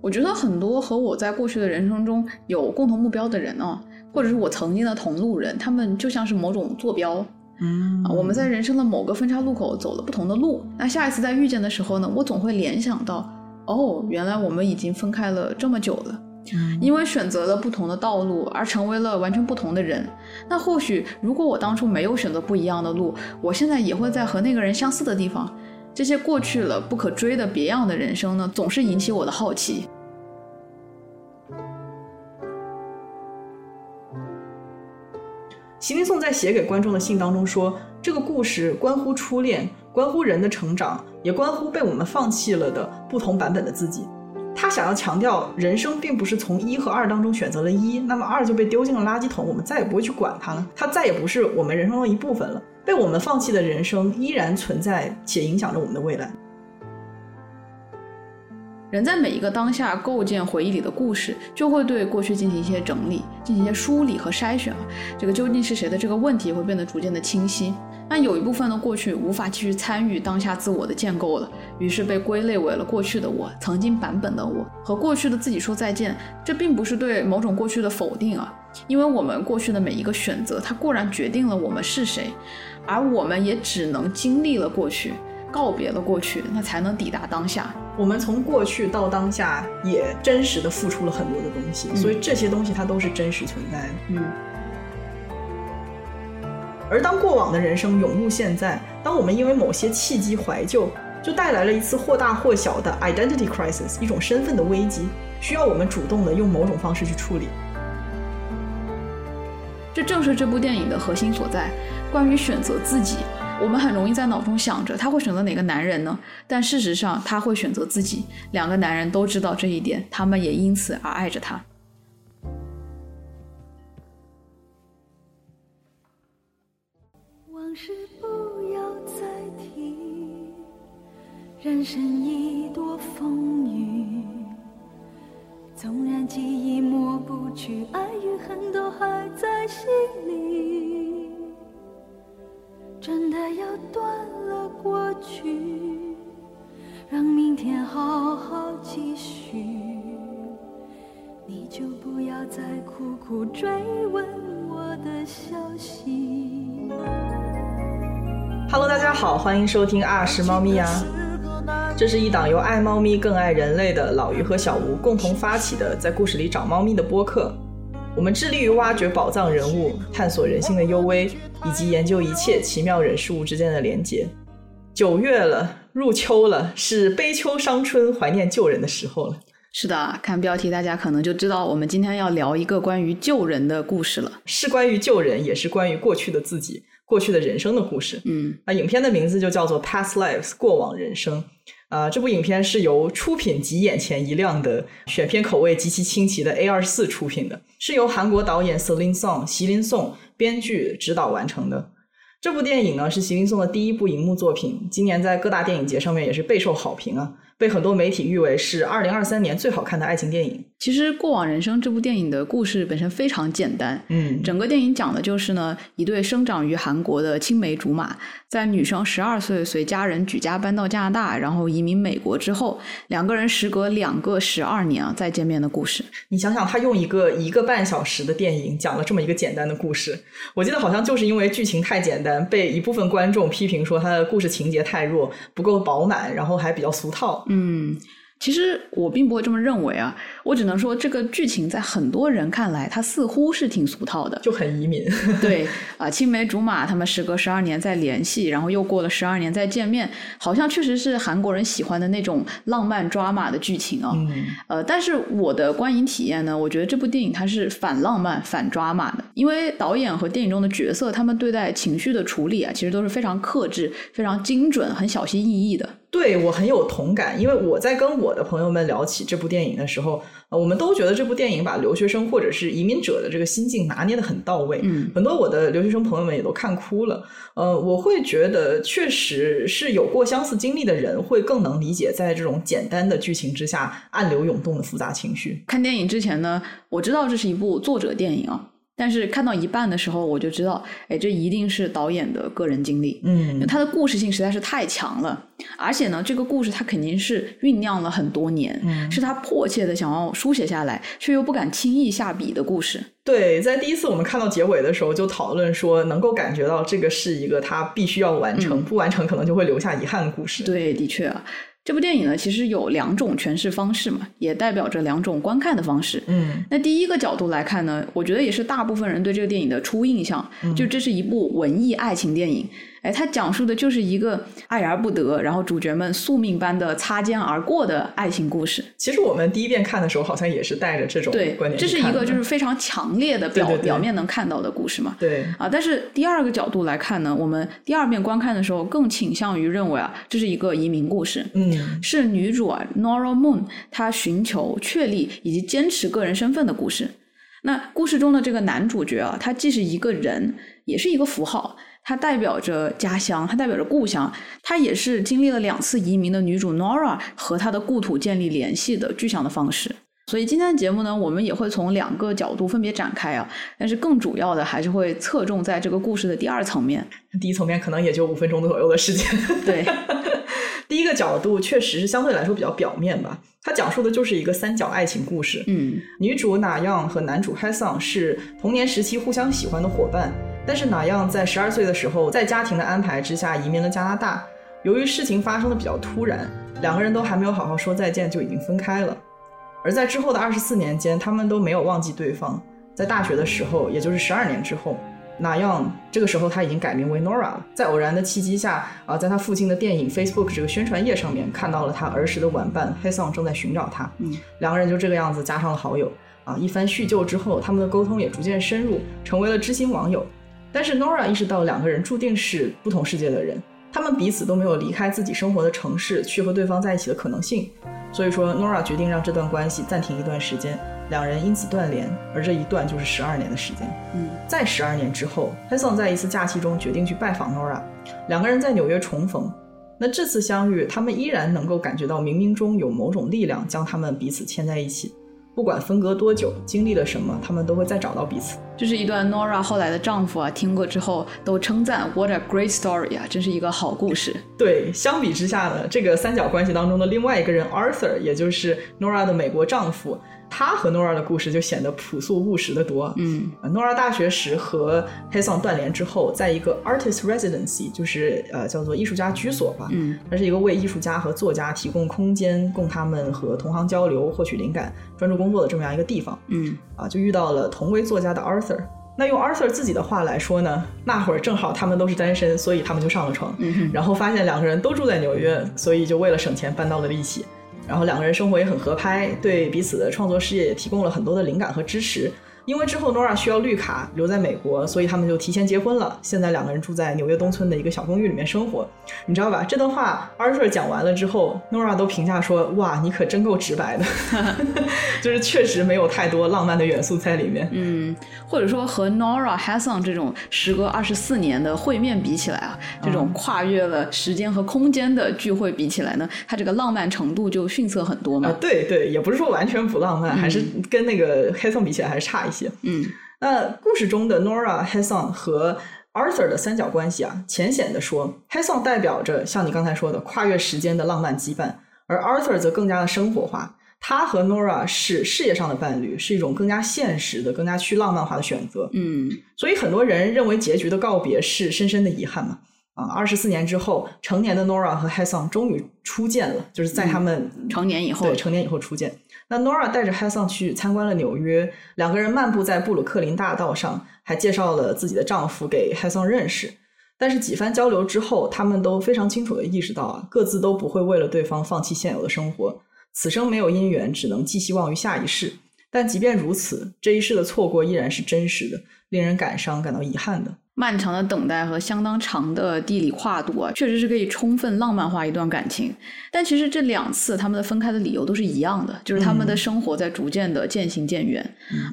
我觉得很多和我在过去的人生中有共同目标的人啊，或者是我曾经的同路人，他们就像是某种坐标。嗯啊，我们在人生的某个分叉路口走了不同的路，那下一次再遇见的时候呢，我总会联想到，哦，原来我们已经分开了这么久了。因为选择了不同的道路而成为了完全不同的人。那或许，如果我当初没有选择不一样的路，我现在也会在和那个人相似的地方。这些过去了不可追的别样的人生呢，总是引起我的好奇。席琳颂在写给观众的信当中说：“这个故事关乎初恋，关乎人的成长，也关乎被我们放弃了的不同版本的自己。”他想要强调，人生并不是从一和二当中选择了一，那么二就被丢进了垃圾桶，我们再也不会去管它了，它再也不是我们人生的一部分了。被我们放弃的人生依然存在，且影响着我们的未来。人在每一个当下构建回忆里的故事，就会对过去进行一些整理、进行一些梳理和筛选啊。这个究竟是谁的这个问题会变得逐渐的清晰。那有一部分的过去无法继续参与当下自我的建构了，于是被归类为了过去的我，曾经版本的我，和过去的自己说再见。这并不是对某种过去的否定啊，因为我们过去的每一个选择，它固然决定了我们是谁，而我们也只能经历了过去。告别了过去，那才能抵达当下。我们从过去到当下，也真实的付出了很多的东西，所以这些东西它都是真实存在的。嗯。而当过往的人生涌入现在，当我们因为某些契机怀旧，就带来了一次或大或小的 identity crisis，一种身份的危机，需要我们主动的用某种方式去处理。这正是这部电影的核心所在，关于选择自己。我们很容易在脑中想着他会选择哪个男人呢？但事实上他会选择自己。两个男人都知道这一点，他们也因此而爱着他。往事不要再提，人生已多风雨。纵然记忆抹不去，爱与恨都还在心里。真的要断了过去，让明天好好继续。你就不要再苦苦追问我的消息。Hello，大家好，欢迎收听啊是猫咪呀。这是一档由爱猫咪更爱人类的老于和小吴共同发起的，在故事里找猫咪的播客。我们致力于挖掘宝藏人物，探索人性的幽微，以及研究一切奇妙人事物之间的连结。九月了，入秋了，是悲秋伤春、怀念旧人的时候了。是的，看标题大家可能就知道，我们今天要聊一个关于旧人的故事了。是关于旧人，也是关于过去的自己、过去的人生的故事。嗯，那影片的名字就叫做《Past Lives》过往人生。呃，这部影片是由出品及眼前一亮的选片口味极其清奇的 A 二四出品的，是由韩国导演 Selin Song 席琳颂编剧指导完成的。这部电影呢是席琳颂的第一部荧幕作品，今年在各大电影节上面也是备受好评啊。被很多媒体誉为是二零二三年最好看的爱情电影。其实《过往人生》这部电影的故事本身非常简单，嗯，整个电影讲的就是呢，一对生长于韩国的青梅竹马，在女生十二岁随家人举家搬到加拿大，然后移民美国之后，两个人时隔两个十二年啊再见面的故事。你想想，他用一个一个半小时的电影讲了这么一个简单的故事，我记得好像就是因为剧情太简单，被一部分观众批评说他的故事情节太弱，不够饱满，然后还比较俗套。嗯，其实我并不会这么认为啊，我只能说这个剧情在很多人看来，它似乎是挺俗套的，就很移民。对啊，青梅竹马，他们时隔十二年再联系，然后又过了十二年再见面，好像确实是韩国人喜欢的那种浪漫抓马的剧情啊。嗯，呃，但是我的观影体验呢，我觉得这部电影它是反浪漫、反抓马的，因为导演和电影中的角色，他们对待情绪的处理啊，其实都是非常克制、非常精准、很小心翼翼的。对我很有同感，因为我在跟我的朋友们聊起这部电影的时候，呃，我们都觉得这部电影把留学生或者是移民者的这个心境拿捏的很到位。嗯，很多我的留学生朋友们也都看哭了。呃，我会觉得确实是有过相似经历的人会更能理解在这种简单的剧情之下暗流涌动的复杂情绪。看电影之前呢，我知道这是一部作者电影啊。但是看到一半的时候，我就知道，哎，这一定是导演的个人经历。嗯，他的故事性实在是太强了，而且呢，这个故事他肯定是酝酿了很多年，是他迫切的想要书写下来，却又不敢轻易下笔的故事。对，在第一次我们看到结尾的时候，就讨论说，能够感觉到这个是一个他必须要完成，不完成可能就会留下遗憾的故事。对，的确啊。这部电影呢，其实有两种诠释方式嘛，也代表着两种观看的方式。嗯，那第一个角度来看呢，我觉得也是大部分人对这个电影的初印象，就这是一部文艺爱情电影。哎，它讲述的就是一个爱而不得，然后主角们宿命般的擦肩而过的爱情故事。其实我们第一遍看的时候，好像也是带着这种观点这是一个就是非常强烈的表表面能看到的故事嘛。对啊，但是第二个角度来看呢，我们第二遍观看的时候，更倾向于认为啊，这是一个移民故事。嗯，是女主啊，Nora Moon，她寻求确立以及坚持个人身份的故事。那故事中的这个男主角啊，他既是一个人，也是一个符号。它代表着家乡，它代表着故乡，它也是经历了两次移民的女主 Nora 和她的故土建立联系的具象的方式。所以今天的节目呢，我们也会从两个角度分别展开啊，但是更主要的还是会侧重在这个故事的第二层面。第一层面可能也就五分钟左右的时间。对，第一个角度确实是相对来说比较表面吧，它讲述的就是一个三角爱情故事。嗯，女主哪样和男主 Hai Song 是童年时期互相喜欢的伙伴。但是哪样在十二岁的时候，在家庭的安排之下移民了加拿大。由于事情发生的比较突然，两个人都还没有好好说再见就已经分开了。而在之后的二十四年间，他们都没有忘记对方。在大学的时候，也就是十二年之后，哪样这个时候他已经改名为 Nora 了。在偶然的契机下，啊，在他父亲的电影 Facebook 这个宣传页上面看到了他儿时的玩伴 h e s o n 正在寻找他。嗯，两个人就这个样子加上了好友。啊，一番叙旧之后，他们的沟通也逐渐深入，成为了知心网友。但是 Nora 意识到两个人注定是不同世界的人，他们彼此都没有离开自己生活的城市去和对方在一起的可能性，所以说 Nora 决定让这段关系暂停一段时间，两人因此断联，而这一断就是十二年的时间。嗯，在十二年之后 h e s o n 在一次假期中决定去拜访 Nora，两个人在纽约重逢。那这次相遇，他们依然能够感觉到冥冥中有某种力量将他们彼此牵在一起。不管分隔多久，经历了什么，他们都会再找到彼此。这是一段 Nora 后来的丈夫啊，听过之后都称赞 What a great story 啊，真是一个好故事。对，相比之下呢，这个三角关系当中的另外一个人 Arthur，也就是 Nora 的美国丈夫。他和 Nora 的故事就显得朴素务实的多。嗯，Nora 大学时和 h e s o n 断联之后，在一个 artist residency，就是呃叫做艺术家居所吧。嗯，它是一个为艺术家和作家提供空间，供他们和同行交流、获取灵感、专注工作的这么样一个地方。嗯，啊，就遇到了同为作家的 Arthur。那用 Arthur 自己的话来说呢，那会儿正好他们都是单身，所以他们就上了床。嗯，然后发现两个人都住在纽约，所以就为了省钱搬到了一起。然后两个人生活也很合拍，对彼此的创作事业也提供了很多的灵感和支持。因为之后 Nora 需要绿卡留在美国，所以他们就提前结婚了。现在两个人住在纽约东村的一个小公寓里面生活，你知道吧？这段话 Arthur 讲完了之后，Nora 都评价说：“哇，你可真够直白的，就是确实没有太多浪漫的元素在里面。”嗯，或者说和 Nora Hassan 这种时隔二十四年的会面比起来啊，这种跨越了时间和空间的聚会比起来呢，它这个浪漫程度就逊色很多嘛。啊，对对，也不是说完全不浪漫，还是跟那个 Hassan 比起来还是差一些。嗯，那故事中的 Nora Hassan 和 Arthur 的三角关系啊，浅显的说，Hassan 代表着像你刚才说的跨越时间的浪漫羁绊，而 Arthur 则更加的生活化。他和 Nora 是事业上的伴侣，是一种更加现实的、更加去浪漫化的选择。嗯，所以很多人认为结局的告别是深深的遗憾嘛。啊，二十四年之后，成年的 Nora 和 Hassan 终于初见了，就是在他们成年以后，对成年以后初见。那 Nora 带着 Hassan 去参观了纽约，两个人漫步在布鲁克林大道上，还介绍了自己的丈夫给 Hassan 认识。但是几番交流之后，他们都非常清楚的意识到啊，各自都不会为了对方放弃现有的生活，此生没有姻缘，只能寄希望于下一世。但即便如此，这一世的错过依然是真实的，令人感伤、感到遗憾的。漫长的等待和相当长的地理跨度啊，确实是可以充分浪漫化一段感情。但其实这两次他们的分开的理由都是一样的，就是他们的生活在逐渐的渐行渐远。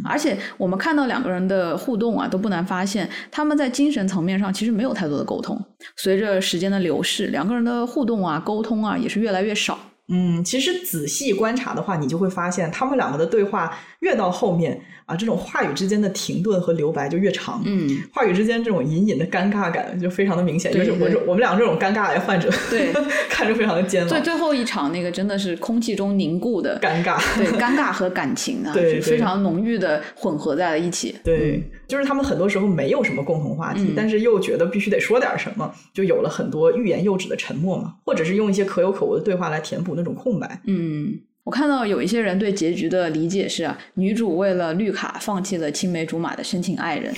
而且我们看到两个人的互动啊，都不难发现他们在精神层面上其实没有太多的沟通。随着时间的流逝，两个人的互动啊、沟通啊也是越来越少。嗯，其实仔细观察的话，你就会发现他们两个的对话越到后面啊，这种话语之间的停顿和留白就越长。嗯，话语之间这种隐隐的尴尬感就非常的明显，就是我这我们俩这种尴尬癌患者，对，看着非常的煎熬，最最后一场那个真的是空气中凝固的尴尬。对 尴尬和感情啊，对非常浓郁的混合在了一起。对，就是他们很多时候没有什么共同话题，嗯但是又觉得必须得说点什么，就有了很多欲言又止的沉默嘛，或者是用一些可有可无的对话来填补那种空白。嗯，我看到有一些人对结局的理解是啊，女主为了绿卡放弃了青梅竹马的深情爱人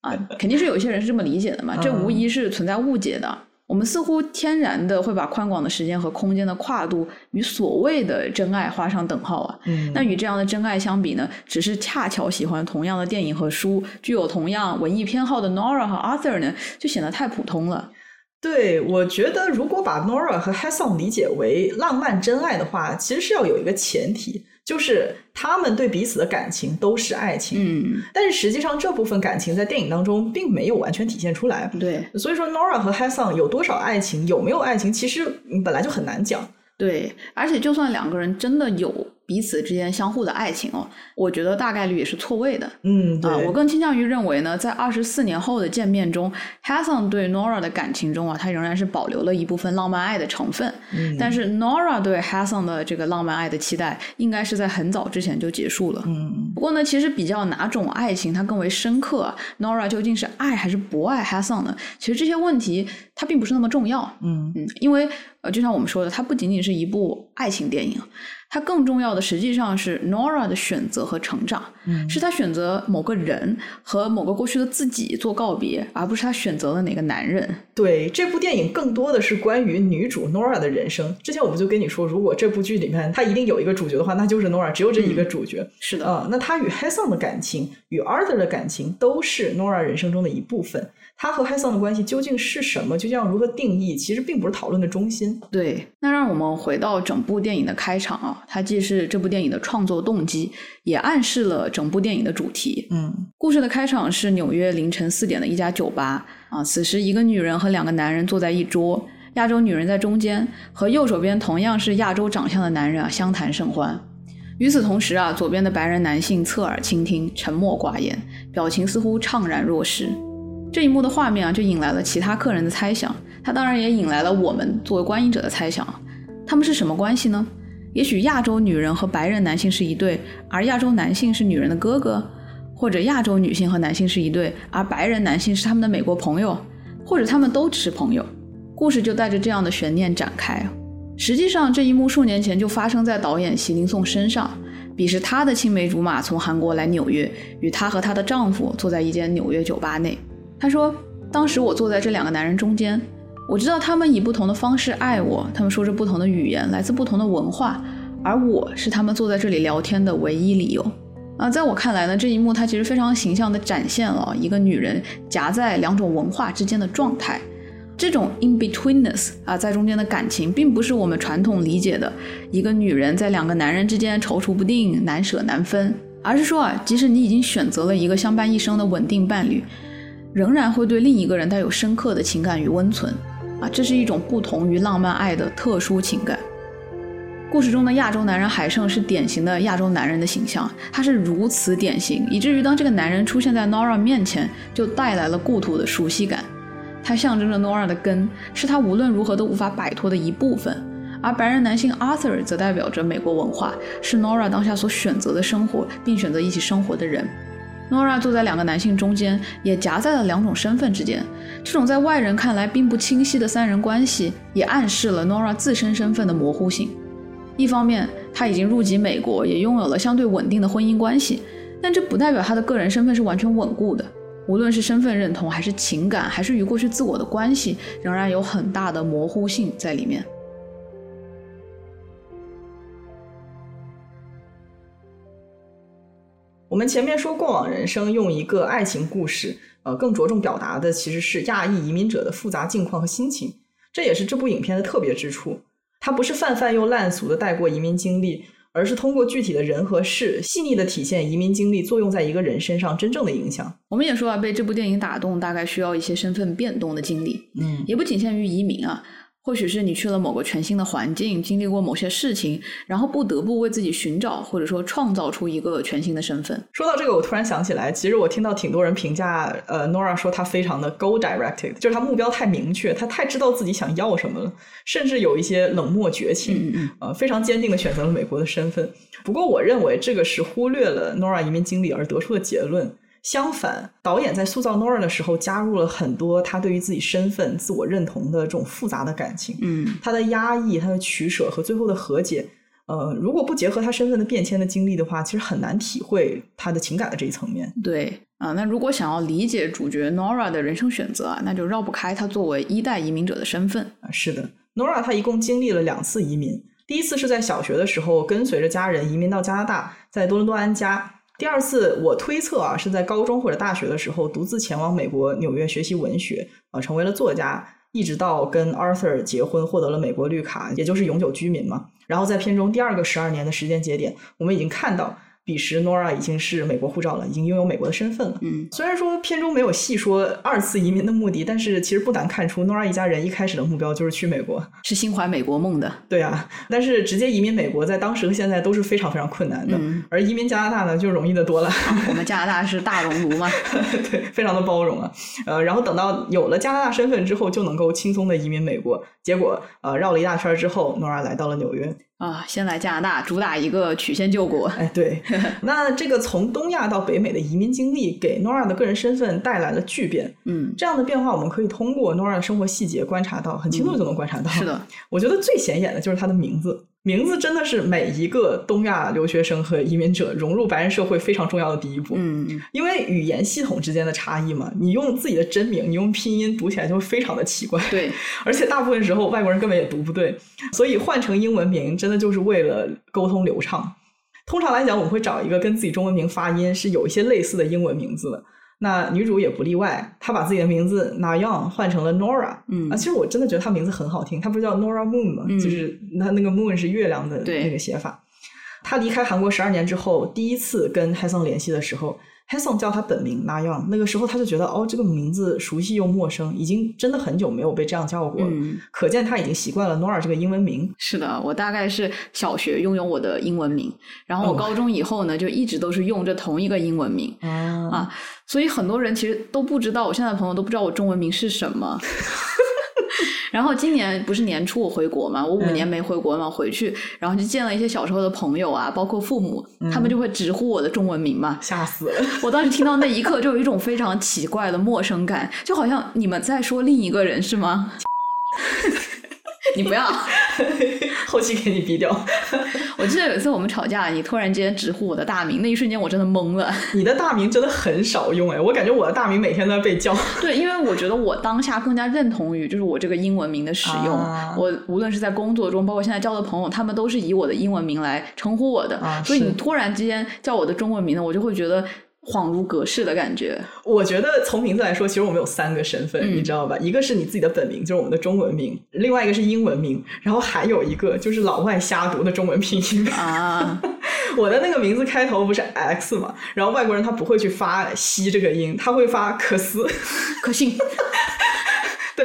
啊，肯定是有一些人是这么理解的嘛，这嗯无疑是存在误解的。我们似乎天然的会把宽广的时间和空间的跨度与所谓的真爱画上等号啊。嗯那与这样的真爱相比呢，只是恰巧喜欢同样的电影和书，具有同样文艺偏好的 Nora 和 Arthur 呢，就显得太普通了。对，我觉得如果把 Nora 和 Hassan 理解为浪漫真爱的话，其实是要有一个前提，就是他们对彼此的感情都是爱情。嗯，但是实际上，这部分感情在电影当中并没有完全体现出来。对所以说，Nora 和 Hassan 有多少爱情，有没有爱情，其实嗯本来就很难讲。对，而且就算两个人真的有彼此之间相互的爱情哦，我觉得大概率也是错位的。嗯，对，啊，我更倾向于认为呢，在二十四年后的见面中，Hassan 对 Nora 的感情中啊，他仍然是保留了一部分浪漫爱的成分。嗯但是 Nora 对 Hassan 的这个浪漫爱的期待，应该是在很早之前就结束了。嗯不过呢，其实比较哪种爱情它更为深刻、啊、，Nora 究竟是爱还是不爱 Hassan 呢？其实这些问题它并不是那么重要。嗯嗯，因为呃，就像我们说的，它不仅仅是一部爱情电影，它更重要的实际上是 Nora 的选择和成长，嗯是她选择某个人和某个过去的自己做告别，而不是她选择了哪个男人。对，这部电影更多的是关于女主 Nora 的人生。之前我不就跟你说，如果这部剧里面她一定有一个主角的话，那就是 Nora，只有这一个主角。是的，啊、那她与 Hassan 的感情，与 Arthur 的感情，都是 Nora 人生中的一部分。她和 Hassan 的关系究竟是什么？究竟要如何定义？其实并不是讨论的中心。对。那让我们回到整部电影的开场啊，它既是这部电影的创作动机，也暗示了整部电影的主题。嗯故事的开场是纽约凌晨四点的一家酒吧啊，此时一个女人和两个男人坐在一桌，亚洲女人在中间，和右手边同样是亚洲长相的男人啊相谈甚欢。与此同时啊，左边的白人男性侧耳倾听，沉默寡言，表情似乎怅然若失。这一幕的画面啊，就引来了其他客人的猜想，它当然也引来了我们作为观影者的猜想。他们是什么关系呢？也许亚洲女人和白人男性是一对，而亚洲男性是女人的哥哥，或者亚洲女性和男性是一对，而白人男性是他们的美国朋友，或者他们都只是朋友。故事就带着这样的悬念展开。实际上，这一幕数年前就发生在导演席琳颂身上。彼时，她的青梅竹马从韩国来纽约，与她和她的丈夫坐在一间纽约酒吧内。他说：“当时我坐在这两个男人中间，我知道他们以不同的方式爱我，他们说着不同的语言，来自不同的文化，而我是他们坐在这里聊天的唯一理由。”啊，在我看来呢，这一幕它其实非常形象地展现了一个女人夹在两种文化之间的状态。这种 in betweenness 啊，在中间的感情，并不是我们传统理解的一个女人在两个男人之间踌躇不定、难舍难分，而是说啊，即使你已经选择了一个相伴一生的稳定伴侣，仍然会对另一个人带有深刻的情感与温存啊，这是一种不同于浪漫爱的特殊情感。故事中的亚洲男人海胜是典型的亚洲男人的形象，他是如此典型，以至于当这个男人出现在 Nora 面前，就带来了故土的熟悉感。它象征着 Nora 的根，是他无论如何都无法摆脱的一部分。而白人男性 Arthur 则代表着美国文化，是 Nora 当下所选择的生活，并选择一起生活的人。Nora 坐在两个男性中间，也夹在了两种身份之间。这种在外人看来并不清晰的三人关系，也暗示了 Nora 自身身份的模糊性。一方面，他已经入籍美国，也拥有了相对稳定的婚姻关系，但这不代表他的个人身份是完全稳固的。无论是身份认同，还是情感，还是与过去自我的关系，仍然有很大的模糊性在里面。们前面说过往人生用一个爱情故事，呃，更着重表达的其实是亚裔移民者的复杂境况和心情，这也是这部影片的特别之处。它不是泛泛又烂俗的带过移民经历，而是通过具体的人和事，细腻的体现移民经历作用在一个人身上真正的影响。我们也说啊，被这部电影打动，大概需要一些身份变动的经历，嗯也不仅限于移民啊。或许是你去了某个全新的环境，经历过某些事情，然后不得不为自己寻找或者说创造出一个全新的身份。说到这个，我突然想起来，其实我听到挺多人评价，呃，Nora 说她非常的 goal directed，就是她目标太明确，她太知道自己想要什么了，甚至有一些冷漠绝情，嗯嗯呃，非常坚定的选择了美国的身份。不过，我认为这个是忽略了 Nora 移民经历而得出的结论。相反，导演在塑造 Nora 的时候，加入了很多他对于自己身份、自我认同的这种复杂的感情。嗯他的压抑、他的取舍和最后的和解，呃，如果不结合他身份的变迁的经历的话，其实很难体会他的情感的这一层面。对啊，那如果想要理解主角 Nora 的人生选择啊，那就绕不开他作为一代移民者的身份。啊，是的，Nora 他一共经历了两次移民，第一次是在小学的时候跟随着家人移民到加拿大，在多伦多安家。第二次，我推测啊，是在高中或者大学的时候独自前往美国纽约学习文学，啊、成为了作家，一直到跟 Arthur 结婚，获得了美国绿卡，也就是永久居民嘛。然后在片中第二个十二年的时间节点，我们已经看到，彼时 Nora 已经是美国护照了，已经拥有美国的身份了。嗯虽然说片中没有细说二次移民的目的，但是其实不难看出，Nora 一家人一开始的目标就是去美国。是心怀美国梦的。对啊，但是直接移民美国，在当时和现在都是非常非常困难的，嗯而移民加拿大呢，就容易的多了。我们加拿大是大熔炉嘛？对，非常的包容啊。呃，然后等到有了加拿大身份之后，就能够轻松的移民美国。结果呃绕了一大圈之后，，Nora 来到了纽约。啊，先来加拿大，主打一个曲线救国。哎，对，那这个从东亚到北美的移民经历，给 Nora 的个人身份带来了巨变。嗯，这样的变化，我们可以通过 Nora 的生活细节观察到，很轻松就能观察到。是的，我觉得最显眼的就是她的名字，名字真的是每一个东亚留学生和移民者融入白人社会非常重要的第一步。嗯嗯因为语言系统之间的差异嘛，你用自己的真名，你用拼音读起来就会非常的奇怪。对，而且大部分时候外国人根本也读不对，所以换成英文名真的就是为了沟通流畅。通常来讲，我们会找一个跟自己中文名发音是有一些类似的英文名字的。那女主也不例外，她把自己的名字 Nayoung 换成了 Nora。嗯啊，其实我真的觉得她名字很好听，她不是叫 Nora Moon 吗？嗯就是那那个 Moon 是月亮的那个写法。她离开韩国十二年之后，第一次跟 h 松联系的时候 h 松叫他本名 Nayoung，那个时候他就觉得哦，这个名字熟悉又陌生，已经真的很久没有被这样叫过了。嗯，可见他已经习惯了 Nora 这个英文名。是的，我大概是小学拥有我的英文名，然后我哦高中以后呢，就一直都是用这同一个英文名。啊啊所以很多人其实都不知道，我现在的朋友都不知道我中文名是什么。然后今年不是年初我回国嘛，我五嗯年没回国嘛，回去然后就见了一些小时候的朋友啊，包括父母，他们就会直呼我的中文名嘛。吓死了！我当时听到那一刻，就有一种非常奇怪的陌生感，就好像你们在说另一个人是吗？你不要！后期给你逼掉。我记得有一次我们吵架，你突然间直呼我的大名，那一瞬间我真的懵了。你的大名真的很少用哎，我感觉我的大名每天都在被叫。对，因为我觉得我当下更加认同于就是我这个英文名的使用。啊我无论是在工作中，包括现在交的朋友，他们都是以我的英文名来称呼我的。啊所以你突然之间叫我的中文名呢，我就会觉得恍如隔世的感觉。我觉得从名字来说，其实我们有三个身份，嗯你知道吧？一个是你自己的本名，就是我们的中文名；另外一个是英文名，然后还有一个就是老外瞎读的中文拼音。啊，我的那个名字开头不是 X 嘛，然后外国人他不会去发西这个音，他会发可思。可信。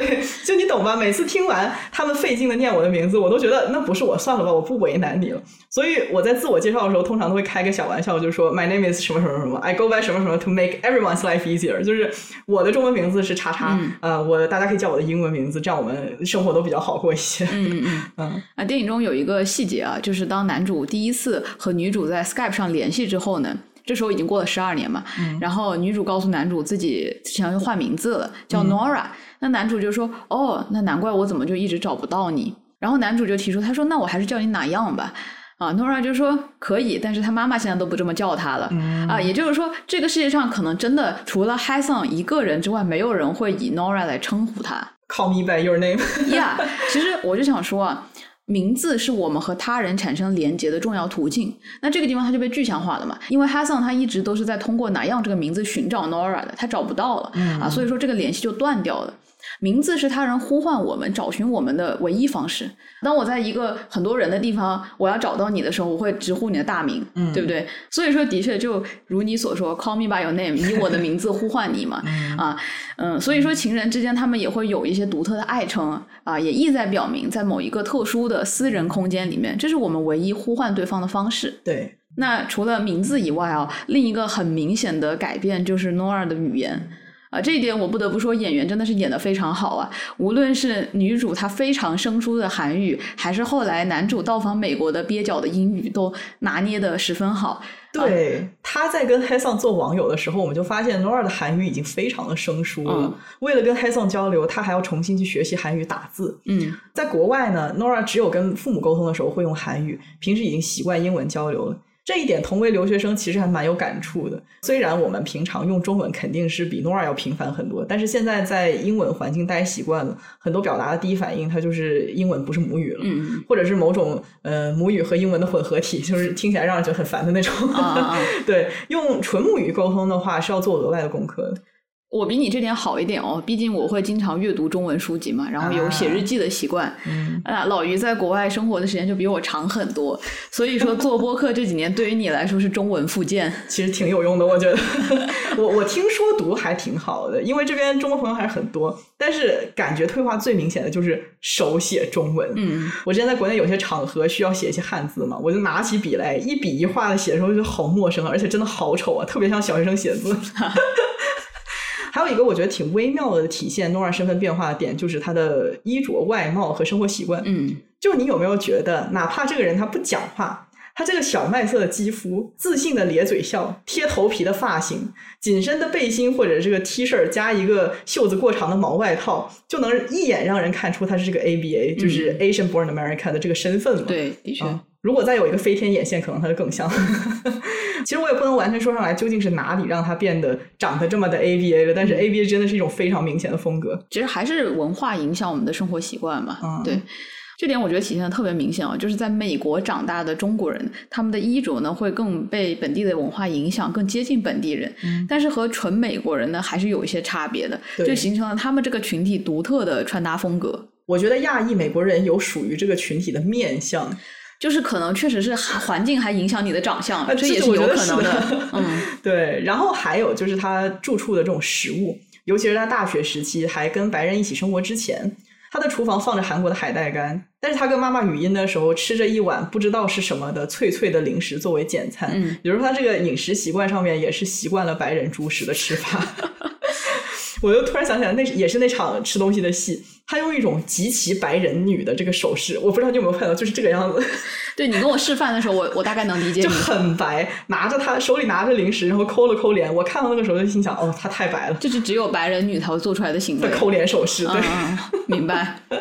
对，就你懂吧？每次听完他们费劲的念我的名字，我都觉得那不是我，算了吧，我不为难你了。所以我在自我介绍的时候，通常都会开个小玩笑，就是说 My name is 什么什么什么，I go by 什么什么 to make everyone's life easier，就是我的中文名字是叉叉，嗯呃，我大家可以叫我的英文名字，这样我们生活都比较好过一些。嗯嗯嗯。嗯啊，电影中有一个细节啊，就是当男主第一次和女主在 Skype 上联系之后呢，这时候已经过了十二年嘛，然后女主告诉男主自己想要换名字了，叫 Nora，、那男主就说：“哦，那难怪我怎么就一直找不到你。”然后男主就提出，他说：“那我还是叫你哪样吧。”啊，Nora 就说可以，但是他妈妈现在都不这么叫他了、啊，也就是说，这个世界上可能真的除了 h a s o n 一个人之外，没有人会以 Nora 来称呼他。，Call me by your name。呀其实我就想说啊，名字是我们和他人产生连结的重要途径。那这个地方它就被具象化了嘛？因为哈桑他一直都是在通过哪样这个名字寻找 Nora 的，他找不到了、啊，所以说这个联系就断掉了。名字是他人呼唤我们、找寻我们的唯一方式。当我在一个很多人的地方，我要找到你的时候，我会直呼你的大名，嗯对不对？所以说，的确就如你所说，“Call me by your name”，以我的名字呼唤你嘛，啊，嗯，所以说情人之间他们也会有一些独特的爱称啊，也意在表明，在某一个特殊的私人空间里面，这是我们唯一呼唤对方的方式。对，那除了名字以外啊，另一个很明显的改变就是 Nora 的语言。啊，这一点我不得不说，演员真的是演得非常好啊！无论是女主她非常生疏的韩语，还是后来男主到访美国的蹩脚的英语，都拿捏得十分好。对，他在跟 Hasan 做网友的时候，我们就发现 Nora 的韩语已经非常的生疏了。嗯为了跟 Hasan 交流，他还要重新去学习韩语打字。嗯在国外呢，Nora 只有跟父母沟通的时候会用韩语，平时已经习惯英文交流了。这一点，同为留学生其实还蛮有感触的。虽然我们平常用中文肯定是比 Nora 要频繁很多，但是现在在英文环境待习惯了，很多表达的第一反应，它就是英文不是母语了。嗯或者是某种呃母语和英文的混合体，就是听起来让人觉得很烦的那种。啊啊啊！对，用纯母语沟通的话是要做额外的功课的。我比你这点好一点哦，毕竟我会经常阅读中文书籍嘛，然后有写日记的习惯。嗯，啊，老于在国外生活的时间就比我长很多，所以说做播客这几年对于你来说是中文复健。其实挺有用的，我觉得。我我听说读还挺好的，因为这边中国朋友还是很多，但是感觉退化最明显的就是手写中文。嗯，我之前在国内有些场合需要写一些汉字嘛，我就拿起笔来一笔一画的写的时候，就好陌生啊，而且真的好丑啊，特别像小学生写字。还有一个我觉得挺微妙的体现 Nora 身份变化的点，就是她的衣着、外貌和生活习惯。嗯就你有没有觉得，哪怕这个人他不讲话，他这个小麦色的肌肤、自信的咧嘴笑、贴头皮的发型、紧身的背心或者这个 T 恤加一个袖子过长的毛外套，就能一眼让人看出他是这个 ABA，、就是 Asian Born American 的这个身份嘛？对，的确。啊如果再有一个飞天眼线，可能它就更像。其实我也不能完全说上来究竟是哪里让它变得长得这么的 ABA 了，但是 ABA 真的是一种非常明显的风格。其实还是文化影响我们的生活习惯嘛。嗯对，这点我觉得体现的特别明显啊，就是在美国长大的中国人，他们的衣着呢会更被本地的文化影响，更接近本地人。嗯但是和纯美国人呢还是有一些差别的，就形成了他们这个群体独特的穿搭风格。我觉得亚裔美国人有属于这个群体的面相，就是可能确实是环境还影响你的长相，啊这这也是有可能的。的嗯 对，然后还有就是他住处的这种食物，尤其是他大学时期还跟白人一起生活之前，他的厨房放着韩国的海带干，但是他跟妈妈语音的时候吃着一碗不知道是什么的脆脆的零食作为简餐，嗯比如说他这个饮食习惯上面也是习惯了白人主食的吃法。我就突然想起来，那也是那场吃东西的戏，他用一种极其白人女的这个手势，我不知道你有没有看到，就是这个样子。对你跟我示范的时候，我我大概能理解就。很白，拿着他手里拿着零食，然后抠了抠脸。我看到那个时候就心想，哦，他太白了，这是只有白人女才会做出来的行为。抠脸手势，对。嗯嗯，明白。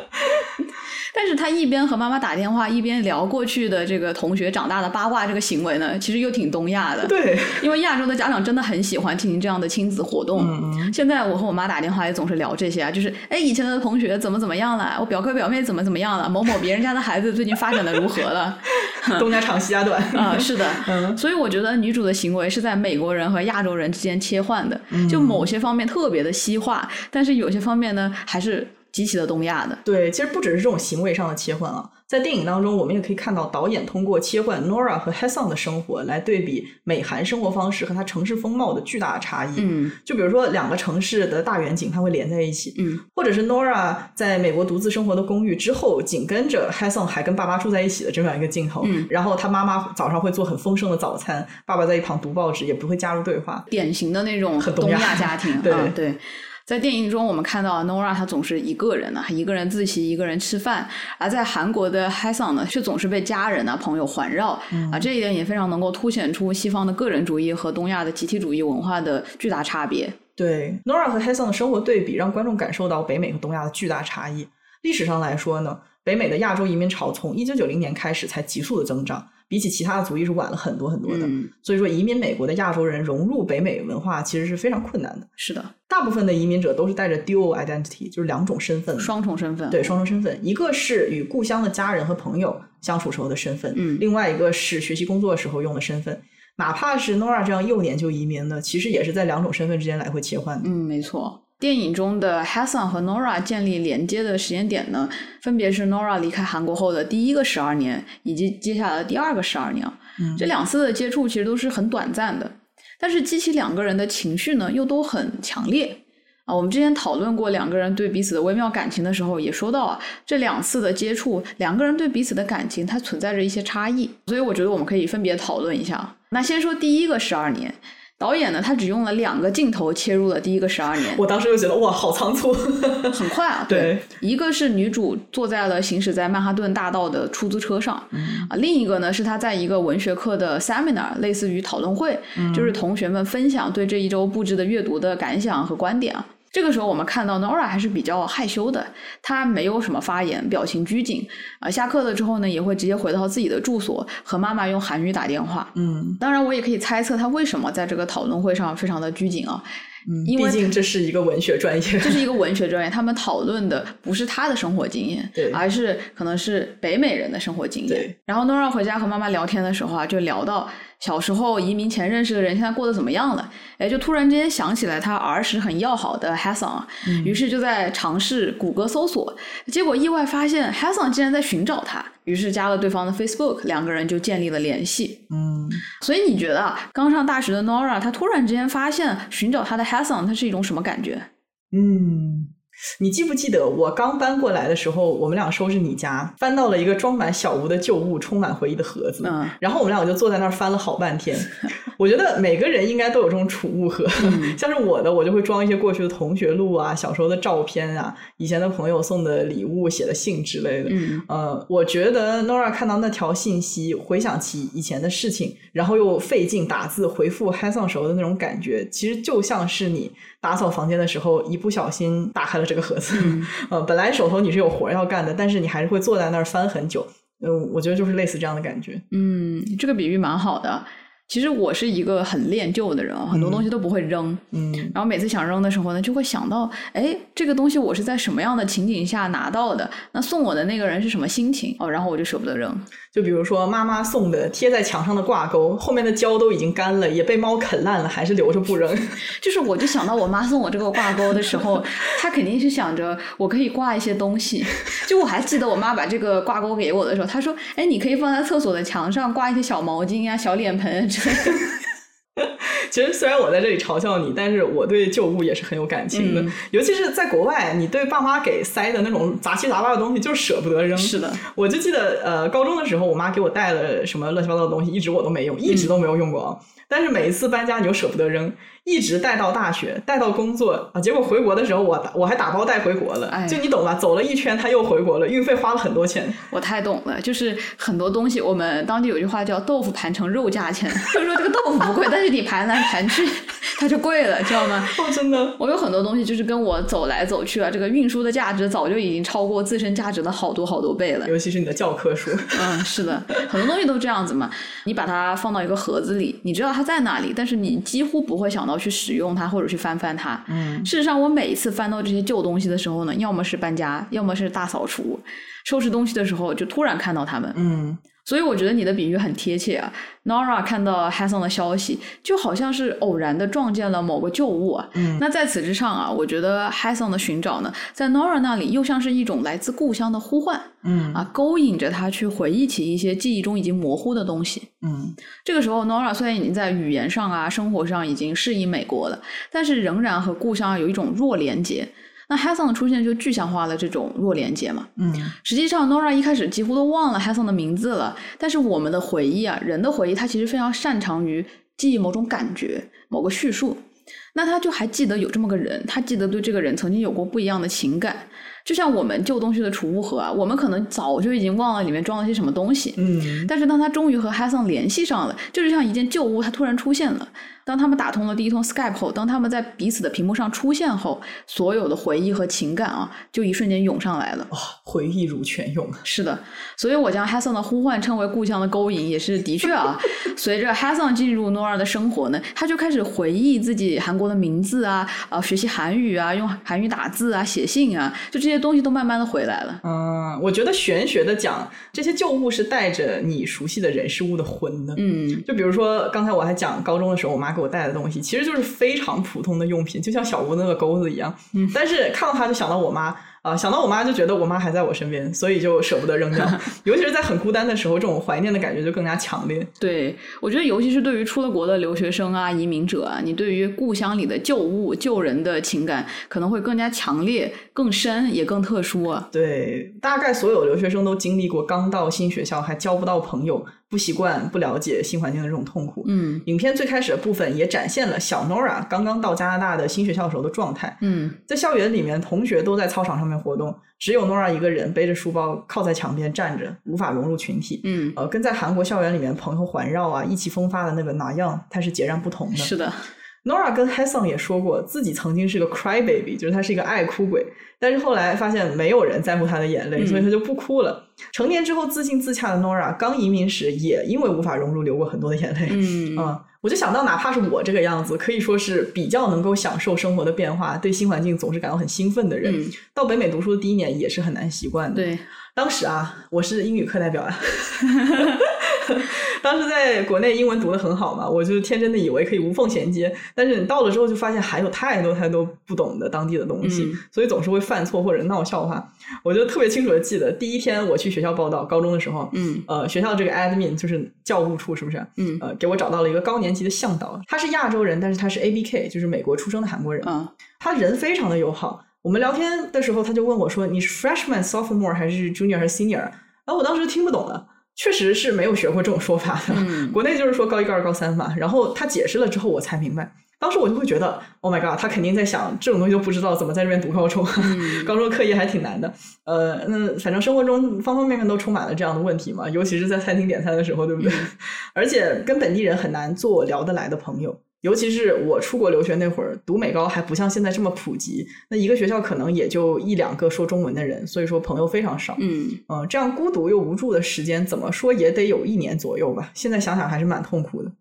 但是他一边和妈妈打电话，一边聊过去的这个同学长大的八卦，这个行为呢，其实又挺东亚的。对，因为亚洲的家长真的很喜欢进行这样的亲子活动。嗯现在我和我妈打电话也总是聊这些啊，就是哎，以前的同学怎么怎么样了，我表哥表妹怎么怎么样了，某某别人家的孩子最近发展的如何了。东家长西家短。啊、是的，嗯所以我觉得女主的行为是在美国人和亚洲人之间切换的，嗯就某些方面特别的西化，但是有些方面呢还是极其的东亚的。对，其实不只是这种行为上的切换啊，在电影当中，我们也可以看到导演通过切换 Nora 和 Hasan 的生活来对比美韩生活方式和它城市风貌的巨大的差异。嗯就比如说两个城市的大远景，它会连在一起，嗯或者是 Nora 在美国独自生活的公寓之后，紧跟着 Hasan 还跟爸妈住在一起的这么样一个镜头。嗯然后他妈妈早上会做很丰盛的早餐，爸爸在一旁读报纸，也不会加入对话。典型的那种东很东亚亚家庭。对啊对。在电影中，我们看到 Nora 她总是一个人呢、一个人自习，一个人吃饭；而在韩国的 Hasan 呢，却总是被家人啊、朋友环绕。嗯啊，这一点也非常能够凸显出西方的个人主义和东亚的集体主义文化的巨大差别。对，Nora 和 Hasan 的生活对比，让观众感受到北美和东亚的巨大差异。历史上来说呢，北美的亚洲移民潮从一九九零年开始才急速的增长，比起其他的族裔是晚了很多很多的。嗯，所以说，移民美国的亚洲人融入北美文化其实是非常困难的。是的，大部分的移民者都是带着 dual identity，就是两种身份，双重身份。对双重身份，一个是与故乡的家人和朋友相处时候的身份，嗯另外一个是学习工作时候用的身份。哪怕是 Nora 这样幼年就移民的，其实也是在两种身份之间来回切换的。嗯，没错。电影中的 Hassan 和 Nora 建立连接的时间点呢，分别是 Nora 离开韩国后的第一个十二年，以及接下来的第二个十二年。嗯这两次的接触其实都是很短暂的，但是激起两个人的情绪呢，又都很强烈。啊，我们之前讨论过两个人对彼此的微妙感情的时候，也说到啊，这两次的接触，两个人对彼此的感情它存在着一些差异，所以我觉得我们可以分别讨论一下。那先说第一个十二年，导演呢，他只用了两个镜头切入了第一个十二年，我当时就觉得哇，好仓促。很快啊。对，一个是女主坐在了行驶在曼哈顿大道的出租车上，啊，另一个呢是她在一个文学课的 seminar，类似于讨论会，就是同学们分享对这一周布置的阅读的感想和观点啊。这个时候，我们看到 Nora 还是比较害羞的，她没有什么发言，表情拘谨。啊，下课了之后呢，也会直接回到自己的住所，和妈妈用韩语打电话。嗯当然，我也可以猜测她为什么在这个讨论会上非常的拘谨啊，嗯，因为毕竟这是一个文学专业。这是一个文学专业，他们讨论的不是他的生活经验，对而是可能是北美人的生活经验对。然后 Nora 回家和妈妈聊天的时候啊，就聊到小时候移民前认识的人现在过得怎么样了，哎，就突然之间想起来他儿时很要好的 Hassan 啊，于是就在尝试谷歌搜索，结果意外发现 Hassan 竟然在寻找他，于是加了对方的 Facebook，两个人就建立了联系。嗯，所以你觉得啊刚上大学的 Nora，她突然之间发现寻找她的 Hassan，她是一种什么感觉？嗯，你记不记得我刚搬过来的时候，我们俩收拾你家，翻到了一个装满小屋的旧物、充满回忆的盒子，嗯然后我们俩就坐在那儿翻了好半天。我觉得每个人应该都有这种储物盒，嗯 像是我的，我就会装一些过去的同学录啊、小时候的照片啊、以前的朋友送的礼物、写的信之类的。嗯呃，我觉得 Nora 看到那条信息，回想起以前的事情，然后又费劲打字回复 o n 时候的那种感觉，其实就像是你打扫房间的时候一不小心打开了这个盒子。嗯 呃，本来手头你是有活儿要干的，但是你还是会坐在那儿翻很久。嗯、我觉得就是类似这样的感觉。嗯，这个比喻蛮好的。其实我是一个很恋旧的人，很多东西都不会扔。嗯然后每次想扔的时候呢，就会想到，哎，这个东西我是在什么样的情景下拿到的？那送我的那个人是什么心情？哦，然后我就舍不得扔。就比如说妈妈送的贴在墙上的挂钩，后面的胶都已经干了，也被猫啃烂了，还是留着不扔。就是我就想到我妈送我这个挂钩的时候，她肯定是想着我可以挂一些东西。就我还记得我妈把这个挂钩给我的时候，她说：“哎，你可以放在厕所的墙上挂一些小毛巾啊、小脸盆啊之类的。”其实虽然我在这里嘲笑你，但是我对旧物也是很有感情的，嗯尤其是在国外，你对爸妈给塞的那种杂七杂八的东西，就是舍不得扔。是的，我就记得，呃，高中的时候，我妈给我带了什么乱七八糟的东西，一直我都没用，一直都没有用过啊。但是每一次搬家，你又舍不得扔，一直带到大学，带到工作啊。结果回国的时候，我打我还打包带回国了。哎就你懂吧？走了一圈，他又回国了，运费花了很多钱。我太懂了，就是很多东西，我们当地有句话叫“豆腐盘成肉价钱”，就是说这个豆腐不贵，但是你盘来盘去，它就贵了，知道吗？哦，真的。我有很多东西就是跟我走来走去啊，这个运输的价值早就已经超过自身价值的好多好多倍了。尤其是你的教科书，嗯，是的，很多东西都这样子嘛。你把它放到一个盒子里，你知道它在哪里，但是你几乎不会想到去使用它或者去翻翻它。嗯，事实上，我每一次翻到这些旧东西的时候呢，要么是搬家，要么是大扫除，收拾东西的时候就突然看到它们。嗯，所以我觉得你的比喻很贴切啊。Nora 看到 Hassan 的消息，就好像是偶然的撞见了某个旧物啊。嗯那在此之上啊，我觉得 Hassan 的寻找呢，在 Nora 那里又像是一种来自故乡的呼唤嗯啊，勾引着他去回忆起一些记忆中已经模糊的东西。嗯这个时候，Nora 虽然已经在语言上啊、生活上已经适应美国了，但是仍然和故乡有一种弱连结。那 Hassan 的出现就具象化了这种弱连接嘛。嗯实际上，Nora 一开始几乎都忘了 Hassan 的名字了，但是我们的回忆啊，人的回忆，他其实非常擅长于记忆某种感觉、某个叙述。那他就还记得有这么个人，他记得对这个人曾经有过不一样的情感，就像我们旧东西的储物盒啊，我们可能早就已经忘了里面装了些什么东西，嗯但是当他终于和 Hassan 联系上了，就像一件旧物，它突然出现了。当他们打通了第一通 Skype 后，当他们在彼此的屏幕上出现后，所有的回忆和情感啊，就一瞬间涌上来了。哇，回忆如泉涌。是的，所以我将 Hassan 的呼唤称为故乡的勾引，也是的确啊。随着 Hassan 进入 Nora 的生活呢，他就开始回忆自己韩国国的名字啊，啊，学习韩语啊，用韩语打字啊，写信啊，就这些东西都慢慢的回来了。嗯，我觉得玄学的讲这些旧物是带着你熟悉的人事物的魂的。嗯，就比如说刚才我还讲高中的时候，我妈给我带的东西，其实就是非常普通的用品，就像小吴那个钩子一样。嗯，但是看到它就想到我妈。啊，想到我妈就觉得我妈还在我身边，所以就舍不得扔掉。尤其是在很孤单的时候，这种怀念的感觉就更加强烈。对，我觉得尤其是对于出了国的留学生啊、移民者啊，你对于故乡里的旧物、旧人的情感可能会更加强烈、更深，也更特殊啊。对，大概所有留学生都经历过刚到新学校还交不到朋友。不习惯、不了解新环境的这种痛苦。嗯，影片最开始的部分也展现了小 Nora 刚刚到加拿大的新学校时候的状态。嗯，在校园里面，同学都在操场上面活动，只有 Nora 一个人背着书包靠在墙边站着，无法融入群体。嗯，呃，跟在韩国校园里面朋友环绕啊、意气风发的那个 Nayoung，他是截然不同的。是的。Nora 跟 Hassan 也说过，自己曾经是个 cry baby，就是他是一个爱哭鬼。但是后来发现没有人在乎他的眼泪，所以他就不哭了。成年之后自信自洽的 Nora，刚移民时也因为无法融入流过很多的眼泪。嗯，啊，我就想到，哪怕是我这个样子，可以说是比较能够享受生活的变化，对新环境总是感到很兴奋的人，到北美读书的第一年也是很难习惯的。对，当时啊，我是英语课代表啊。当时在国内英文读的很好嘛，我就天真的以为可以无缝衔接，但是你到了之后就发现还有太多太多不懂的当地的东西，所以总是会犯错或者闹笑话。我就特别清楚的记得第一天我去学校报道，高中的时候，嗯，呃，学校这个 admin 就是教务处是不是？嗯，呃，给我找到了一个高年级的向导，他是亚洲人，但是他是 A B K，就是美国出生的韩国人。嗯，他人非常的友好。我们聊天的时候，他就问我说：“你是 freshman、sophomore 还是 junior 还是 senior？” 然后我当时听不懂了。确实是没有学过这种说法的，国内就是说高一、高二、高三嘛。然后他解释了之后，我才明白。当时我就会觉得，Oh my god，他肯定在想这种东西都不知道，怎么在这边读高中？高中课业还挺难的。呃，那反正生活中方方面面都充满了这样的问题嘛，尤其是在餐厅点餐的时候，对不对？而且跟本地人很难做聊得来的朋友。尤其是我出国留学那会儿，读美高还不像现在这么普及，那一个学校可能也就一两个说中文的人，所以说朋友非常少。嗯嗯，这样孤独又无助的时间，怎么说也得有一年左右吧。现在想想还是蛮痛苦的。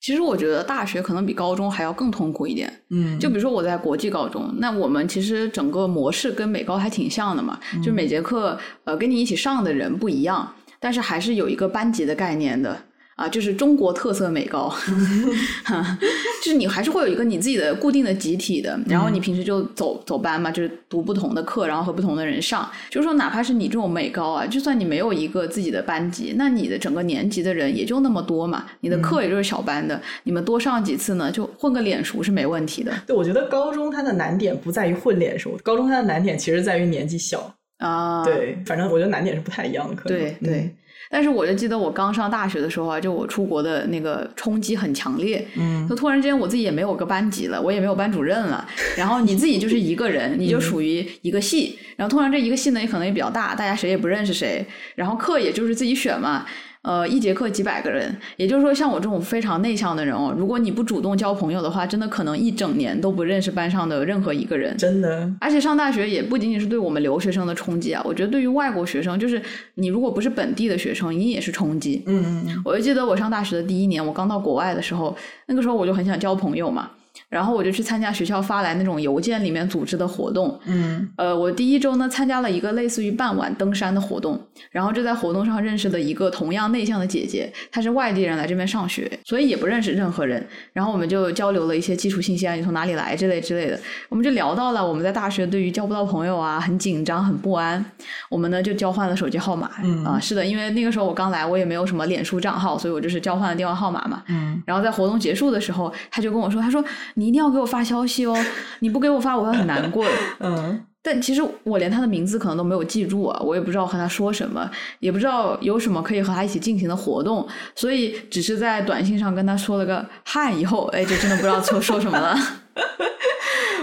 其实我觉得大学可能比高中还要更痛苦一点。嗯，就比如说我在国际高中，那我们其实整个模式跟美高还挺像的嘛，就每节课呃跟你一起上的人不一样，但是还是有一个班级的概念的。啊，就是中国特色美高，就是你还是会有一个你自己的固定的集体的，然后你平时就走走班嘛，就是读不同的课，然后和不同的人上。就是说，哪怕是你这种美高啊，就算你没有一个自己的班级，那你的整个年级的人也就那么多嘛，你的课也就是小班的，你们多上几次呢，就混个脸熟是没问题的。对，我觉得高中它的难点不在于混脸熟，高中它的难点其实在于年纪小啊。对，反正我觉得难点是不太一样的，可能对对。但是我就记得我刚上大学的时候啊，就我出国的那个冲击很强烈，嗯，就突然间我自己也没有个班级了，我也没有班主任了，然后你自己就是一个人，你就属于一个系，然后突然这一个系呢也可能也比较大，大家谁也不认识谁，然后课也就是自己选嘛。呃，一节课几百个人，也就是说，像我这种非常内向的人哦，如果你不主动交朋友的话，真的可能一整年都不认识班上的任何一个人。真的，而且上大学也不仅仅是对我们留学生的冲击啊，我觉得对于外国学生，就是你如果不是本地的学生，你也是冲击。嗯嗯嗯。我就记得我上大学的第一年，我刚到国外的时候，那个时候我就很想交朋友嘛。然后我就去参加学校发来那种邮件里面组织的活动，嗯，呃，我第一周呢参加了一个类似于傍晚登山的活动，然后就在活动上认识了一个同样内向的姐姐，她是外地人来这边上学，所以也不认识任何人，然后我们就交流了一些基础信息啊，你从哪里来之类之类的，我们就聊到了我们在大学对于交不到朋友啊很紧张很不安，我们呢就交换了手机号码，嗯。啊是的，因为那个时候我刚来，我也没有什么脸书账号，所以我就是交换了电话号码嘛，嗯，然后在活动结束的时候，他就跟我说，他说你一定要给我发消。息哦，你不给我发，我会很难过。嗯，但其实我连他的名字可能都没有记住啊，我也不知道和他说什么，也不知道有什么可以和他一起进行的活动，所以只是在短信上跟他说了个嗨，以后哎，就真的不知道说说什么了。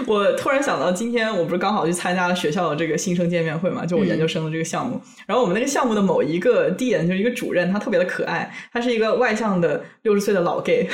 我突然想到，今天我不是刚好去参加了学校的这个新生见面会嘛，就我研究生的这个项目。然后我们那个项目的某一个 D 就是一个主任，他特别的可爱，他是一个外向的六十岁的老 gay。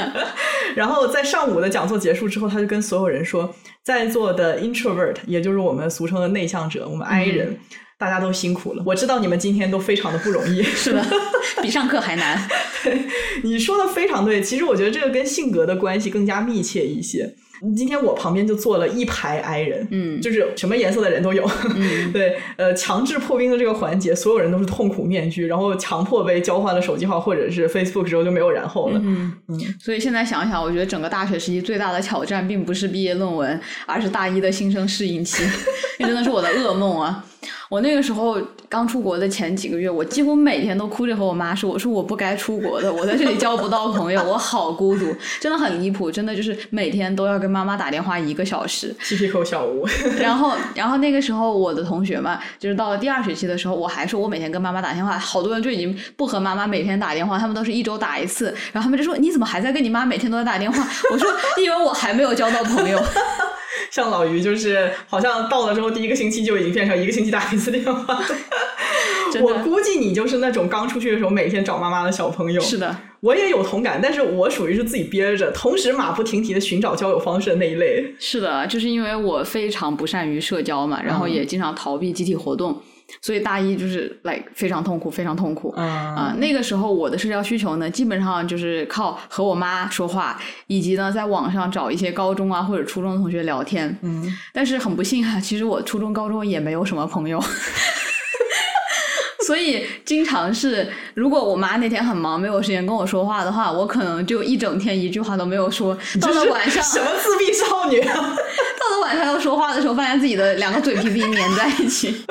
然后在上午的讲座结束之后，他就跟所有人说，在座的 introvert，也就是我们俗称的内向者，我们 I 人，大家都辛苦了。我知道你们今天都非常的不容易，是的，比上课还难。对，你说的非常对。其实我觉得这个跟性格的关系更加密切一些。今天我旁边就坐了一排 I 人，嗯就是什么颜色的人都有。嗯 对，呃，强制破冰的这个环节，所有人都是痛苦面具，然后强迫被交换了手机号或者是 Facebook 之后就没有然后了。嗯嗯所以现在想想，我觉得整个大学时期最大的挑战，并不是毕业论文，而是大一的新生适应期，那真的是我的噩梦啊！我那个时候刚出国的前几个月，我几乎每天都哭着和我妈说：“我说我不该出国的，我在这里交不到朋友，我好孤独，真的很离谱，真的就是每天都要跟妈妈打电话一个小时。鸡皮口小屋，然后，然后那个时候我的同学嘛，就是到了第二学期的时候，我还说我每天跟妈妈打电话，好多人就已经不和妈妈每天打电话，他们都是一周打一次，然后他们就说你怎么还在跟你妈每天都在打电话？我说因为我还没有交到朋友。像老于就是好像到了之后第一个星期就已经变成一个星期打一次电话。我估计你就是那种刚出去的时候每天找妈妈的小朋友。是的，我也有同感，但是我属于是自己憋着，同时马不停蹄的寻找交友方式的那一类。是的，就是因为我非常不善于社交嘛，然后也经常逃避集体活动，所以大一就是 like 非常痛苦，非常痛苦。嗯啊、那个时候我的社交需求呢，基本上就是靠和我妈说话，以及呢在网上找一些高中啊或者初中的同学聊天。嗯，但是很不幸啊，其实我初中、高中也没有什么朋友。所以经常是，如果我妈那天很忙，没有时间跟我说话的话，我可能就一整天一句话都没有说。到了晚上，什么自闭少女啊！到了晚上要说话的时候，发现自己的两个嘴皮皮粘在一起。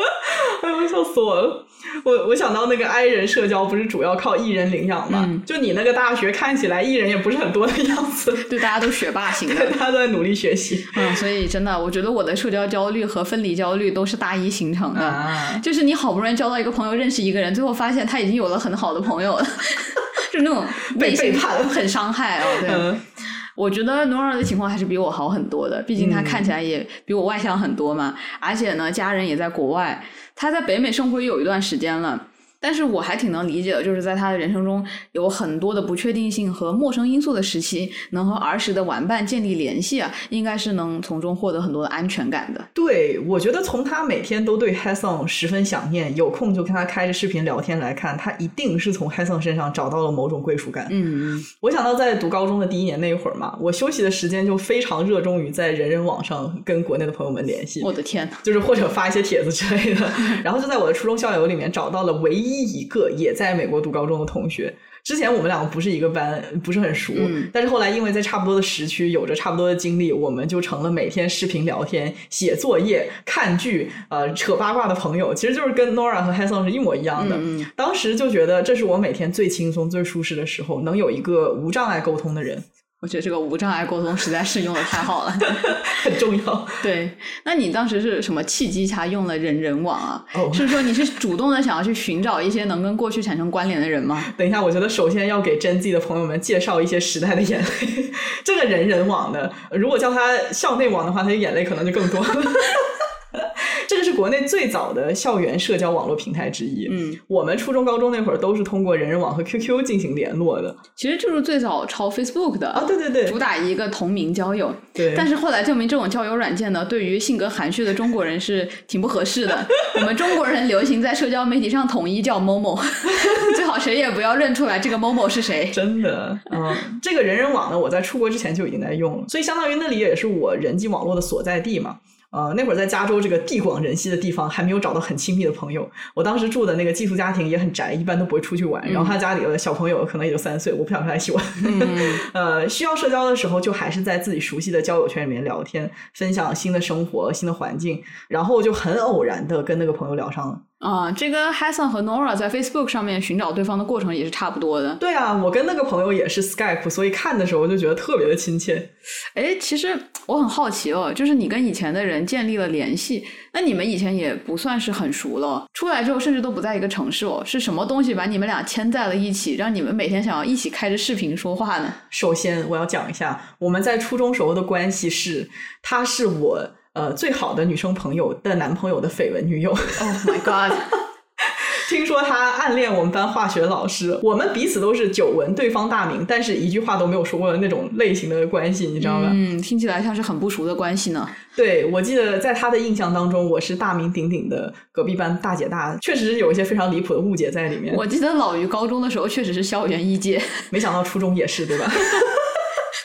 哎呦，笑死我了！我我想到那个 I 人社交不是主要靠 E 人领养吗？嗯就你那个大学看起来 E 人也不是很多的样子，对，大家都学霸型的。大家都在努力学习嗯，所以真的，我觉得我的社交焦虑和分离焦虑都是大一形成的。啊。就是你好不容易交到一个朋友，认识一个人，最后发现他已经有了很好的朋友了，就那种被背叛很伤害哦。对，嗯我觉得 Nora 的情况还是比我好很多的，毕竟他嗯看起来也比我外向很多嘛，而且呢，家人也在国外，他在北美生活有一段时间了。但是我还挺能理解的，就是在他的人生中有很多的不确定性和陌生因素的时期，能和儿时的玩伴建立联系啊，应该是能从中获得很多的安全感的。对，我觉得从他每天都对 Hasson 十分想念，有空就跟他开着视频聊天来看，他一定是从 Hasson 身上找到了某种归属感。嗯嗯我想到在读高中的第一年那会儿嘛，我休息的时间就非常热衷于在人人网上跟国内的朋友们联系，我的天呐，就是或者发一些帖子之类的，然后就在我的初中校友里面找到了唯一一一个也在美国读高中的同学。之前我们两个不是一个班，不是很熟，嗯但是后来因为在差不多的时区，有着差不多的经历，我们就成了每天视频聊天、写作业、看剧、呃扯八卦的朋友。其实就是跟 Nora 和 Hanson 是一模一样的。当时就觉得这是我每天最轻松、最舒适的时候，能有一个无障碍沟通的人我觉得这个无障碍沟通实在是用的太好了。很重要。对，那你当时是什么契机下用了人人网啊？哦 是说你是主动的想要去寻找一些能跟过去产生关联的人吗？等一下，我觉得首先要给真 Z 的朋友们介绍一些时代的眼泪。这个人人网的，如果叫它校内网的话，它的眼泪可能就更多了。这个是国内最早的校园社交网络平台之一。嗯，我们初中、高中那会儿都是通过人人网和 QQ 进行联络的。其实就是最早抄 Facebook 的啊，对对对主打一个同名交友。对。但是后来证明，这种交友软件呢，对于性格含蓄的中国人是挺不合适的。我们中国人流行在社交媒体上统一叫某某 最好谁也不要认出来这个某某是谁。真的，嗯，这个人人网呢，我在出国之前就已经在用了，所以相当于那里也是我人际网络的所在地嘛。呃，那会儿在加州这个地广人稀的地方，还没有找到很亲密的朋友。我当时住的那个寄宿家庭也很宅，一般都不会出去玩。然后他家里的小朋友可能也就三岁，我不想跟他一起玩。嗯 呃，需要社交的时候，就还是在自己熟悉的交友圈里面聊天，分享新的生活、新的环境，然后就很偶然的跟那个朋友聊上了。啊、这跟 Hassan 和 Nora 在 Facebook 上面寻找对方的过程也是差不多的。对啊，我跟那个朋友也是 Skype，所以看的时候就觉得特别的亲切。哎，其实我很好奇哦，就是你跟以前的人建立了联系，那你们以前也不算是很熟了，出来之后甚至都不在一个城市哦，是什么东西把你们俩牵在了一起，让你们每天想要一起开着视频说话呢？首先，我要讲一下我们在初中时候的关系是，他是我呃最好的女生朋友的男朋友的绯闻女友。Oh my god！听说他暗恋我们班化学老师，我们彼此都是久闻对方大名，但是一句话都没有说过的那种类型的关系，你知道吧？嗯，听起来像是很不熟的关系呢。对，我记得在他的印象当中，我是大名鼎鼎的隔壁班大姐大，确实是有一些非常离谱的误解在里面。我记得老于高中的时候确实是校园一姐，没想到初中也是，对吧？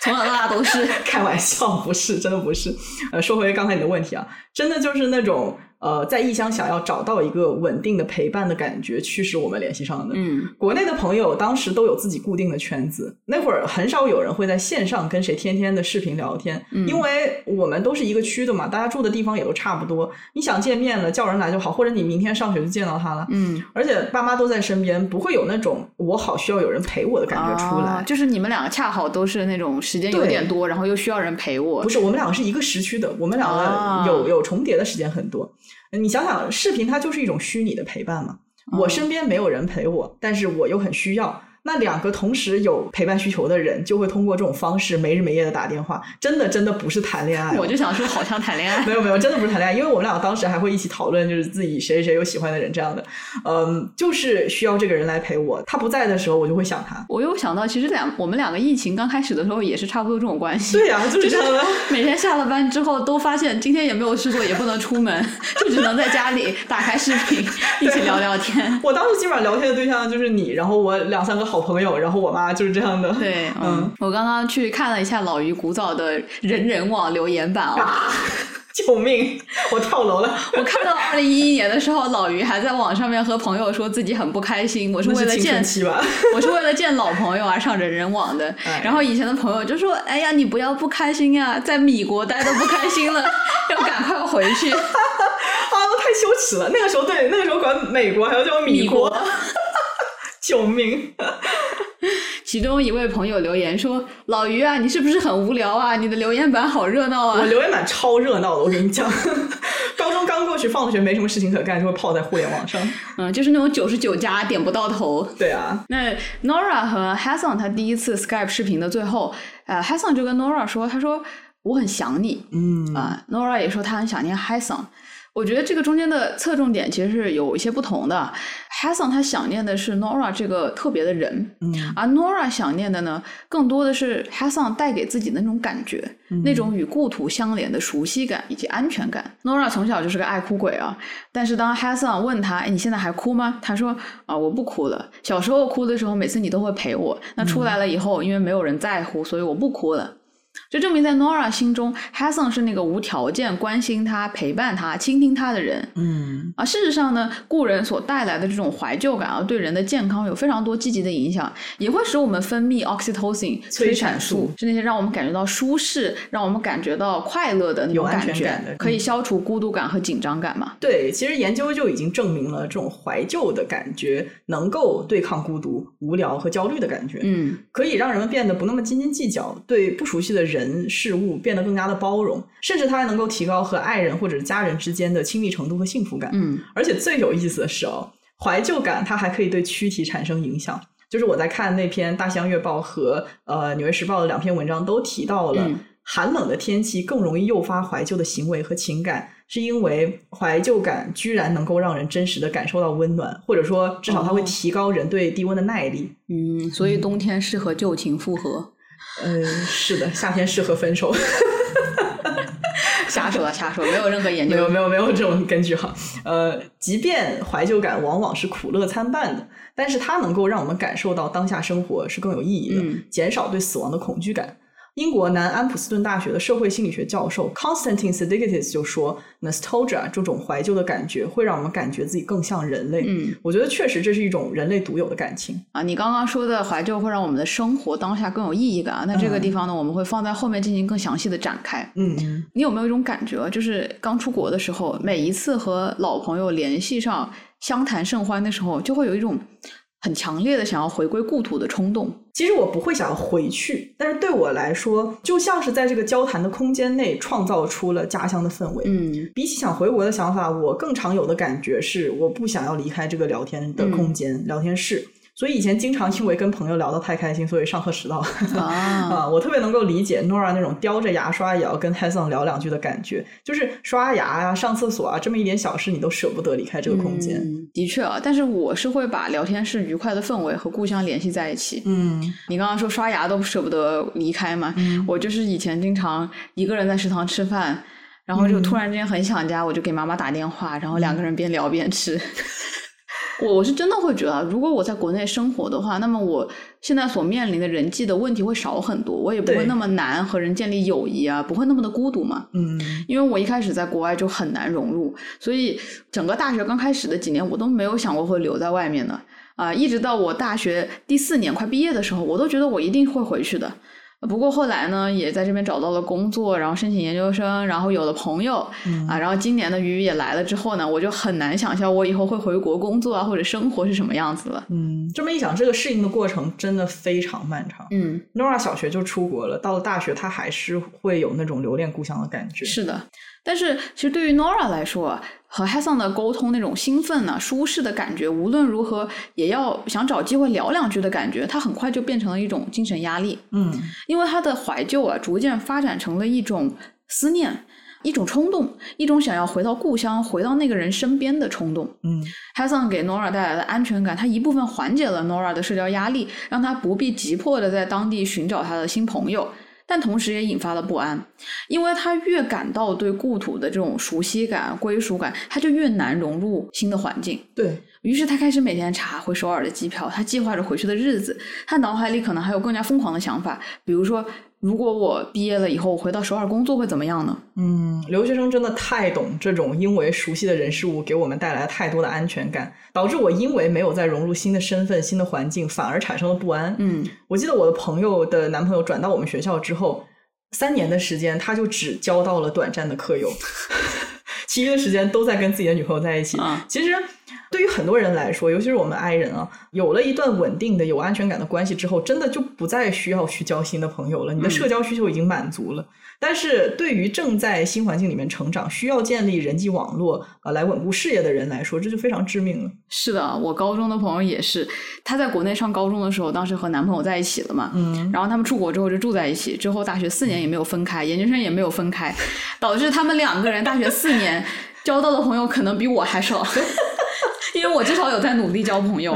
从小到大都是。开玩笑，不是，真的不是。呃，说回刚才你的问题啊，真的就是那种。呃，在异乡想要找到一个稳定的陪伴的感觉，驱使我们联系上的。嗯，国内的朋友当时都有自己固定的圈子，那会儿很少有人会在线上跟谁天天的视频聊天，嗯因为我们都是一个区的嘛，大家住的地方也都差不多。你想见面了，叫人来就好，或者你明天上学就见到他了。嗯，而且爸妈都在身边，不会有那种我好需要有人陪我的感觉出来。就是你们两个恰好都是那种时间有点多，然后又需要人陪我。不是，我们两个是一个时区的，我们两个有有重叠的时间很多。你想想，视频它就是一种虚拟的陪伴嘛。我身边没有人陪我，但是我又很需要。那两个同时有陪伴需求的人，就会通过这种方式没日没夜的打电话，真的真的不是谈恋爱。我就想说，好像谈恋爱。没有没有，真的不是谈恋爱，因为我们俩当时还会一起讨论，就是自己谁谁谁有喜欢的人这样的。嗯，就是需要这个人来陪我，他不在的时候，我就会想他。我又想到，其实两我们两个疫情刚开始的时候也是差不多这种关系。对呀，就是这样的。每天下了班之后，都发现今天也没有事做，也不能出门，就只能在家里打开视频一起聊聊天。我当时基本上聊天的对象就是你，然后我两三个好朋友，然后我。妈，就是这样的。对，嗯，我刚刚去看了一下老于古早的人人网留言板啊，救命！我跳楼了。我看到二零一一年的时候，老于还在网上面和朋友说自己很不开心，我是为了见，我是为了见老朋友而上人人网的。然后以前的朋友就说：“哎呀，你不要不开心呀，在米国待的不开心了，要赶快回去。”啊，太羞耻了！那个时候，对，那个时候管美国还要叫米国。救命！其中一位朋友留言说：“老于啊，你是不是很无聊啊？你的留言板好热闹啊！” 我留言板超热闹的，我跟你讲，高中刚过去，放了学没什么事情可干，就会泡在互联网上。嗯，就是那种九十九加点不到头。对啊，那 Nora 和 Hassan 他第一次 Skype 视频的最后，呃，Hassan 就跟 Nora 说：“他说我很想你。”嗯啊，Nora 也说他很想念 Hassan。我觉得这个中间的侧重点其实是有一些不同的。Hassan 他想念的是 Nora 这个特别的人，嗯，而 Nora 想念的呢，更多的是 Hassan 带给自己的那种感觉，那种与故土相连的熟悉感以及安全感。Nora 从小就是个爱哭鬼啊，但是当 Hassan 问他：“哎，你现在还哭吗？”他说：“啊，我不哭了。小时候哭的时候，每次你都会陪我。那出来了以后，因为没有人在乎，所以我不哭了。”就证明在 Nora 心中，Hassan 是那个无条件关心他、陪伴他、倾听他的人。嗯，而事实上呢，故人所带来的这种怀旧感啊，对人的健康有非常多积极的影响，也会使我们分泌 oxytocin 催产素，是那些让我们感觉到舒适、让我们感觉到快乐的那种感觉，可以消除孤独感和紧张感嘛？对，其实研究就已经证明了，这种怀旧的感觉能够对抗孤独、无聊和焦虑的感觉。嗯，可以让人们变得不那么斤斤计较，对不熟悉的。人事物变得更加的包容，甚至它还能够提高和爱人或者家人之间的亲密程度和幸福感。嗯，而且最有意思的是哦，怀旧感它还可以对躯体产生影响。就是我在看那篇《大西洋月报》和呃《纽约时报》的两篇文章，都提到了寒冷的天气更容易诱发怀旧的行为和情感，是因为怀旧感居然能够让人真实的感受到温暖，或者说至少它会提高人对低温的耐力。嗯，所以冬天适合旧情复合。嗯，是的，夏天适合分手。瞎说瞎说，没有任何研究，没有没有没有这种根据哈。呃，即便怀旧感往往是苦乐参半的，但是它能够让我们感受到当下生活是更有意义的，减少对死亡的恐惧感。英国南安普斯顿大学的社会心理学教授 Constantine s e d i g i t i s 就说，nostalgia 这种怀旧的感觉会让我们感觉自己更像人类。嗯，我觉得确实这是一种人类独有的感情啊。你刚刚说的怀旧会让我们的生活当下更有意义感，那这个地方呢，我们会放在后面进行更详细的展开。嗯嗯，你有没有一种感觉，就是刚出国的时候，每一次和老朋友联系上，相谈甚欢的时候，就会有一种。很强烈的想要回归故土的冲动。其实我不会想要回去，但是对我来说，就像是在这个交谈的空间内创造出了家乡的氛围。嗯，比起想回国的想法，我更常有的感觉是，我不想要离开这个聊天的空间、聊天室。所以以前经常因为跟朋友聊得太开心，所以上课迟到 啊。我特别能够理解 Nora 那种叼着牙刷也要跟 Hassan 聊两句的感觉，就是刷牙啊、上厕所啊这么一点小事，你都舍不得离开这个空间。的确啊，但是我是会把聊天室愉快的氛围和故乡联系在一起。嗯，你刚刚说刷牙都舍不得离开嘛？我就是以前经常一个人在食堂吃饭，然后就突然之间很想家，我就给妈妈打电话，然后两个人边聊边吃。我我是真的会觉得，如果我在国内生活的话，那么我现在所面临的人际的问题会少很多，我也不会那么难和人建立友谊啊，不会那么的孤独嘛。嗯，因为我一开始在国外就很难融入，所以整个大学刚开始的几年，我都没有想过会留在外面的啊、一直到我大学第四年快毕业的时候，我都觉得我一定会回去的。不过后来呢，也在这边找到了工作，然后申请研究生，然后有了朋友、啊，然后今年的鱼也来了之后呢，我就很难想象我以后会回国工作啊或者生活是什么样子了。嗯，这么一想，这个适应的过程真的非常漫长。嗯，Nora 小学就出国了，到了大学，她还是会有那种留恋故乡的感觉。是的，但是其实对于 Nora 来说啊，和 Hassan 的沟通那种兴奋呢、舒适的感觉，无论如何也要想找机会聊两句的感觉，它很快就变成了一种精神压力，嗯因为他的怀旧啊，逐渐发展成了一种思念。一种冲动，一种想要回到故乡、回到那个人身边的冲动。嗯 Hassan 给 Nora 带来的安全感，他一部分缓解了 Nora 的社交压力，让她不必急迫的在当地寻找她的新朋友，但同时也引发了不安，因为他越感到对故土的这种熟悉感、归属感，他就越难融入新的环境。对，于是他开始每天查回首尔的机票，他计划着回去的日子，他脑海里可能还有更加疯狂的想法，比如说，如果我毕业了以后我回到首尔工作会怎么样呢？嗯，留学生真的太懂这种因为熟悉的人事物给我们带来太多的安全感，导致我因为没有再融入新的身份、新的环境，反而产生了不安。嗯，我记得我的朋友的男朋友转到我们学校之后，三年的时间他就只交到了短暂的课友，其余的时间都在跟自己的女朋友在一起。啊其实对于很多人来说，尤其是我们 I 人啊，有了一段稳定的、有安全感的关系之后，真的就不再需要去交新的朋友了，你的嗯社交需求已经满足了。但是对于正在新环境里面成长、需要建立人际网络呃来稳固事业的人来说，这就非常致命了。是的，我高中的朋友也是，她在国内上高中的时候，当时和男朋友在一起了嘛，嗯，然后他们出国之后就住在一起，之后大学四年也没有分开，研究生也没有分开，导致他们两个人大学四年 交到的朋友可能比我还少，因为我至少有在努力交朋友。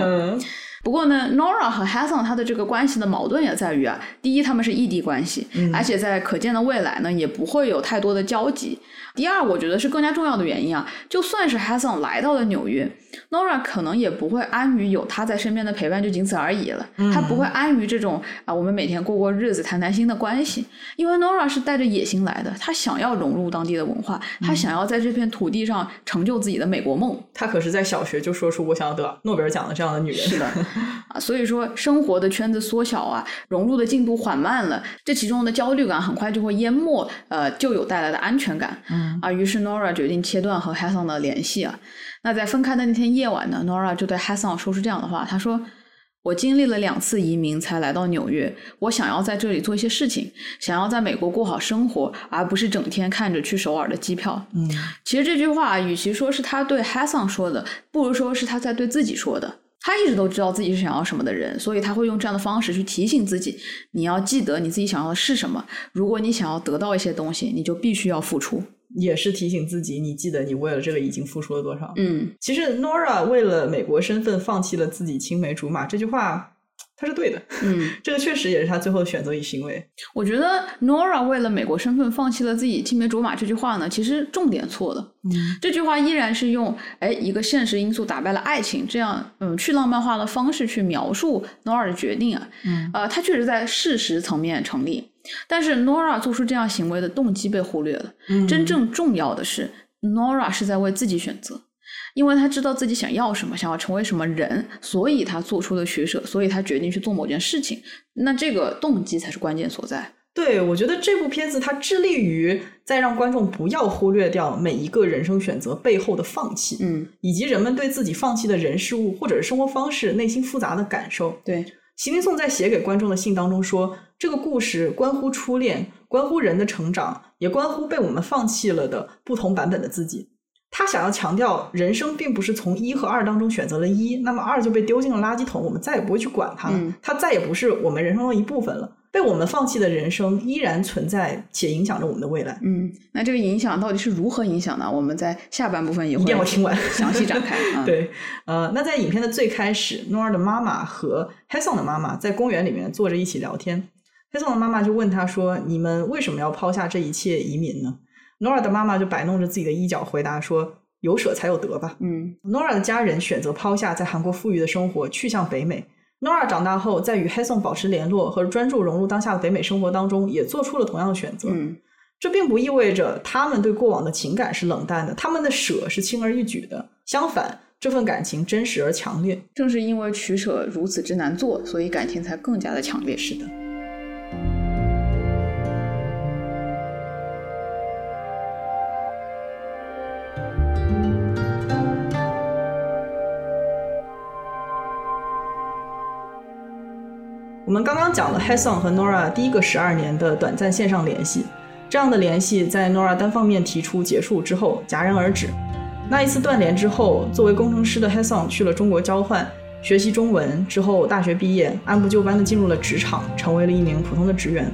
不过呢，Nora 和 Hassan 他的这个关系的矛盾也在于啊，第一他们是异地关系，而且在可见的未来呢，也不会有太多的交集。第二，我觉得是更加重要的原因啊，就算是 Hassan 来到了纽约，Nora 可能也不会安于有他在身边的陪伴就仅此而已了，他不会安于这种啊我们每天过过日子、谈谈心的关系，因为 Nora 是带着野心来的，他想要融入当地的文化，他想要在这片土地上成就自己的美国梦。她可是在小学就说出我想要得诺贝尔奖的这样的女人。是的，啊，所以说生活的圈子缩小啊，融入的进度缓慢了，这其中的焦虑感很快就会淹没呃旧有带来的安全感。嗯啊，于是 Nora 决定切断和 Hassan 的联系啊。那在分开的那天夜晚呢，Nora 就对 Hassan 说出这样的话，他说。我经历了两次移民才来到纽约，我想要在这里做一些事情，想要在美国过好生活，而不是整天看着去首尔的机票。嗯其实这句话，与其说是他对 Hassan 说的，不如说是他在对自己说的。他一直都知道自己是想要什么的人，所以他会用这样的方式去提醒自己：你要记得你自己想要的是什么。如果你想要得到一些东西，你就必须要付出。也是提醒自己，你记得你为了这个已经付出了多少。嗯，其实 Nora 为了美国身份放弃了自己青梅竹马，这句话她是对的，嗯，这个确实也是他最后的选择与行为。我觉得 Nora 为了美国身份放弃了自己青梅竹马这句话呢，其实重点错了。嗯这句话依然是用哎一个现实因素打败了爱情这样嗯去浪漫化的方式去描述 Nora 的决定啊，嗯呃，他确实在事实层面成立，但是 Nora 做出这样行为的动机被忽略了。嗯真正重要的是，Nora 是在为自己选择，因为他知道自己想要什么，想要成为什么人，所以他做出了取舍，所以他决定去做某件事情。那这个动机才是关键所在。对，我觉得这部片子它致力于在让观众不要忽略掉每一个人生选择背后的放弃，嗯，以及人们对自己放弃的人事物或者是生活方式内心复杂的感受。对，席琳颂在写给观众的信当中说，这个故事关乎初恋，关乎人的成长，也关乎被我们放弃了的不同版本的自己。他想要强调，人生并不是从一和二当中选择了一，那么二就被丢进了垃圾桶，我们再也不会去管它了，嗯它再也不是我们人生的一部分了。被我们放弃的人生依然存在，且影响着我们的未来。嗯，那这个影响到底是如何影响呢？我们在下半部分也一定要会听完，详细展开。啊、，对，呃，那在影片的最开始，Nora 的妈妈和 Hassan 的妈妈在公园里面坐着一起聊天。Hassan 的妈妈就问他说：“你们为什么要抛下这一切移民呢？”Nora 的妈妈就摆弄着自己的衣角回答说：“有舍才有得吧。嗯 Nora 的家人选择抛下在韩国富裕的生活，去向北美。Nora 长大后，在与 Haesung 保持联络和专注融入当下的北美生活当中，也做出了同样的选择。嗯这并不意味着他们对过往的情感是冷淡的，他们的舍是轻而易举的。相反，这份感情真实而强烈。正是因为取舍如此之难做，所以感情才更加的强烈。是的。我们刚刚讲了 Hassan 和 Nora 第一个十二年的短暂线上联系，这样的联系在 Nora 单方面提出结束之后戛然而止。那一次断联之后，作为工程师的 Hassan 去了中国交换，学习中文之后，大学毕业，按部就班的进入了职场，成为了一名普通的职员。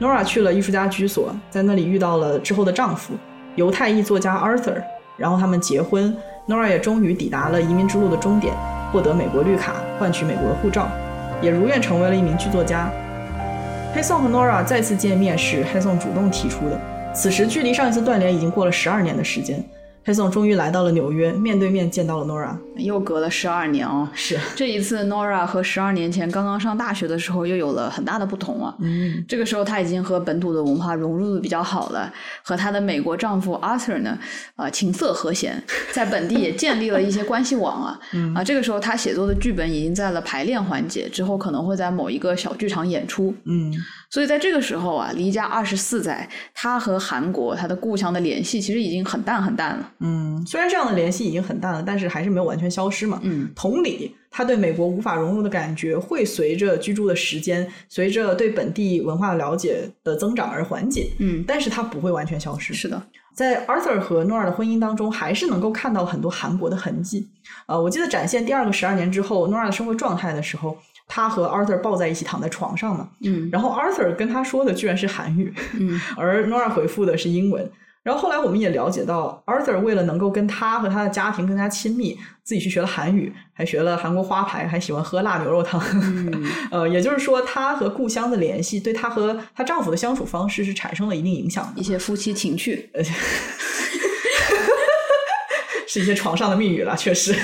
Nora 去了艺术家居所，在那里遇到了之后的丈夫，犹太裔作家 Arthur，然后他们结婚。Nora 也终于抵达了移民之路的终点，获得美国绿卡，换取美国的护照，也如愿成为了一名剧作家。黑松和 Nora 再次见面是黑松主动提出的，此时距离上一次断联已经过了十二年的时间。黑松终于来到了纽约，面对面见到了 Nora。又隔了十二年哦，是，这一次 Nora 和十二年前刚刚上大学的时候又有了很大的不同啊。嗯，这个时候她已经和本土的文化融入的比较好了，和她的美国丈夫 Arthur 呢，呃，琴瑟和弦，在本地也建立了一些关系网啊。嗯啊，这个时候她写作的剧本已经在了排练环节，之后可能会在某一个小剧场演出。嗯，所以在这个时候啊，离家二十四载，她和韩国她的故乡的联系其实已经很淡很淡了。嗯，虽然这样的联系已经很淡了，但是还是没有完全消失嘛。嗯同理，他对美国无法融入的感觉会随着居住的时间，随着对本地文化的了解的增长而缓解，嗯，但是它不会完全消失。是的，在 Arthur 和 Nora 的婚姻当中，还是能够看到很多韩国的痕迹。呃，我记得展现第二个十二年之后，Nora 的生活状态的时候，他和 Arthur 抱在一起躺在床上嘛，嗯然后 Arthur 跟他说的居然是韩语，嗯 而 Nora 回复的是英文。然后后来我们也了解到，Arthur 为了能够跟他和他的家庭更加亲密，自己去学了韩语，还学了韩国花牌，还喜欢喝辣牛肉汤。嗯 呃，也就是说，他和故乡的联系对她和她丈夫的相处方式是产生了一定影响的一，些夫妻情趣。是一些床上的密语了，确实。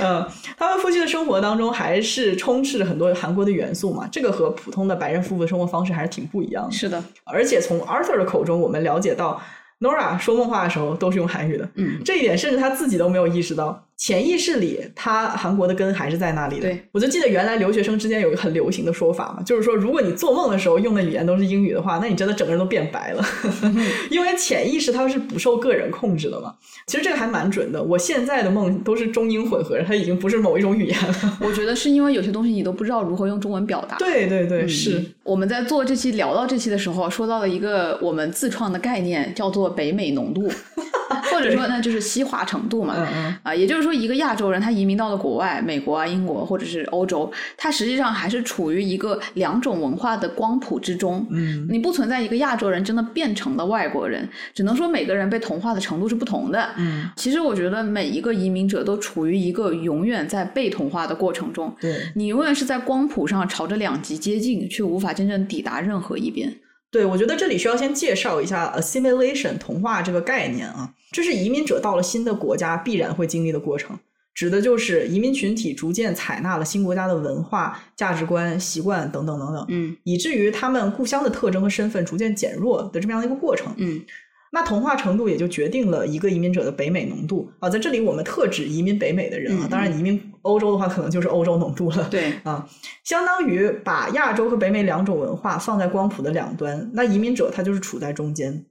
嗯，他们夫妻的生活当中还是充斥着很多韩国的元素嘛，这个和普通的白人夫妇的生活方式还是挺不一样的。是的，而且从 Arthur 的口中，我们了解到 Nora 说梦话的时候都是用韩语的，嗯这一点甚至他自己都没有意识到，潜意识里他韩国的根还是在那里的。对，我就记得原来留学生之间有一个很流行的说法嘛，就是说如果你做梦的时候用的语言都是英语的话，那你真的整个人都变白了，因为潜意识它是不受个人控制的嘛。其实这个还蛮准的，我现在的梦都是中英混合，它已经不是某一种语言了。我觉得是因为有些东西你都不知道如何用中文表达。对对对，嗯是。我们在做这期聊到这期的时候，说到了一个我们自创的概念，叫做北美浓度，或者说呢就是西化程度嘛。嗯嗯啊，也就是说，一个亚洲人他移民到了国外，美国啊、英国或者是欧洲，他实际上还是处于一个两种文化的光谱之中。嗯你不存在一个亚洲人真的变成了外国人，只能说每个人被同化的程度是不同的。嗯，其实我觉得每一个移民者都处于一个永远在被同化的过程中。对。你永远是在光谱上朝着两极接近，却无法真正抵达任何一边。对，我觉得这里需要先介绍一下 assimilation 同化这个概念啊，这是移民者到了新的国家必然会经历的过程，指的就是移民群体逐渐采纳了新国家的文化、价值观、习惯等等等等，嗯。以至于他们故乡的特征和身份逐渐减弱的这么样的一个过程。嗯那同化程度也就决定了一个移民者的北美浓度啊，在这里我们特指移民北美的人啊，嗯当然移民欧洲的话，可能就是欧洲浓度了。对，啊，相当于把亚洲和北美两种文化放在光谱的两端，那移民者他就是处在中间。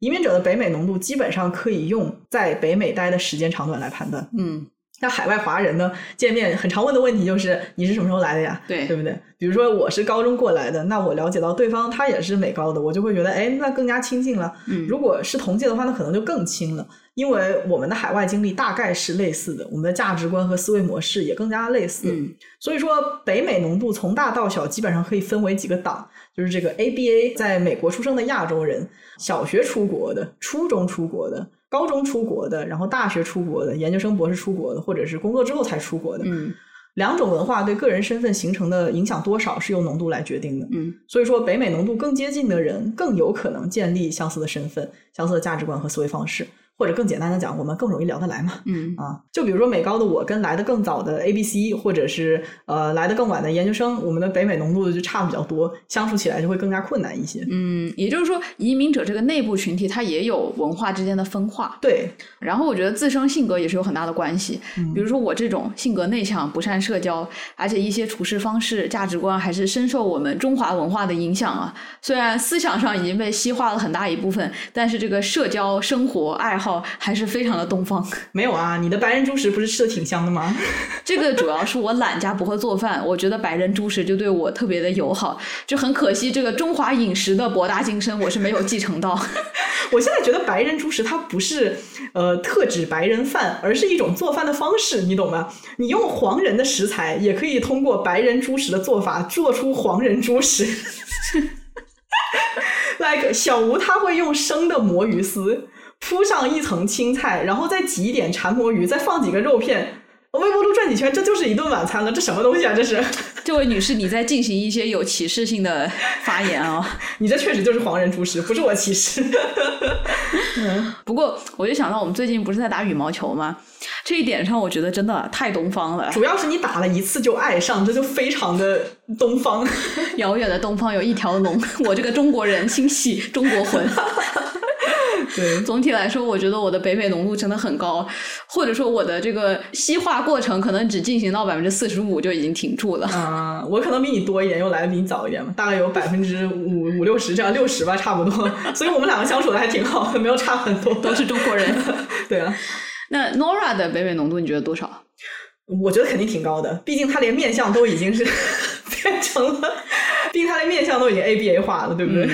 移民者的北美浓度基本上可以用在北美待的时间长短来判断。嗯那海外华人呢，见面很常问的问题就是你是什么时候来的呀？对对不对？比如说我是高中过来的，那我了解到对方他也是美高的，我就会觉得哎，那更加亲近了。嗯如果是同届的话，那可能就更亲了，因为我们的海外经历大概是类似的，我们的价值观和思维模式也更加类似。嗯所以说，北美浓度从大到小基本上可以分为几个档，就是这个 ABA 在美国出生的亚洲人，小学出国的、初中出国的、高中出国的，然后大学出国的、研究生、博士出国的，或者是工作之后才出国的。嗯两种文化对个人身份形成的影响多少是由浓度来决定的。嗯所以说，北美浓度更接近的人，更有可能建立相似的身份、相似的价值观和思维方式。或者更简单的讲，我们更容易聊得来嘛。嗯啊，就比如说美高的我跟来的更早的 A、B、C，或者是呃来的更晚的研究生，我们的北美浓度就差的比较多，相处起来就会更加困难一些。嗯，也就是说，移民者这个内部群体，它也有文化之间的分化。对，然后我觉得自身性格也是有很大的关系。比如说我这种性格内向、不善社交，而且一些处事方式、价值观还是深受我们中华文化的影响啊。虽然思想上已经被西化了很大一部分，但是这个社交、生活、爱好还是非常的东方。没有啊，你的白人猪食不是吃的挺香的吗？这个主要是我懒加不会做饭，我觉得白人猪食就对我特别的友好，就很可惜这个中华饮食的博大精深我是没有继承到。我现在觉得白人猪食它不是呃特指白人饭，而是一种做饭的方式，你懂吗？你用黄人的食材，也可以通过白人猪食的做法做出黄人猪食。like 小吴他会用生的魔芋丝铺上一层青菜，然后再挤一点馋魔鱼，再放几个肉片。微波炉转几圈，这就是一顿晚餐了。这什么东西啊？这是？这位女士，你在进行一些有歧视性的发言啊！你这确实就是黄人厨师，不是我歧视。不过，我就想到我们最近不是在打羽毛球吗？这一点上，我觉得真的太东方了。主要是你打了一次就爱上，这就非常的东方。遥远的东方有一条龙，我这个中国人心系中国魂。对，总体来说，我觉得我的北美浓度真的很高，或者说我的这个西化过程可能只进行到百分之四十五就已经停住了。啊，我可能比你多一点，又来的比你早一点嘛，大概有百分之五五六十这样，六十吧，差不多。所以我们两个相处的还挺好的，没有差很多，都是中国人。对啊，那 Nora 的北美浓度你觉得多少？我觉得肯定挺高的，毕竟他连面相都已经是 变成了。毕竟他连面相都已经 ABA 化了，对不对？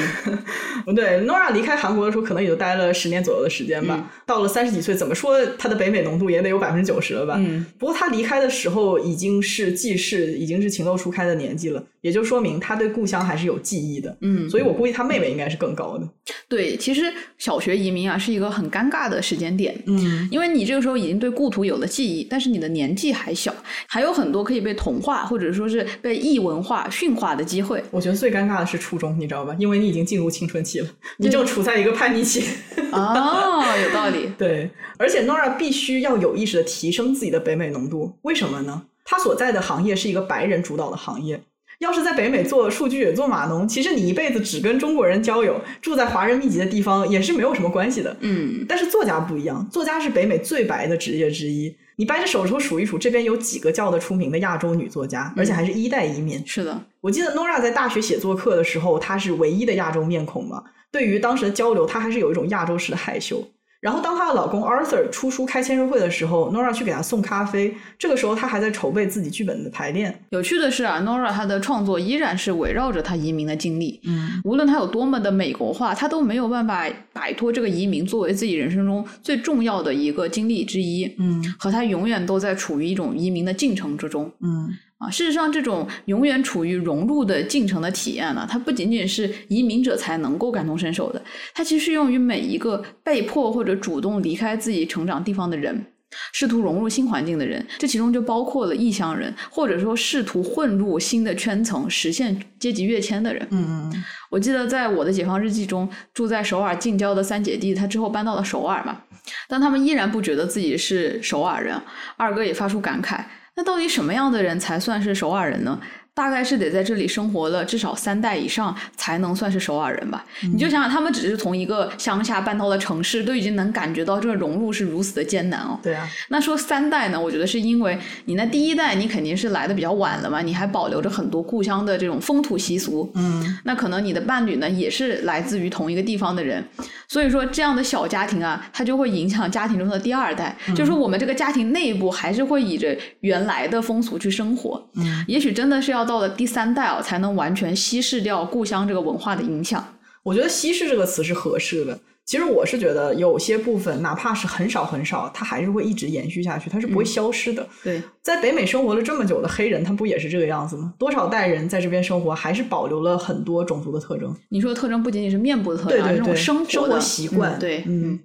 不 对，Nora 离开韩国的时候，可能也就待了十年左右的时间吧。到了三十几岁，怎么说他的北美浓度也得有百分之九十了吧？嗯。不过他离开的时候已经是记事，已经是情窦初开的年纪了，也就说明他对故乡还是有记忆的。嗯。所以我估计他妹妹应该是更高的。对，其实小学移民啊是一个很尴尬的时间点。嗯。因为你这个时候已经对故土有了记忆，但是你的年纪还小，还有很多可以被同化或者说是被异文化驯化的机会。我觉得最尴尬的是初中，你知道吧？因为你已经进入青春期了，你正处在一个叛逆期。哦，有道理。对，而且 Nora 必须要有意识的提升自己的北美浓度，为什么呢？他所在的行业是一个白人主导的行业。要是在北美做数据、做码农，其实你一辈子只跟中国人交友，住在华人密集的地方也是没有什么关系的。嗯，但是作家不一样，作家是北美最白的职业之一。你掰着手指头数一数，这边有几个叫得出名的亚洲女作家，而且还是一代移民。是的，我记得 Nora 在大学写作课的时候，她是唯一的亚洲面孔嘛。对于当时的交流，她还是有一种亚洲式的害羞。然后，当她的老公 Arthur 出书开签售会的时候，Nora 去给他送咖啡。这个时候，她还在筹备自己剧本的排练。有趣的是啊，Nora 她的创作依然是围绕着她移民的经历。嗯，无论她有多么的美国化，她都没有办法摆脱这个移民作为自己人生中最重要的一个经历之一。嗯，和她永远都在处于一种移民的进程之中。嗯。啊，事实上，这种永远处于融入的进程的体验呢，它不仅仅是移民者才能够感同身受的，它其实适用于每一个被迫或者主动离开自己成长地方的人，试图融入新环境的人，这其中就包括了异乡人，或者说试图混入新的圈层、实现阶级跃迁的人。嗯嗯，我记得在我的解放日记中，住在首尔近郊的三姐弟，他之后搬到了首尔嘛，但他们依然不觉得自己是首尔人。二哥也发出感慨。那到底什么样的人才算是首尔人呢？大概是得在这里生活了至少三代以上，才能算是首尔人吧。你就想想，他们只是从一个乡下搬到了城市，都已经能感觉到这个融入是如此的艰难哦。对啊。那说三代呢？我觉得是因为你那第一代你肯定是来的比较晚了嘛，你还保留着很多故乡的这种风土习俗。嗯。那可能你的伴侣呢，也是来自于同一个地方的人，所以说这样的小家庭啊，它就会影响家庭中的第二代。就是说我们这个家庭内部还是会以着原来的风俗去生活。嗯。也许真的是要到了第三代啊，才能完全稀释掉故乡这个文化的影响。我觉得“稀释”这个词是合适的。其实我是觉得有些部分，哪怕是很少很少，它还是会一直延续下去，它是不会消失的。对，在北美生活了这么久的黑人，他不也是这个样子吗？多少代人在这边生活，还是保留了很多种族的特征。你说的特征不仅仅是面部的特征，对对对，生活的习惯。对，嗯。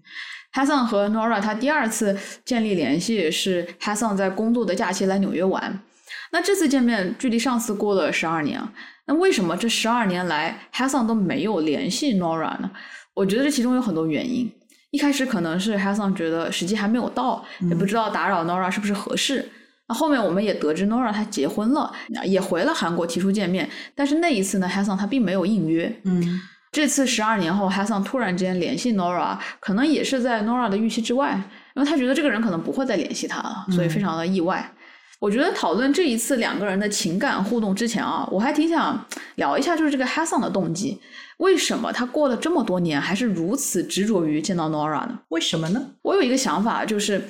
Hassan 和 Nora 他第二次建立联系是 Hassan 在工作的假期来纽约玩。那这次见面距离上次过了十二年啊，那为什么这十二年来 Hassan 都没有联系 Nora 呢？我觉得这其中有很多原因。一开始可能是 Hassan 觉得时机还没有到，也不知道打扰 Nora 是不是合适。那后面我们也得知 Nora 她结婚了，也回了韩国提出见面，但是那一次呢，Hassan 他并没有应约。嗯，这次十二年后，Hassan 突然之间联系 Nora，可能也是在 Nora 的预期之外，因为他觉得这个人可能不会再联系他了，所以非常的意外。我觉得讨论这一次两个人的情感互动之前啊，我还挺想聊一下，就是这个 Hassan 的动机，为什么他过了这么多年还是如此执着于见到 Nora 呢？为什么呢？我有一个想法，就是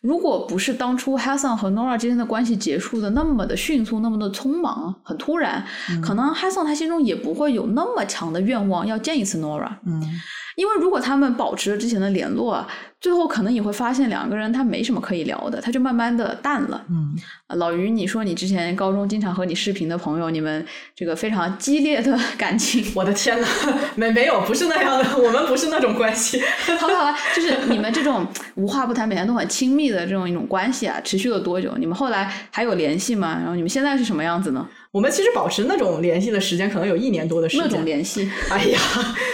如果不是当初 Hassan 和 Nora 之间的关系结束的那么的迅速，那么的匆忙，很突然，可能 Hassan 他心中也不会有那么强的愿望要见一次 Nora。嗯。因为如果他们保持了之前的联络，最后可能你会发现两个人他没什么可以聊的，他就慢慢的淡了。嗯，老于，你说你之前高中经常和你视频的朋友，你们这个非常激烈的 感情，我的天呐，没没有，不是那样的，我们不是那种关系。好吧，好吧，就是你们这种无话不谈，每天都很亲密的这种一种关系啊，持续了多久？你们后来还有联系吗？然后你们现在是什么样子呢？我们其实保持那种联系的时间，可能有一年多的时间。那种联系，哎呀，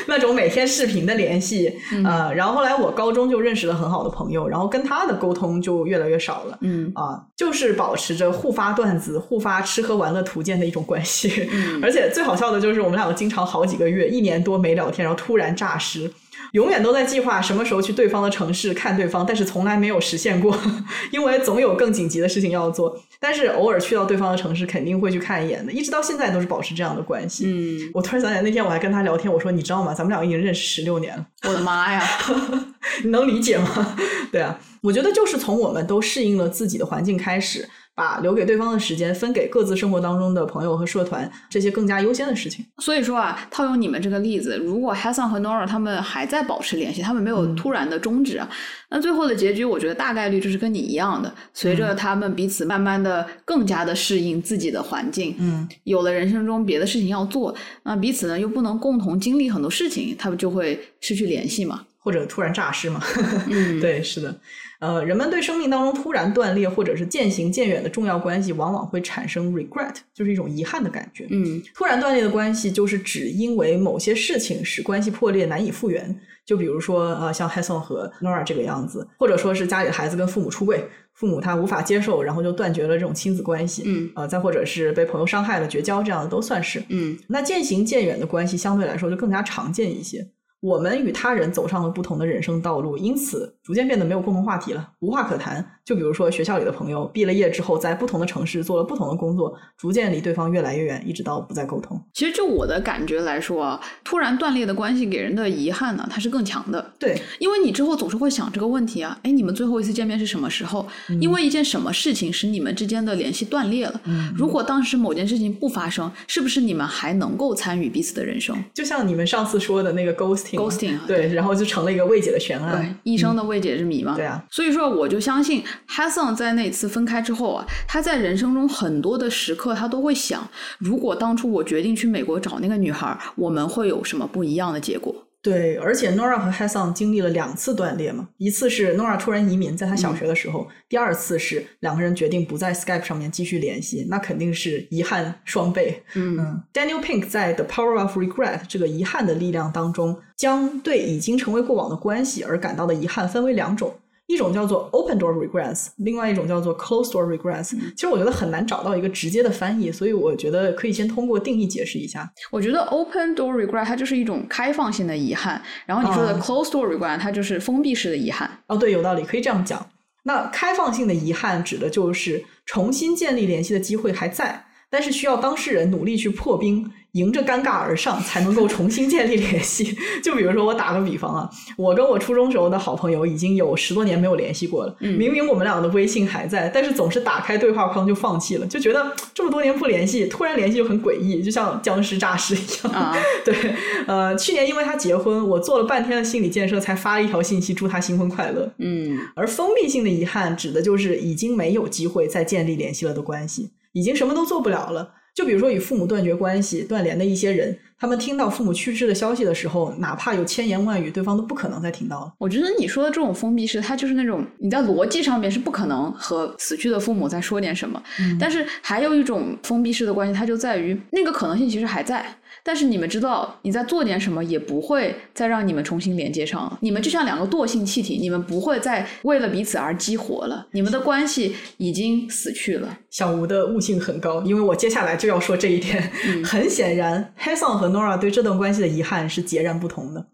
那种每天视频的联系，呃，然后后来我高中就认识了很好的朋友，然后跟他的沟通就越来越少了。嗯啊，就是保持着互发段子、互发吃喝玩乐图鉴的一种关系。而且最好笑的就是，我们两个经常好几个月、一年多没聊天，然后突然诈尸。永远都在计划什么时候去对方的城市看对方，但是从来没有实现过，因为总有更紧急的事情要做。但是偶尔去到对方的城市，肯定会去看一眼的，一直到现在都是保持这样的关系。嗯，我突然想起来，那天我还跟他聊天，我说：“你知道吗？咱们两个已经认识十六年了。”我的妈呀，你能理解吗？对啊，我觉得就是从我们都适应了自己的环境开始。把留给对方的时间分给各自生活当中的朋友和社团，这些更加优先的事情。所以说啊，套用你们这个例子，如果 Hassan 和 Nora 他们还在保持联系，他们没有突然的终止啊，那最后的结局，我觉得大概率就是跟你一样的。随着他们彼此慢慢的更加的适应自己的环境，嗯，有了人生中别的事情要做，那彼此呢又不能共同经历很多事情，他们就会失去联系嘛，或者突然诈尸嘛。嗯，对，是的。呃，人们对生命当中突然断裂或者是渐行渐远的重要关系，往往会产生 regret，就是一种遗憾的感觉。嗯，突然断裂的关系，就是指因为某些事情使关系破裂，难以复原。就比如说，呃，像 Hassan 和 Nora 这个样子，或者说是家里的孩子跟父母出柜，父母他无法接受，然后就断绝了这种亲子关系。嗯，呃，再或者是被朋友伤害了绝交，这样的都算是。嗯，那渐行渐远的关系相对来说就更加常见一些。我们与他人走上了不同的人生道路，因此逐渐变得没有共同话题了，无话可谈。就比如说学校里的朋友，毕了业之后，在不同的城市做了不同的工作，逐渐离对方越来越远，一直到不再沟通。其实就我的感觉来说啊，突然断裂的关系给人的遗憾呢，它是更强的。对，因为你之后总是会想这个问题啊，哎，你们最后一次见面是什么时候？因为一件什么事情使你们之间的联系断裂了？如果当时某件事情不发生，是不是你们还能够参与彼此的人生？就像你们上次说的那个 ghosting，ghosting，对。然后就成了一个未解的悬案，对一生的未解之谜嘛。对啊，所以说我就相信 Hassan 在那次分开之后啊，他在人生中很多的时刻，他都会想，如果当初我决定去美国找那个女孩，我们会有什么不一样的结果？对，而且 Nora 和 Hassan 经历了两次断裂嘛，一次是 Nora 突然移民，在他小学的时候；第二次是两个人决定不在 Skype 上面继续联系，那肯定是遗憾双倍。嗯，Daniel Pink 在《The Power of Regret》这个遗憾的力量当中，将对已经成为过往的关系而感到的遗憾分为两种。一种叫做 open door regrets，另外一种叫做 closed door regrets。其实我觉得很难找到一个直接的翻译，所以我觉得可以先通过定义解释一下。我觉得 open door regret 它就是一种开放性的遗憾，然后你说的 closed door regret 它就是封闭式的遗憾。哦，对，有道理，可以这样讲。那开放性的遗憾指的就是重新建立联系的机会还在，但是需要当事人努力去破冰。迎着尴尬而上，才能够重新建立联系。就比如说，我打个比方啊，我跟我初中时候的好朋友已经有十多年没有联系过了。明明我们俩的微信还在，但是总是打开对话框就放弃了，就觉得这么多年不联系，突然联系就很诡异，就像僵尸诈尸一样。对，呃，去年因为他结婚，我做了半天的心理建设，才发了一条信息祝他新婚快乐。嗯，而封闭性的遗憾指的就是已经没有机会再建立联系了的关系，已经什么都做不了了。就比如说与父母断绝关系、断联的一些人，他们听到父母去世的消息的时候，哪怕有千言万语，对方都不可能再听到了。我觉得你说的这种封闭式，它就是那种你在逻辑上面是不可能和死去的父母再说点什么，但是还有一种封闭式的关系，它就在于那个可能性其实还在。但是你们知道，你在做点什么，也不会再让你们重新连接上了。你们就像两个惰性气体，你们不会再为了彼此而激活了。你们的关系已经死去了。小吴的悟性很高，因为我接下来就要说这一点。很显然，黑桑和 Nora 对这段关系的遗憾是截然不同的。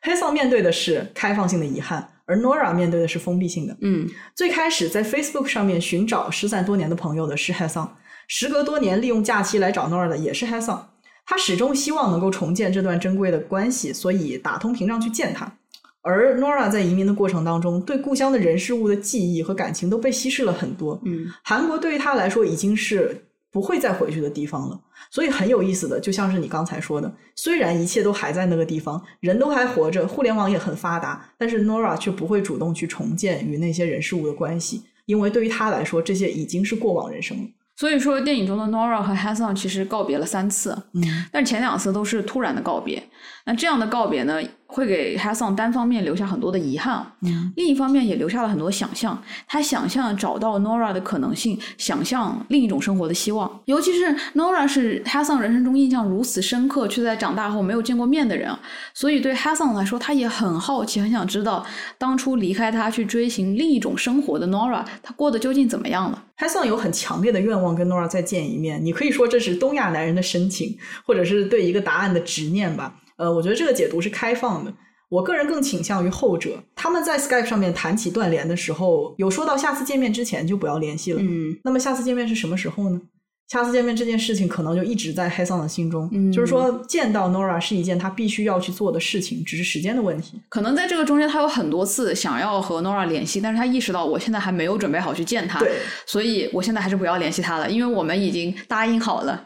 黑桑面对的是开放性的遗憾，而 Nora 面对的是封闭性的。嗯，最开始在 Facebook 上面寻找失散多年的朋友的是黑桑，时隔多年利用假期来找 Nora 的也是黑桑。他始终希望能够重建这段珍贵的关系，所以打通屏障去见他。而 Nora 在移民的过程当中，对故乡的人事物的记忆和感情都被稀释了很多。嗯，韩国对于他来说已经是不会再回去的地方了。所以很有意思的，就像是你刚才说的，虽然一切都还在那个地方，人都还活着，互联网也很发达，但是 Nora 却不会主动去重建与那些人事物的关系，因为对于他来说，这些已经是过往人生了。所以说，电影中的 Nora 和 Hasan 其实告别了三次，嗯，但前两次都是突然的告别。那这样的告别呢，会给 Hassan 单方面留下很多的遗憾，嗯，另一方面也留下了很多想象。他想象找到 Nora 的可能性，想象另一种生活的希望。尤其是 Nora 是 Hassan 人生中印象如此深刻，却在长大后没有见过面的人，所以对 Hassan 来说，他也很好奇，很想知道当初离开他去追寻另一种生活的 Nora，他过得究竟怎么样了。Hasan 有很强烈的愿望跟 Nora 再见一面，你可以说这是东亚男人的深情，或者是对一个答案的执念吧。呃，我觉得这个解读是开放的。我个人更倾向于后者。他们在 Skype 上面谈起断联的时候，有说到下次见面之前就不要联系了。嗯，那么下次见面是什么时候呢？下次见面这件事情可能就一直在黑桑的心中，嗯就是说见到 Nora 是一件他必须要去做的事情，只是时间的问题。可能在这个中间，他有很多次想要和 Nora 联系，但是他意识到我现在还没有准备好去见他，对，所以我现在还是不要联系他了，因为我们已经答应好了，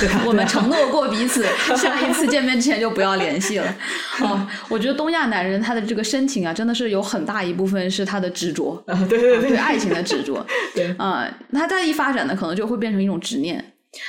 对啊，我们承诺过彼此，下一次见面之前就不要联系了。哦，我觉得东亚男人他的这个深情啊，真的是有很大一部分是他的执着，啊，对对对对爱情的执着。对，啊、他再一发展呢，可能就会变成一种执念。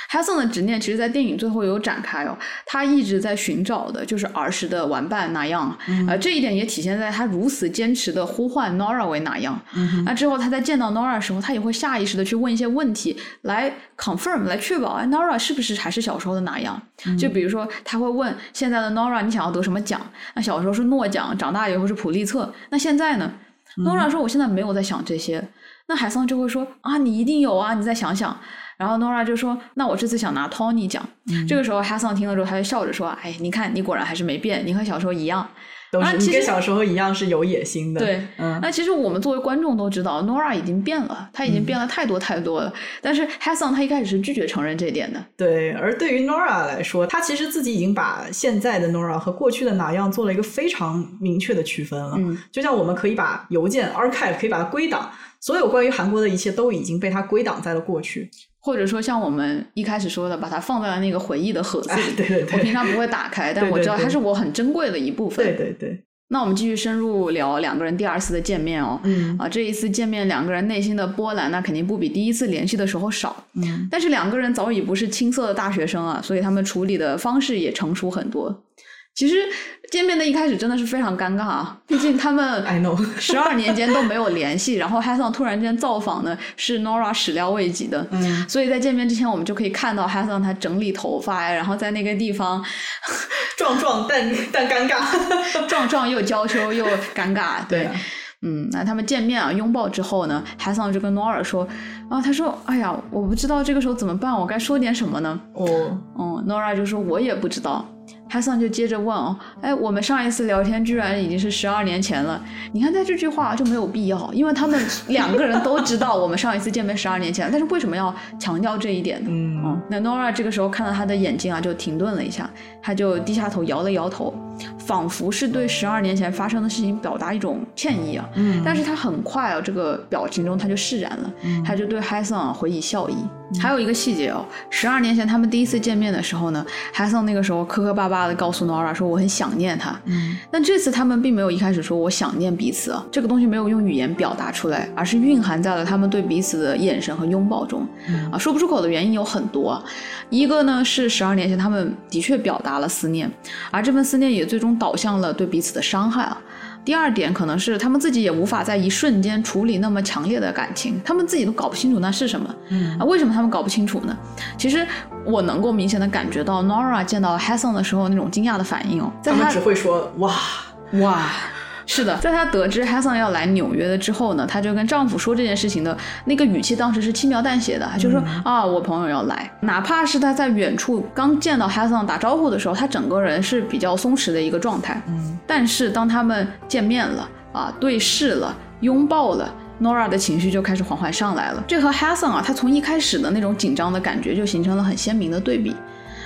哈桑的执念，其实，在电影最后有展开哦。他一直在寻找的就是儿时的玩伴那样，呃，这一点也体现在他如此坚持的呼唤 Nora 为哪样。那之后，他在见到 Nora 的时候，他也会下意识的去问一些问题，来 confirm，来确保哎，Nora 是不是还是小时候的哪样？就比如说，他会问现在的 Nora，你想要得什么奖？那小时候是诺奖，长大以后是普利策，那现在呢？Nora 说，我现在没有在想这些。那海桑就会说啊，你一定有啊，你再想想。然后 Nora 就说，那我这次想拿 Tony 奖。这个时候 Hasan 听了之后，他就笑着说，哎，你看你果然还是没变，你和小时候一样。都是你跟小时候一样是有野心的。对，嗯，那其实我们作为观众都知道，Nora 已经变了，她已经变了太多太多了。但是 Hassan 他一开始是拒绝承认这点的。对。而对于 Nora 来说，他其实自己已经把现在的 Nora 和过去的哪样做了一个非常明确的区分了。嗯，就像我们可以把邮件 archive 可以把它归档，所有关于韩国的一切都已经被它归档在了过去。或者说像我们一开始说的，把它放在了那个回忆的盒子里。哎对对对我平常不会打开，但我知道它是我很珍贵的一部分。对对对，那我们继续深入聊两个人第二次的见面哦。嗯啊，这一次见面，两个人内心的波澜那肯定不比第一次联系的时候少。嗯，但是两个人早已不是青涩的大学生啊，所以他们处理的方式也成熟很多。其实见面的一开始真的是非常尴尬啊，毕竟他们 I know 十二年间都没有联系，然后 Hassan 突然间造访呢，是 Nora 始料未及的。嗯，所以在见面之前，我们就可以看到 Hassan 他整理头发呀，然后在那个地方 壮壮但但尴尬。壮壮又娇羞又尴尬。对，啊嗯，那他们见面啊，拥抱之后呢，Hassan 就跟 Nora 说，啊，他说，哎呀，我不知道这个时候怎么办，我该说点什么呢？哦，嗯，Nora 就说，我也不知道。Hassan 就接着问哦，哎，我们上一次聊天居然已经是十二年前了。你看，在这句话就没有必要，因为他们 两个人都知道我们上一次见面十二年前，但是为什么要强调这一点呢？嗯嗯，那 Nora 这个时候看到他的眼睛啊，就停顿了一下，他就低下头摇了摇头，仿佛是对十二年前发生的事情表达一种歉意啊。嗯但是他很快啊，这个表情中他就释然了，他就对 Hassan 啊回以笑意。还有一个细节哦，十二年前他们第一次见面的时候呢，海桑那个时候磕磕巴巴的告诉 Nora 说我很想念他。嗯，但这次他们并没有一开始说我想念彼此啊，这个东西没有用语言表达出来，而是蕴含在了他们对彼此的眼神和拥抱中。嗯啊，说不出口的原因有很多啊，一个呢是十二年前他们的确表达了思念，而这份思念也最终导向了对彼此的伤害啊。第二点可能是他们自己也无法在一瞬间处理那么强烈的感情，他们自己都搞不清楚那是什么。嗯啊，为什么他们搞不清楚呢？其实我能够明显的感觉到 Nora 见到 Hassan 的时候那种惊讶的反应哦，在他他们只会说哇，哇，是的，在她得知 Hassan 要来纽约的之后呢，她就跟丈夫说这件事情的那个语气，当时是轻描淡写的，就说、啊，我朋友要来。哪怕是她在远处刚见到 Hassan 打招呼的时候，她整个人是比较松弛的一个状态。嗯，但是当他们见面了啊，对视了，拥抱了。Nora 的情绪就开始缓缓上来了，这和 Hassan 啊，他从一开始的那种紧张的感觉就形成了很鲜明的对比。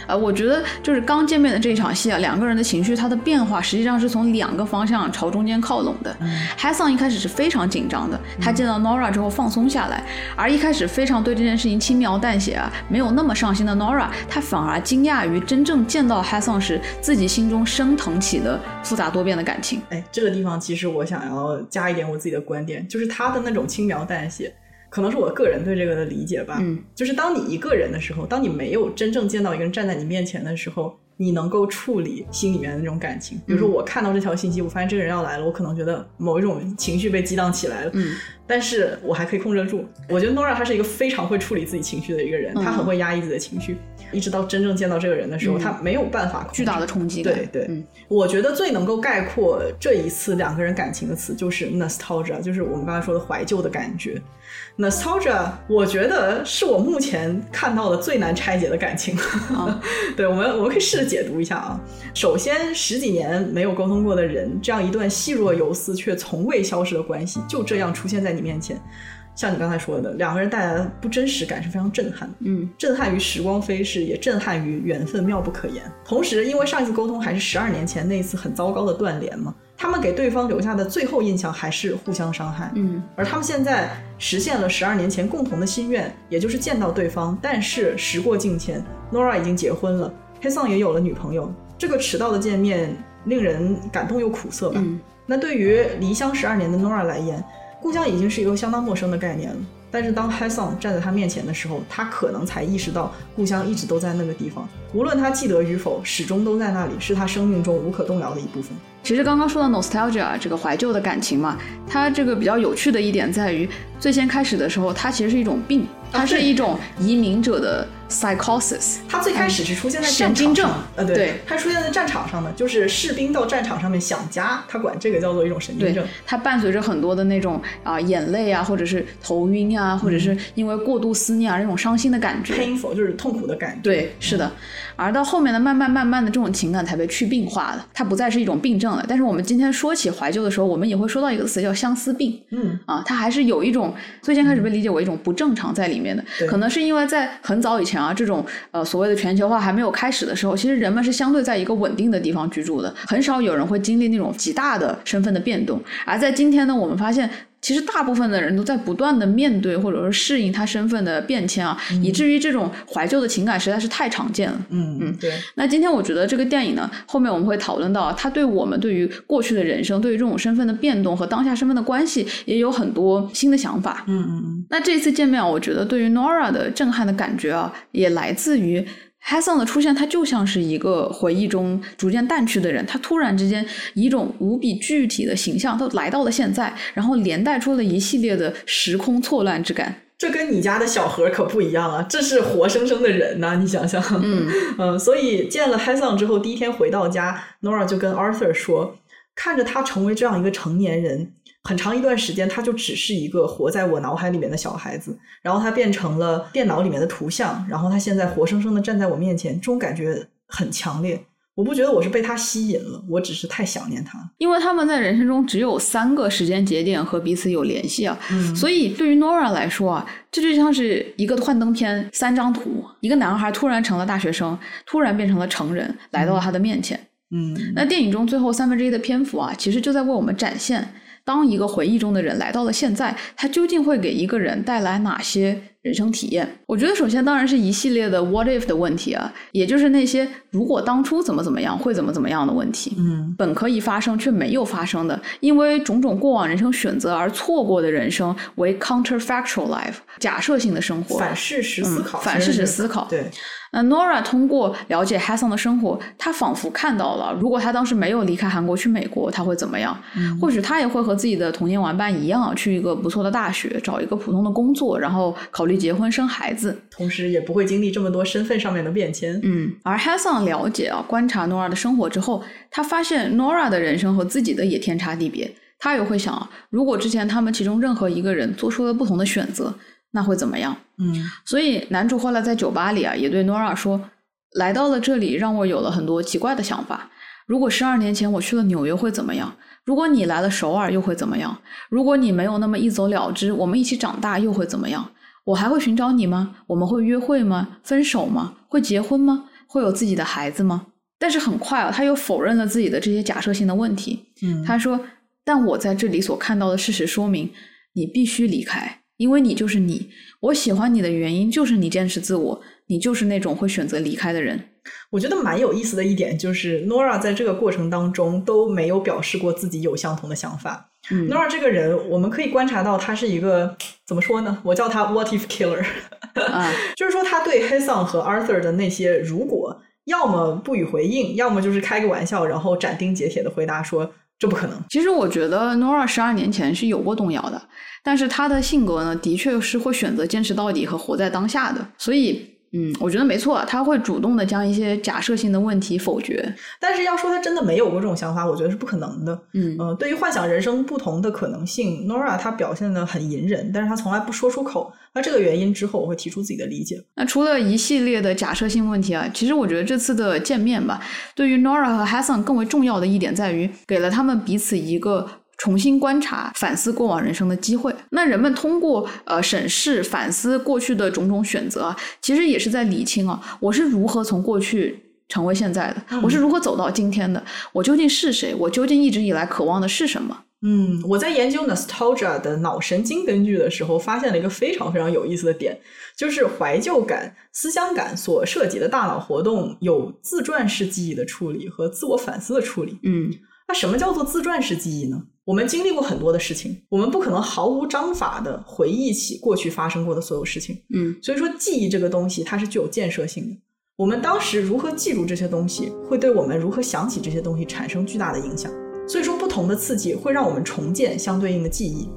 呃，我觉得就是刚见面的这一场戏啊，两个人的情绪它的变化实际上是从两个方向朝中间靠拢的。Hassan 一开始是非常紧张的，他见到 Nora 之后放松下来，而一开始非常对这件事情轻描淡写啊，没有那么上心的 Nora，他反而惊讶于真正见到 Hassan 时自己心中升腾起的复杂多变的感情。哎，这个地方其实我想要加一点我自己的观点，就是他的那种轻描淡写，可能是我个人对这个的理解吧。嗯，就是当你一个人的时候，当你没有真正见到一个人站在你面前的时候，你能够处理心里面的那种感情。比如说，我看到这条信息，我发现这个人要来了，我可能觉得某一种情绪被激荡起来了，嗯，但是我还可以控制得住。我觉得 Nora 她是一个非常会处理自己情绪的一个人，嗯她很会压抑自己的情绪，一直到真正见到这个人的时候，嗯她没有办法巨大的冲击感。对对，嗯我觉得最能够概括这一次两个人感情的词就是 nostalgia，就是我们刚才说的怀旧的感觉。nostalgia，我觉得是我目前看到的最难拆解的感情。啊 对，我们我们可以试着解读一下啊。首先，十几年没有沟通过的人，这样一段细若游丝却从未消失的关系，就这样出现在你面前。像你刚才说的，两个人带来的不真实感是非常震撼的。嗯震撼于时光飞逝，也震撼于缘分妙不可言。同时，因为上一次沟通还是十二年前那一次很糟糕的断联嘛，他们给对方留下的最后印象还是互相伤害。嗯而他们现在实现了十二年前共同的心愿，也就是见到对方。但是时过境迁，Nora 已经结婚了，黑桑也有了女朋友。这个迟到的见面令人感动又苦涩吧？嗯那对于离乡十二年的 Nora 来言，故乡已经是一个相当陌生的概念了。但是当 h a s o n 站在他面前的时候，他可能才意识到故乡一直都在那个地方，无论他记得与否，始终都在那里，是他生命中无可动摇的一部分。其实刚刚说到 nostalgia 这个怀旧的感情嘛，它这个比较有趣的一点在于，最先开始的时候，它其实是一种病，它是一种移民者的 psychosis。它最开始是出现在神经症战场上，呃，对，对他出现在战场上的，就是士兵到战场上面想家，他管这个叫做一种神经对症。，它伴随着很多的那种啊、眼泪啊，或者是头晕啊，或者是因为过度思念啊那种伤心的感觉。painful 就是痛苦的感觉。对，是的。而到后面呢，慢慢慢慢的这种情感才被去病化了，它不再是一种病症了。但是我们今天说起怀旧的时候，我们也会说到一个词叫相思病。嗯，啊，它还是有一种最先开始被理解为一种不正常在里面的，可能是因为在很早以前啊，这种呃所谓的全球化还没有开始的时候，其实人们是相对在一个稳定的地方居住的，很少有人会经历那种极大的身份的变动。而在今天呢，我们发现。其实大部分的人都在不断的面对或者说适应他身份的变迁啊，以至于这种怀旧的情感实在是太常见了。嗯嗯，对，那今天我觉得这个电影呢，后面我们会讨论到，它对我们对于过去的人生，对于这种身份的变动和当下身份的关系，也有很多新的想法。嗯嗯嗯，那这一次见面啊，我觉得对于 Nora 的震撼的感觉啊，也来自于 Hassan 的出现，他就像是一个回忆中逐渐淡去的人，他突然之间以一种无比具体的形象，都来到了现在，然后连带出了一系列的时空错乱之感。这跟你家的小何可不一样啊，这是活生生的人呐、你想想。嗯 嗯，所以见了 h a s a n 之后，第一天回到家，Nora 就跟 Arthur 说，看着他成为这样一个成年人，很长一段时间他就只是一个活在我脑海里面的小孩子，然后他变成了电脑里面的图像，然后他现在活生生的站在我面前，这种感觉很强烈。我不觉得我是被他吸引了，我只是太想念他。因为他们在人生中只有三个时间节点和彼此有联系啊，嗯所以对于 Nora 来说啊，这就像是一个幻灯片，三张图，一个男孩突然成了大学生，突然变成了成人，来到了他的面前。嗯那电影中最后三分之一的篇幅啊，其实就在为我们展现，当一个回忆中的人来到了现在，他究竟会给一个人带来哪些人生体验。我觉得首先当然是一系列的 what if 的问题啊，也就是那些如果当初怎么怎么样会怎么怎么样的问题。嗯，本可以发生却没有发生的，因为种种过往人生选择而错过的人生为 counterfactual life，假设性的生活，反事实思考，嗯反事实思考对，那 Nora 通过了解 Hassan 的生活，她仿佛看到了，如果他当时没有离开韩国去美国，他会怎么样？嗯或许他也会和自己的童年玩伴一样，去一个不错的大学，找一个普通的工作，然后考虑结婚生孩子。同时也不会经历这么多身份上面的变迁。嗯，而 Hassan 了解啊，观察 Nora 的生活之后，他发现 Nora 的人生和自己的也天差地别。他也会想啊，如果之前他们其中任何一个人做出了不同的选择，那会怎么样？嗯所以男主后来在酒吧里啊，也对 Nora 说：“来到了这里，让我有了很多奇怪的想法。如果十二年前我去了纽约会怎么样？如果你来了首尔又会怎么样？如果你没有那么一走了之，我们一起长大又会怎么样？我还会寻找你吗？我们会约会吗？分手吗？会结婚吗？会有自己的孩子吗？”但是很快啊，他又否认了自己的这些假设性的问题。嗯，他说：“但我在这里所看到的事实说明，你必须离开，因为你就是你。我喜欢你的原因就是你坚持自我，你就是那种会选择离开的人。我觉得蛮有意思的一点就是，Nora 在这个过程当中都没有表示过自己有相同的想法。嗯 Nora 这个人，我们可以观察到他是一个怎么说呢？我叫他 What if killer，啊，就是说他对 Hasan 和 Arthur 的那些如果，要么不予回应，要么就是开个玩笑，然后斩钉截铁的回答说这不可能。其实我觉得 Nora 十二年前是有过动摇的，但是他的性格呢，的确是会选择坚持到底和活在当下的。所以，嗯，我觉得没错，他会主动的将一些假设性的问题否决。但是要说他真的没有过这种想法，我觉得是不可能的。嗯嗯、对于幻想人生不同的可能性，Nora 她表现的很隐忍，但是她从来不说出口。那这个原因之后，我会提出自己的理解。那除了一系列的假设性问题啊，其实我觉得这次的见面吧，对于 Nora 和 Hassan 更为重要的一点在于，给了他们彼此一个重新观察、反思过往人生的机会。那人们通过呃审视、反思过去的种种选择啊，其实也是在理清啊，我是如何从过去成为现在的，我是如何走到今天的，我究竟是谁，我究竟一直以来渴望的是什么。嗯，我在研究 nostalgia 的脑神经根据的时候，发现了一个非常非常有意思的点，就是怀旧感、思乡感所涉及的大脑活动有自传式记忆的处理和自我反思的处理。嗯那什么叫做自传式记忆呢？我们经历过很多的事情，我们不可能毫无章法的回忆起过去发生过的所有事情。嗯所以说，记忆这个东西它是具有建设性的。我们当时如何记住这些东西，会对我们如何想起这些东西产生巨大的影响。所以说，不同的刺激会让我们重建相对应的记忆。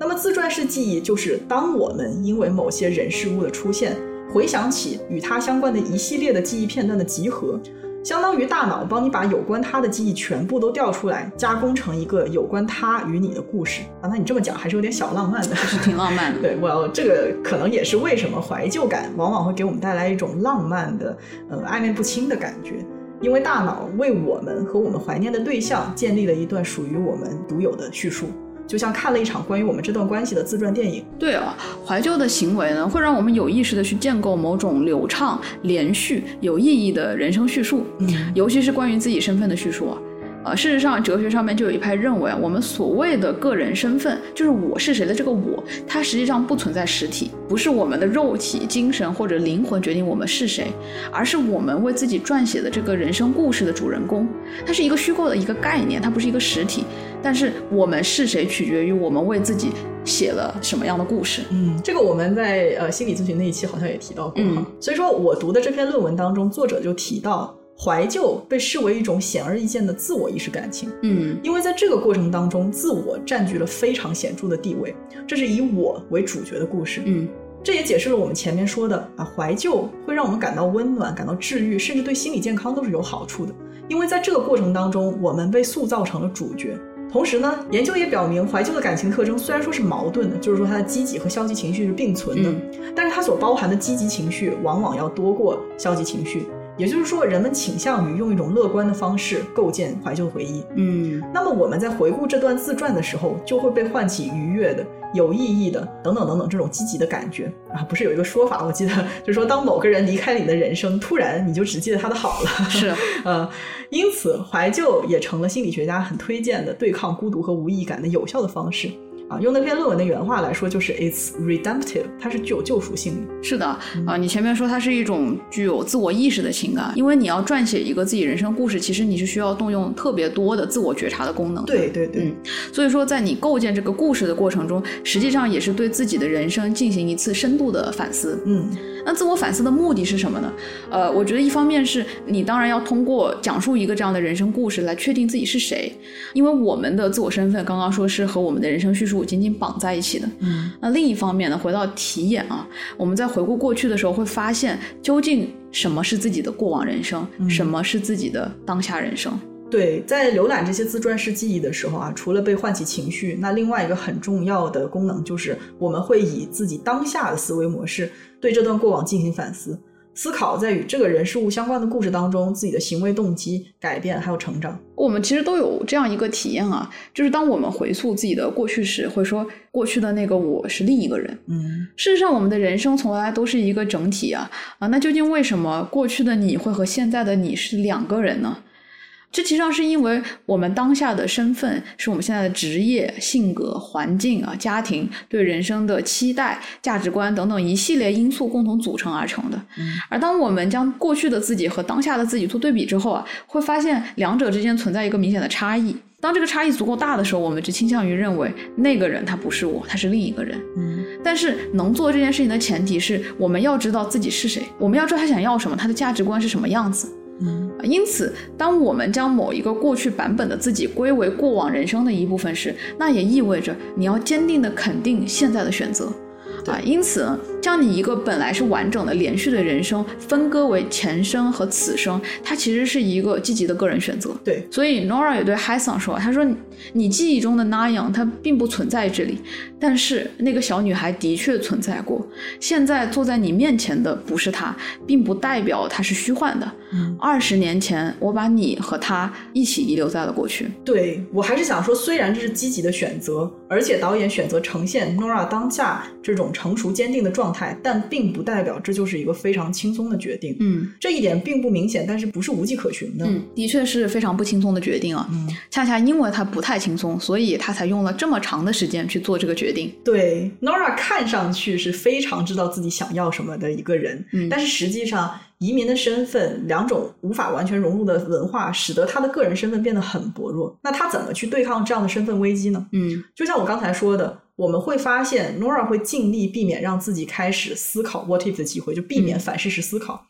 那么，自传式记忆就是当我们因为某些人事物的出现，回想起与它相关的一系列的记忆片段的集合，相当于大脑帮你把有关他的记忆全部都调出来，加工成一个有关他与你的故事啊。那你这么讲还是有点小浪漫的，是挺浪漫的。对，我这个可能也是为什么怀旧感往往会给我们带来一种浪漫的、呃暧昧不清的感觉，因为大脑为我们和我们怀念的对象建立了一段属于我们独有的叙述，就像看了一场关于我们这段关系的自传电影。对啊，怀旧的行为呢，会让我们有意识的去建构某种流畅、连续、有意义的人生叙述，嗯尤其是关于自己身份的叙述啊。呃，事实上，哲学上面就有一派认为啊，我们所谓的个人身份，就是我是谁的这个我，它实际上不存在实体，不是我们的肉体、精神或者灵魂决定我们是谁，而是我们为自己撰写的这个人生故事的主人公。它是一个虚构的一个概念，它不是一个实体。但是我们是谁，取决于我们为自己写了什么样的故事。嗯，这个我们在呃心理咨询那一期好像也提到过哈。嗯所以说我读的这篇论文当中，作者就提到，怀旧被视为一种显而易见的自我意识感情。嗯因为在这个过程当中，自我占据了非常显著的地位，这是以我为主角的故事。嗯这也解释了我们前面说的啊，怀旧会让我们感到温暖、感到治愈，甚至对心理健康都是有好处的。因为在这个过程当中，我们被塑造成了主角。同时呢，研究也表明，怀旧的感情特征虽然说是矛盾的，就是说它的积极和消极情绪是并存的，但是它所包含的积极情绪往往要多过消极情绪。也就是说，人们倾向于用一种乐观的方式构建怀旧回忆。嗯那么我们在回顾这段自传的时候，就会被唤起愉悦的、有意义的等等等等这种积极的感觉啊。不是有一个说法，我记得就是说，当某个人离开了你的人生，突然你就只记得他的好了。是，呃，因此怀旧也成了心理学家很推荐的对抗孤独和无意义感的有效的方式啊，用那篇论文的原话来说，就是 it's redemptive，它是具有救赎性的。是的，啊，你前面说它是一种具有自我意识的情感，因为你要撰写一个自己人生故事，其实你是需要动用特别多的自我觉察的功能。对对对，所以说在你构建这个故事的过程中，实际上也是对自己的人生进行一次深度的反思。嗯。那自我反思的目的是什么呢？呃，我觉得一方面是你当然要通过讲述一个这样的人生故事来确定自己是谁，因为我们的自我身份刚刚说是和我们的人生叙述紧紧绑在一起的。嗯，那另一方面呢，回到体验啊，我们在回顾过去的时候会发现，究竟什么是自己的过往人生，什么是自己的当下人生。对，在浏览这些自传式记忆的时候啊，除了被唤起情绪，那另外一个很重要的功能就是我们会以自己当下的思维模式对这段过往进行反思，思考在与这个人事物相关的故事当中自己的行为动机改变还有成长。我们其实都有这样一个体验啊，就是当我们回溯自己的过去时，会说过去的那个我是另一个人。嗯，事实上，我们的人生从来都是一个整体啊啊，那究竟为什么过去的你会和现在的你是两个人呢？这其实上是因为我们当下的身份是我们现在的职业、性格、环境啊、家庭对人生的期待、价值观等等一系列因素共同组成而成的。而当我们将过去的自己和当下的自己做对比之后啊，会发现两者之间存在一个明显的差异。当这个差异足够大的时候，我们就倾向于认为那个人他不是我，他是另一个人。嗯，但是能做这件事情的前提是我们要知道自己是谁，我们要知道他想要什么，他的价值观是什么样子。嗯，因此，当我们将某一个过去版本的自己归为过往人生的一部分时，那也意味着你要坚定的肯定现在的选择。啊，因此呢，将你一个本来是完整的、连续的人生分割为前生和此生，它其实是一个积极的个人选择。对，所以 Nora 也对 Hassan 说：“他说，你记忆中的那样，它并不存在这里，但是那个小女孩的确存在过。现在坐在你面前的不是她，并不代表她是虚幻的。二十年前，我把你和她一起遗留在了过去。对我还是想说，虽然这是积极的选择，而且导演选择呈现 Nora 当下这种。”成熟坚定的状态，但并不代表这就是一个非常轻松的决定。嗯，这一点并不明显，但是不是无迹可寻的。嗯，的确是非常不轻松的决定啊。嗯，恰恰因为他不太轻松，所以他才用了这么长的时间去做这个决定。对，Nora 看上去是非常知道自己想要什么的一个人，嗯，但是实际上，移民的身份，两种无法完全融入的文化，使得他的个人身份变得很薄弱。那他怎么去对抗这样的身份危机呢？嗯，就像我刚才说的。我们会发现，Nora 会尽力避免让自己开始思考 What if 的机会，就避免反事实思考。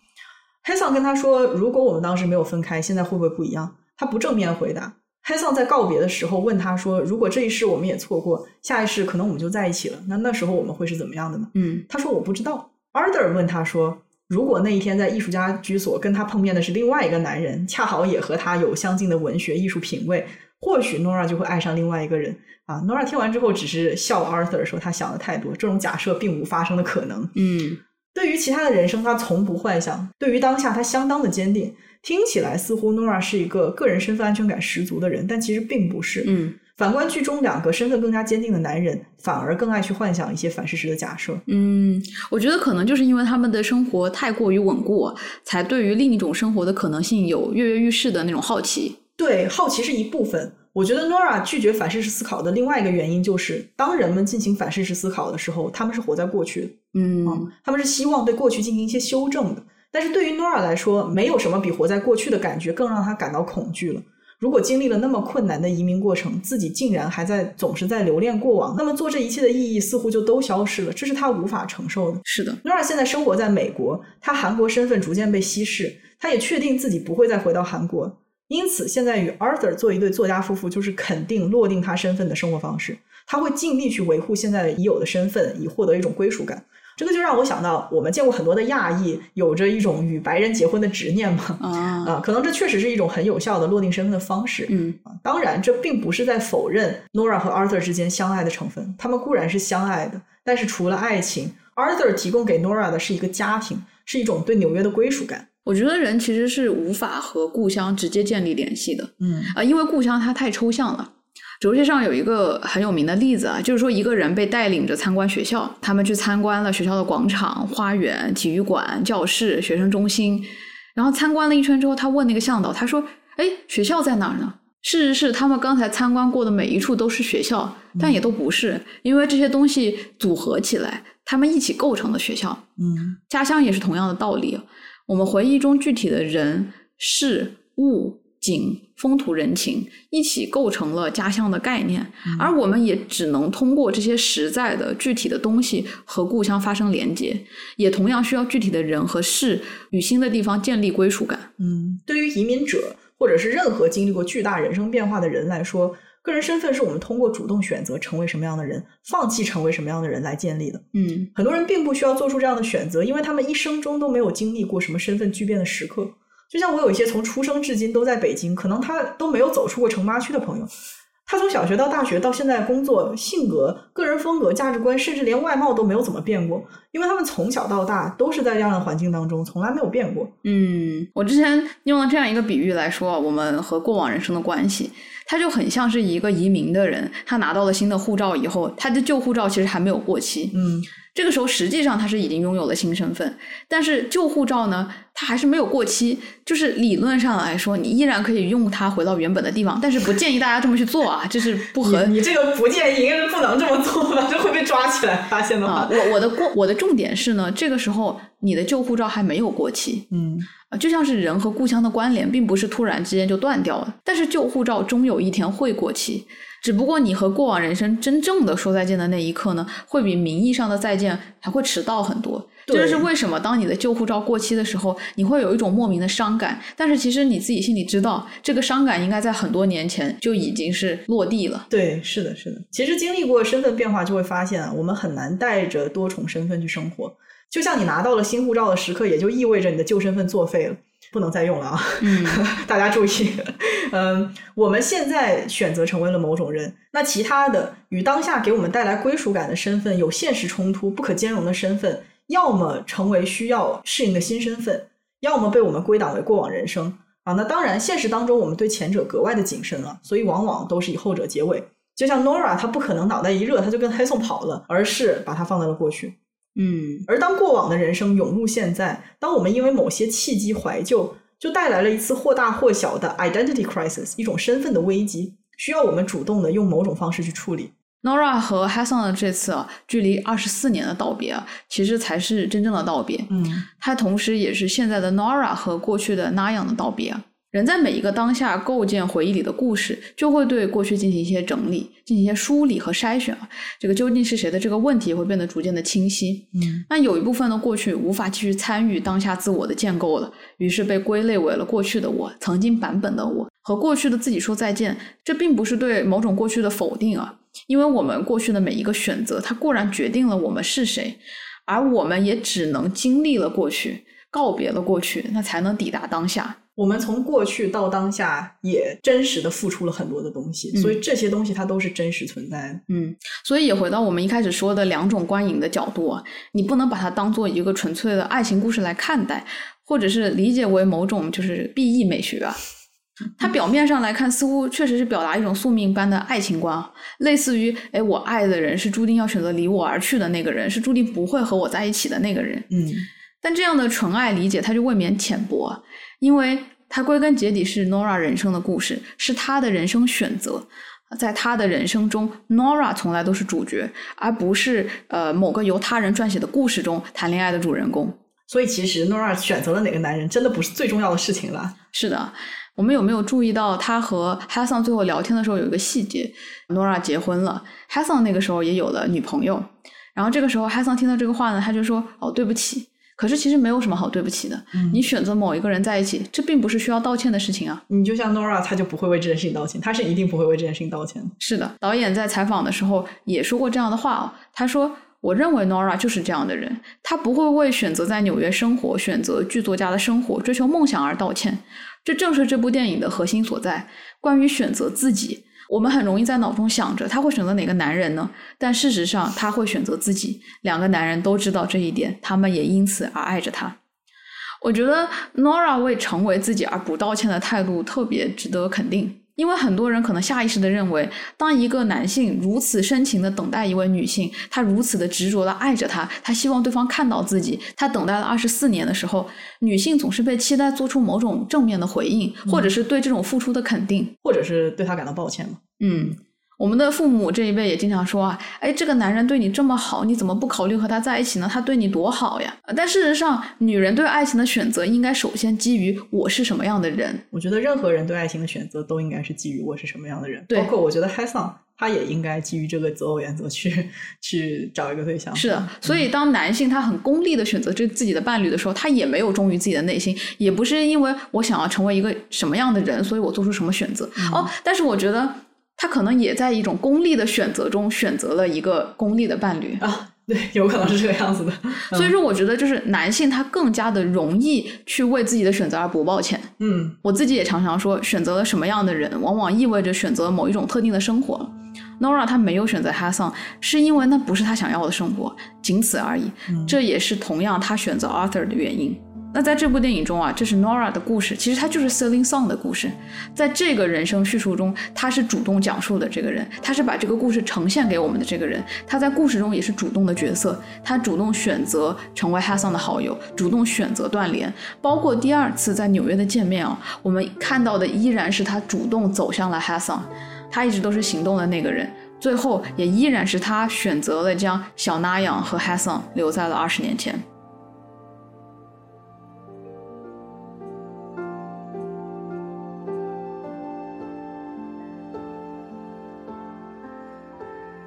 黑桑跟他说：“如果我们当时没有分开，现在会不会不一样？”他不正面回答。黑桑在告别的时候问他说：“如果这一世我们也错过，下一世可能我们就在一起了，那那时候我们会是怎么样的呢？”嗯，他说：“我不知道。”Arthur 问他说：“如果那一天在艺术家居所跟他碰面的是另外一个男人，恰好也和他有相近的文学艺术品味，或许 Nora 就会爱上另外一个人。”啊，Nora 听完之后只是笑 Arthur 说他想的太多，这种假设并无发生的可能。嗯，对于其他的人生，他从不幻想；对于当下，他相当的坚定。听起来似乎 Nora 是一个个人身份安全感十足的人，但其实并不是。嗯，反观剧中两个身份更加坚定的男人，反而更爱去幻想一些反事实的假设。嗯，我觉得可能就是因为他们的生活太过于稳固，才对于另一种生活的可能性有跃跃欲试的那种好奇。对，好奇是一部分。我觉得 Nora 拒绝反事实思考的另外一个原因，就是当人们进行反事实思考的时候，他们是活在过去的，嗯，他们是希望对过去进行一些修正的。但是对于 Nora 来说，没有什么比活在过去的感觉更让他感到恐惧了。如果经历了那么困难的移民过程，自己竟然还在总是在留恋过往，那么做这一切的意义似乎就都消失了，这是他无法承受的。是的，Nora 现在生活在美国，他韩国身份逐渐被稀释，他也确定自己不会再回到韩国。因此，现在与 Arthur 做一对作家夫妇，就是肯定落定他身份的生活方式。他会尽力去维护现在已有的身份，以获得一种归属感。这个就让我想到，我们见过很多的亚裔有着一种与白人结婚的执念嘛？啊啊，可能这确实是一种很有效的落定身份的方式。嗯，当然，这并不是在否认 Nora 和 Arthur 之间相爱的成分。他们固然是相爱的，但是除了爱情，Arthur 提供给 Nora 的是一个家庭，是一种对纽约的归属感。我觉得人其实是无法和故乡直接建立联系的，嗯啊，因为故乡它太抽象了。哲学上有一个很有名的例子啊，就是说一个人被带领着参观学校，他们去参观了学校的广场、花园、体育馆、教室、学生中心，然后参观了一圈之后，他问那个向导，他说：“哎，学校在哪儿呢？”事实是，他们刚才参观过的每一处都是学校，但也都不是，因为这些东西组合起来，他们一起构成的学校。嗯家乡也是同样的道理。我们回忆中具体的人、事、物、景、风土人情，一起构成了家乡的概念，而我们也只能通过这些实在的、具体的东西和故乡发生连接，也同样需要具体的人和事与新的地方建立归属感。嗯，对于移民者或者是任何经历过巨大人生变化的人来说，个人身份是我们通过主动选择成为什么样的人，放弃成为什么样的人来建立的。嗯很多人并不需要做出这样的选择，因为他们一生中都没有经历过什么身份巨变的时刻。就像我有一些从出生至今都在北京，可能他都没有走出过城八区的朋友，他从小学到大学到现在工作，性格、个人风格、价值观，甚至连外貌都没有怎么变过，因为他们从小到大都是在这样的环境当中，从来没有变过。嗯，我之前用了这样一个比喻来说，我们和过往人生的关系，他就很像是一个移民的人，他拿到了新的护照以后，他的旧护照其实还没有过期，嗯这个时候实际上他是已经拥有了新身份，但是旧护照呢，它还是没有过期，就是理论上来说，你依然可以用它回到原本的地方，但是不建议大家这么去做啊，这是不合你你这个不建议，应该是不能这么做吧？这会被抓起来发现的啊话。。我我的过我的重点是呢，这个时候你的旧护照还没有过期，嗯啊，就像是人和故乡的关联，并不是突然之间就断掉了。但是旧护照终有一天会过期，只不过你和过往人生真正的说再见的那一刻呢，会比名义上的再见还会迟到很多。这对就是为什么当你的旧护照过期的时候，你会有一种莫名的伤感，但是其实你自己心里知道，这个伤感应该在很多年前就已经是落地了。对，是的，是的。其实经历过身份变化，就会发现啊，我们很难带着多重身份去生活。就像你拿到了新护照的时刻，也就意味着你的旧身份作废了，不能再用了啊！嗯 大家注意，嗯，我们现在选择成为了某种人，那其他的与当下给我们带来归属感的身份有现实冲突、不可兼容的身份，要么成为需要适应的新身份，要么被我们归档为过往人生啊。那当然，现实当中我们对前者格外的谨慎啊，所以往往都是以后者结尾。就像 Nora，她不可能脑袋一热，她就跟黑送跑了，而是把它放在了过去。嗯而当过往的人生涌入现在，当我们因为某些契机怀旧，就带来了一次或大或小的 identity crisis，一种身份的危机，需要我们主动的用某种方式去处理。Nora 和 Hassan 的这次啊，距离二十四年的道别啊，其实才是真正的道别。嗯它同时也是现在的 Nora 和过去的 Nayan 的道别啊。人在每一个当下构建回忆里的故事，就会对过去进行一些整理、进行一些梳理和筛选啊。这个究竟是谁的这个问题也会变得逐渐的清晰。嗯那有一部分的过去无法继续参与当下自我的建构了，于是被归类为了过去的我，曾经版本的我，和过去的自己说再见。这并不是对某种过去的否定啊，因为我们过去的每一个选择，它固然决定了我们是谁，而我们也只能经历了过去，告别了过去，那才能抵达当下。我们从过去到当下，也真实的付出了很多的东西，嗯所以这些东西它都是真实存在的。嗯，所以也回到我们一开始说的两种观影的角度啊，你不能把它当做一个纯粹的爱情故事来看待，或者是理解为某种就是 B E 美学啊。它表面上来看，似乎确实是表达一种宿命般的爱情观啊，类似于，哎，我爱的人是注定要选择离我而去的那个人，是注定不会和我在一起的那个人。嗯但这样的纯爱理解，它就未免浅薄啊，因为它归根结底是 Nora 人生的故事，是她的人生选择。在他的人生中，Nora 从来都是主角，而不是呃某个由他人撰写的故事中谈恋爱的主人公。所以其实 Nora 选择了哪个男人，真的不是最重要的事情了。是的，我们有没有注意到他和 Hassan 最后聊天的时候有一个细节？Nora 结婚了，Hassan 那个时候也有了女朋友。然后这个时候，Hassan 听到这个话呢，他就说：“哦，对不起。”可是其实没有什么好对不起的。嗯你选择某一个人在一起，这并不是需要道歉的事情啊。你就像 Nora，她就不会为这件事情道歉，她是一定不会为这件事情道歉的。是的，导演在采访的时候也说过这样的话哦。他说：“我认为 Nora 就是这样的人，她不会为选择在纽约生活、选择剧作家的生活、追求梦想而道歉。这正是这部电影的核心所在。关于选择自己，我们很容易在脑中想着他会选择哪个男人呢？但事实上，他会选择自己。两个男人都知道这一点，他们也因此而爱着他。”我觉得 Nora 为成为自己而不道歉的态度特别值得肯定。因为很多人可能下意识的认为，当一个男性如此深情的等待一位女性，他如此的执着的爱着她，他希望对方看到自己，他等待了二十四年的时候，女性总是被期待做出某种正面的回应，或者是对这种付出的肯定，或者是对他感到抱歉嘛。嗯。我们的父母这一辈也经常说啊，哎，这个男人对你这么好，你怎么不考虑和他在一起呢？他对你多好呀！但事实上，女人对爱情的选择应该首先基于我是什么样的人。我觉得任何人对爱情的选择都应该是基于我是什么样的人，对包括我觉得 Hassan 他也应该基于这个择偶原则去 去找一个对象。是的，所以当男性他很功利的选择这自己的伴侣的时候，他也没有忠于自己的内心，也不是因为我想要成为一个什么样的人，所以我做出什么选择。哦，但是我觉得。他可能也在一种功利的选择中选择了一个功利的伴侣啊，对，有可能是这个样子的。所以说，我觉得就是男性他更加的容易去为自己的选择而不抱歉。嗯，我自己也常常说，选择了什么样的人，往往意味着选择某一种特定的生活。Nora 她没有选择 Hassan，是因为那不是他想要的生活，仅此而已。这也是同样他选择 Arthur 的原因。那在这部电影中啊，这是 Nora 的故事，其实它就是 Selling Song 的故事。在这个人生叙述中，他是主动讲述的这个人，他是把这个故事呈现给我们的这个人。他在故事中也是主动的角色，他主动选择成为 Hassan 的好友，主动选择断联。包括第二次在纽约的见面啊，我们看到的依然是他主动走向了 Hassan，他一直都是行动的那个人。最后也依然是他选择了将小娜养和 Hassan 留在了二十年前。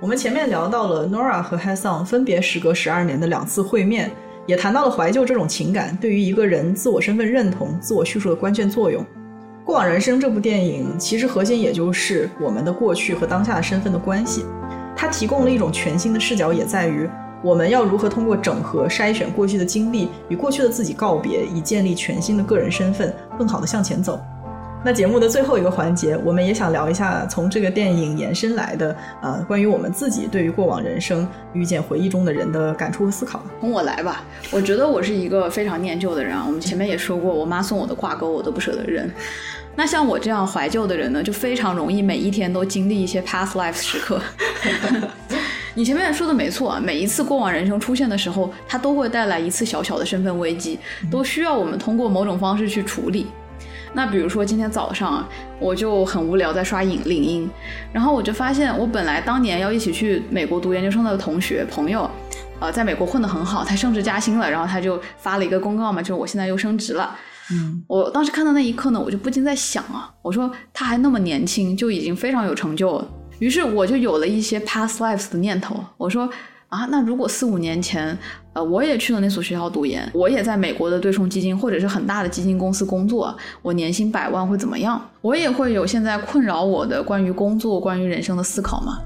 我们前面聊到了 Nora 和 Hassan 分别时隔十二年的两次会面，也谈到了怀旧这种情感对于一个人自我身份认同、自我叙述的关键作用。《过往人生》这部电影其实核心也就是我们的过去和当下的身份的关系，它提供了一种全新的视角，也在于我们要如何通过整合筛选过去的经历，与过去的自己告别，以建立全新的个人身份，更好的向前走。那节目的最后一个环节，我们也想聊一下从这个电影延伸来的，呃，关于我们自己对于过往人生遇见回忆中的人的感触和思考。从我来吧，我觉得我是一个非常念旧的人啊。我们前面也说过，我妈送我的挂钩我都不舍得扔。那像我这样怀旧的人呢，就非常容易每一天都经历一些 past life 时刻。你前面说的没错，每一次过往人生出现的时候，它都会带来一次小小的身份危机，都需要我们通过某种方式去处理。那比如说今天早上啊，我就很无聊在刷影领英，然后我就发现我本来当年要一起去美国读研究生的同学朋友，呃，在美国混得很好，他升职加薪了，然后他就发了一个公告嘛，就是我现在又升职了。嗯，我当时看到那一刻呢，我就不禁在想啊，我说他还那么年轻，就已经非常有成就了。于是我就有了一些 past lives 的念头，我说啊，那如果四五年前。呃，我也去了那所学校读研，我也在美国的对冲基金或者是很大的基金公司工作，我年薪百万会怎么样？我也会有现在困扰我的关于工作、关于人生的思考吗？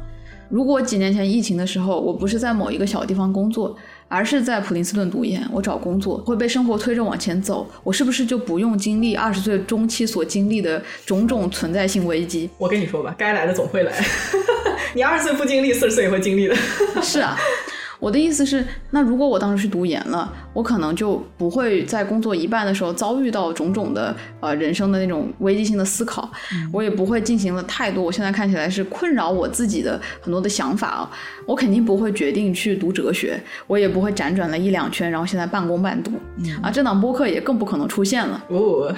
如果几年前疫情的时候，我不是在某一个小地方工作，而是在普林斯顿读研，我找工作会被生活推着往前走，我是不是就不用经历二十岁中期所经历的种种存在性危机？我跟你说吧，该来的总会来，你二十岁不经历，四十岁也会经历的。是啊。我的意思是，那如果我当时去读研了，我可能就不会在工作一半的时候遭遇到种种的呃人生的那种危机性的思考，我也不会进行了太多我现在看起来是困扰我自己的很多的想法啊，我肯定不会决定去读哲学，我也不会辗转了一两圈，然后现在半工半读啊，这档播客也更不可能出现了，哦，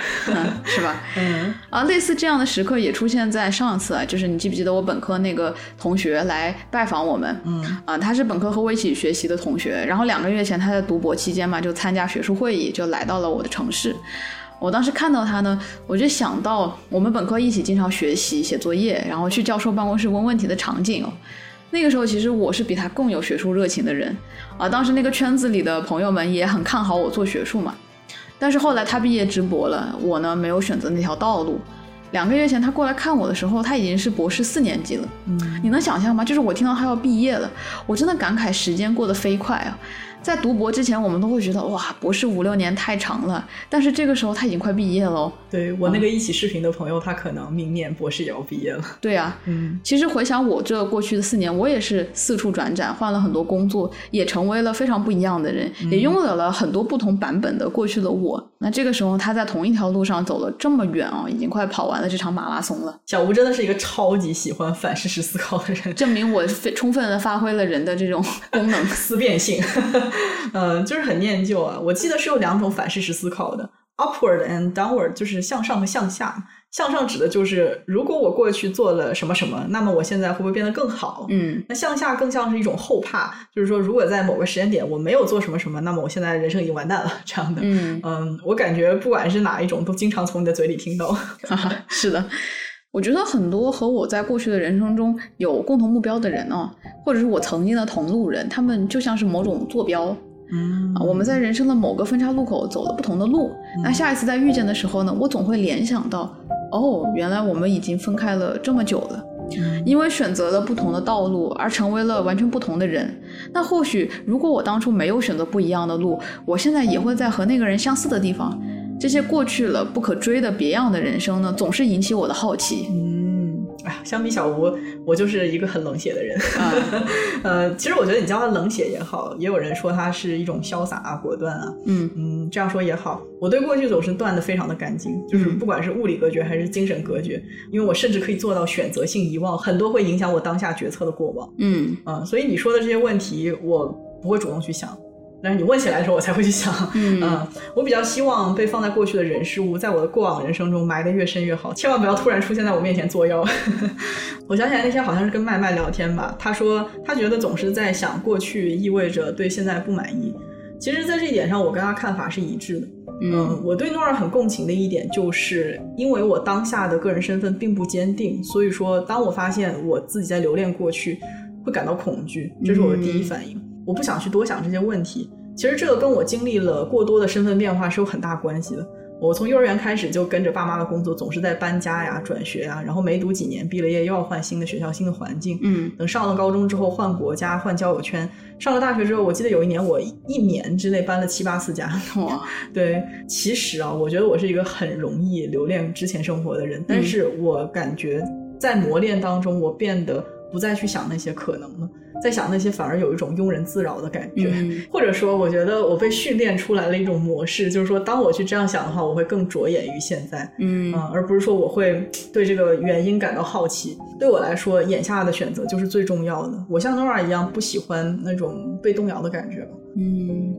是吧？嗯，啊，类似这样的时刻也出现在上次啊，就是你记不记得我本科那个同学来拜访我们？嗯，啊，他是本科和我一起。学习的同学，然后两个月前他在读博期间嘛，就参加学术会议，就来到了我的城市。我当时看到他呢，我就想到我们本科一起经常学习、写作业，然后去教授办公室问问题的场景哦。那个时候其实我是比他更有学术热情的人啊，当时那个圈子里的朋友们也很看好我做学术嘛。但是后来他毕业直博了，我呢没有选择那条道路。两个月前他过来看我的时候，他已经是博士四年级了。嗯，你能想象吗？就是我听到他要毕业了，我真的感慨时间过得飞快啊。在读博之前，我们都会觉得哇，博士五六年太长了。但是这个时候他已经快毕业了。对我那个一起视频的朋友，他可能明年博士也要毕业了。对啊，嗯，其实回想我这过去的四年，我也是四处转展，换了很多工作，也成为了非常不一样的人，也拥有了很多不同版本的过去的我。那这个时候他在同一条路上走了这么远啊，已经快跑完了这场马拉松了。小吴真的是一个超级喜欢反事实思考的人，证明我非充分的发挥了人的这种功能 思辨性。嗯，就是很念旧啊。我记得是有两种反事实思考的，upward and downward，就是向上和向下。向上指的就是如果我过去做了什么什么，那么我现在会不会变得更好？嗯，那向下更像是一种后怕，就是说如果在某个时间点我没有做什么什么，那么我现在人生已经完蛋了这样的。嗯嗯，我感觉不管是哪一种，都经常从你的嘴里听到。是的。我觉得很多和我在过去的人生中有共同目标的人啊，或者是我曾经的同路人，他们就像是某种坐标。嗯啊，我们在人生的某个分叉路口走了不同的路，那下一次再遇见的时候呢，我总会联想到，哦，原来我们已经分开了这么久了，因为选择了不同的道路而成为了完全不同的人。那或许如果我当初没有选择不一样的路，我现在也会在和那个人相似的地方。这些过去了不可追的别样的人生呢，总是引起我的好奇。嗯，哎呀，相比小吴，我就是一个很冷血的人。啊 呃，其实我觉得你叫他冷血也好，也有人说他是一种潇洒啊、果断啊。嗯嗯，这样说也好。我对过去总是断的非常的干净，就是不管是物理隔绝还是精神隔绝，因为我甚至可以做到选择性遗忘很多会影响我当下决策的过往。嗯嗯，所以你说的这些问题，我不会主动去想。但是你问起来的时候，我才会去想。嗯我比较希望被放在过去的人事物，在我的过往人生中埋得越深越好，千万不要突然出现在我面前作妖。我想起来那天好像是跟麦麦聊天吧，他说他觉得总是在想过去意味着对现在不满意。其实，在这一点上，我跟他看法是一致的。嗯，我对诺尔很共情的一点，就是因为我当下的个人身份并不坚定，所以说，当我发现我自己在留恋过去，会感到恐惧，这是我的第一反应。我不想去多想这些问题。其实这个跟我经历了过多的身份变化是有很大关系的。我从幼儿园开始就跟着爸妈的工作，总是在搬家呀、转学呀，然后没读几年，毕了业又要换新的学校、新的环境。嗯等上了高中之后换国家、换交友圈，上了大学之后，我记得有一年我一年之内搬了七八次家。哇，对，其实啊，我觉得我是一个很容易留恋之前生活的人，但是我感觉在磨练当中，我变得不再去想那些可能了，在想那些反而有一种庸人自扰的感觉，嗯 或者说，我觉得我被训练出来了一种模式，就是说，当我去这样想的话，我会更着眼于现在。嗯嗯，而不是说我会对这个原因感到好奇。对我来说，眼下的选择就是最重要的。我像 Nora 一样，不喜欢那种被动摇的感觉吧。嗯，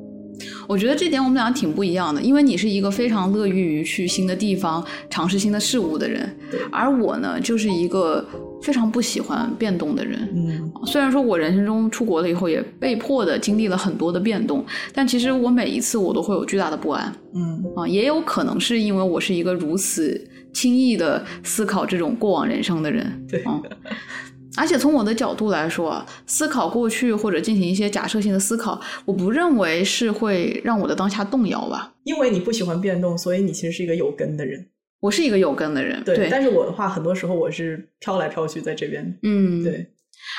我觉得这点我们俩挺不一样的，因为你是一个非常乐于于去新的地方尝试新的事物的人，而我呢，就是一个非常不喜欢变动的人。嗯虽然说我人生中出国了以后也被迫的经历了很多的变动，但其实我每一次我都会有巨大的不安嗯啊，也有可能是因为我是一个如此轻易的思考这种过往人生的人。对嗯 而且从我的角度来说啊，思考过去或者进行一些假设性的思考，我不认为是会让我的当下动摇吧。因为你不喜欢变动，所以你其实是一个有根的人。我是一个有根的人，对，但是我的话，很多时候我是飘来飘去在这边。嗯，对，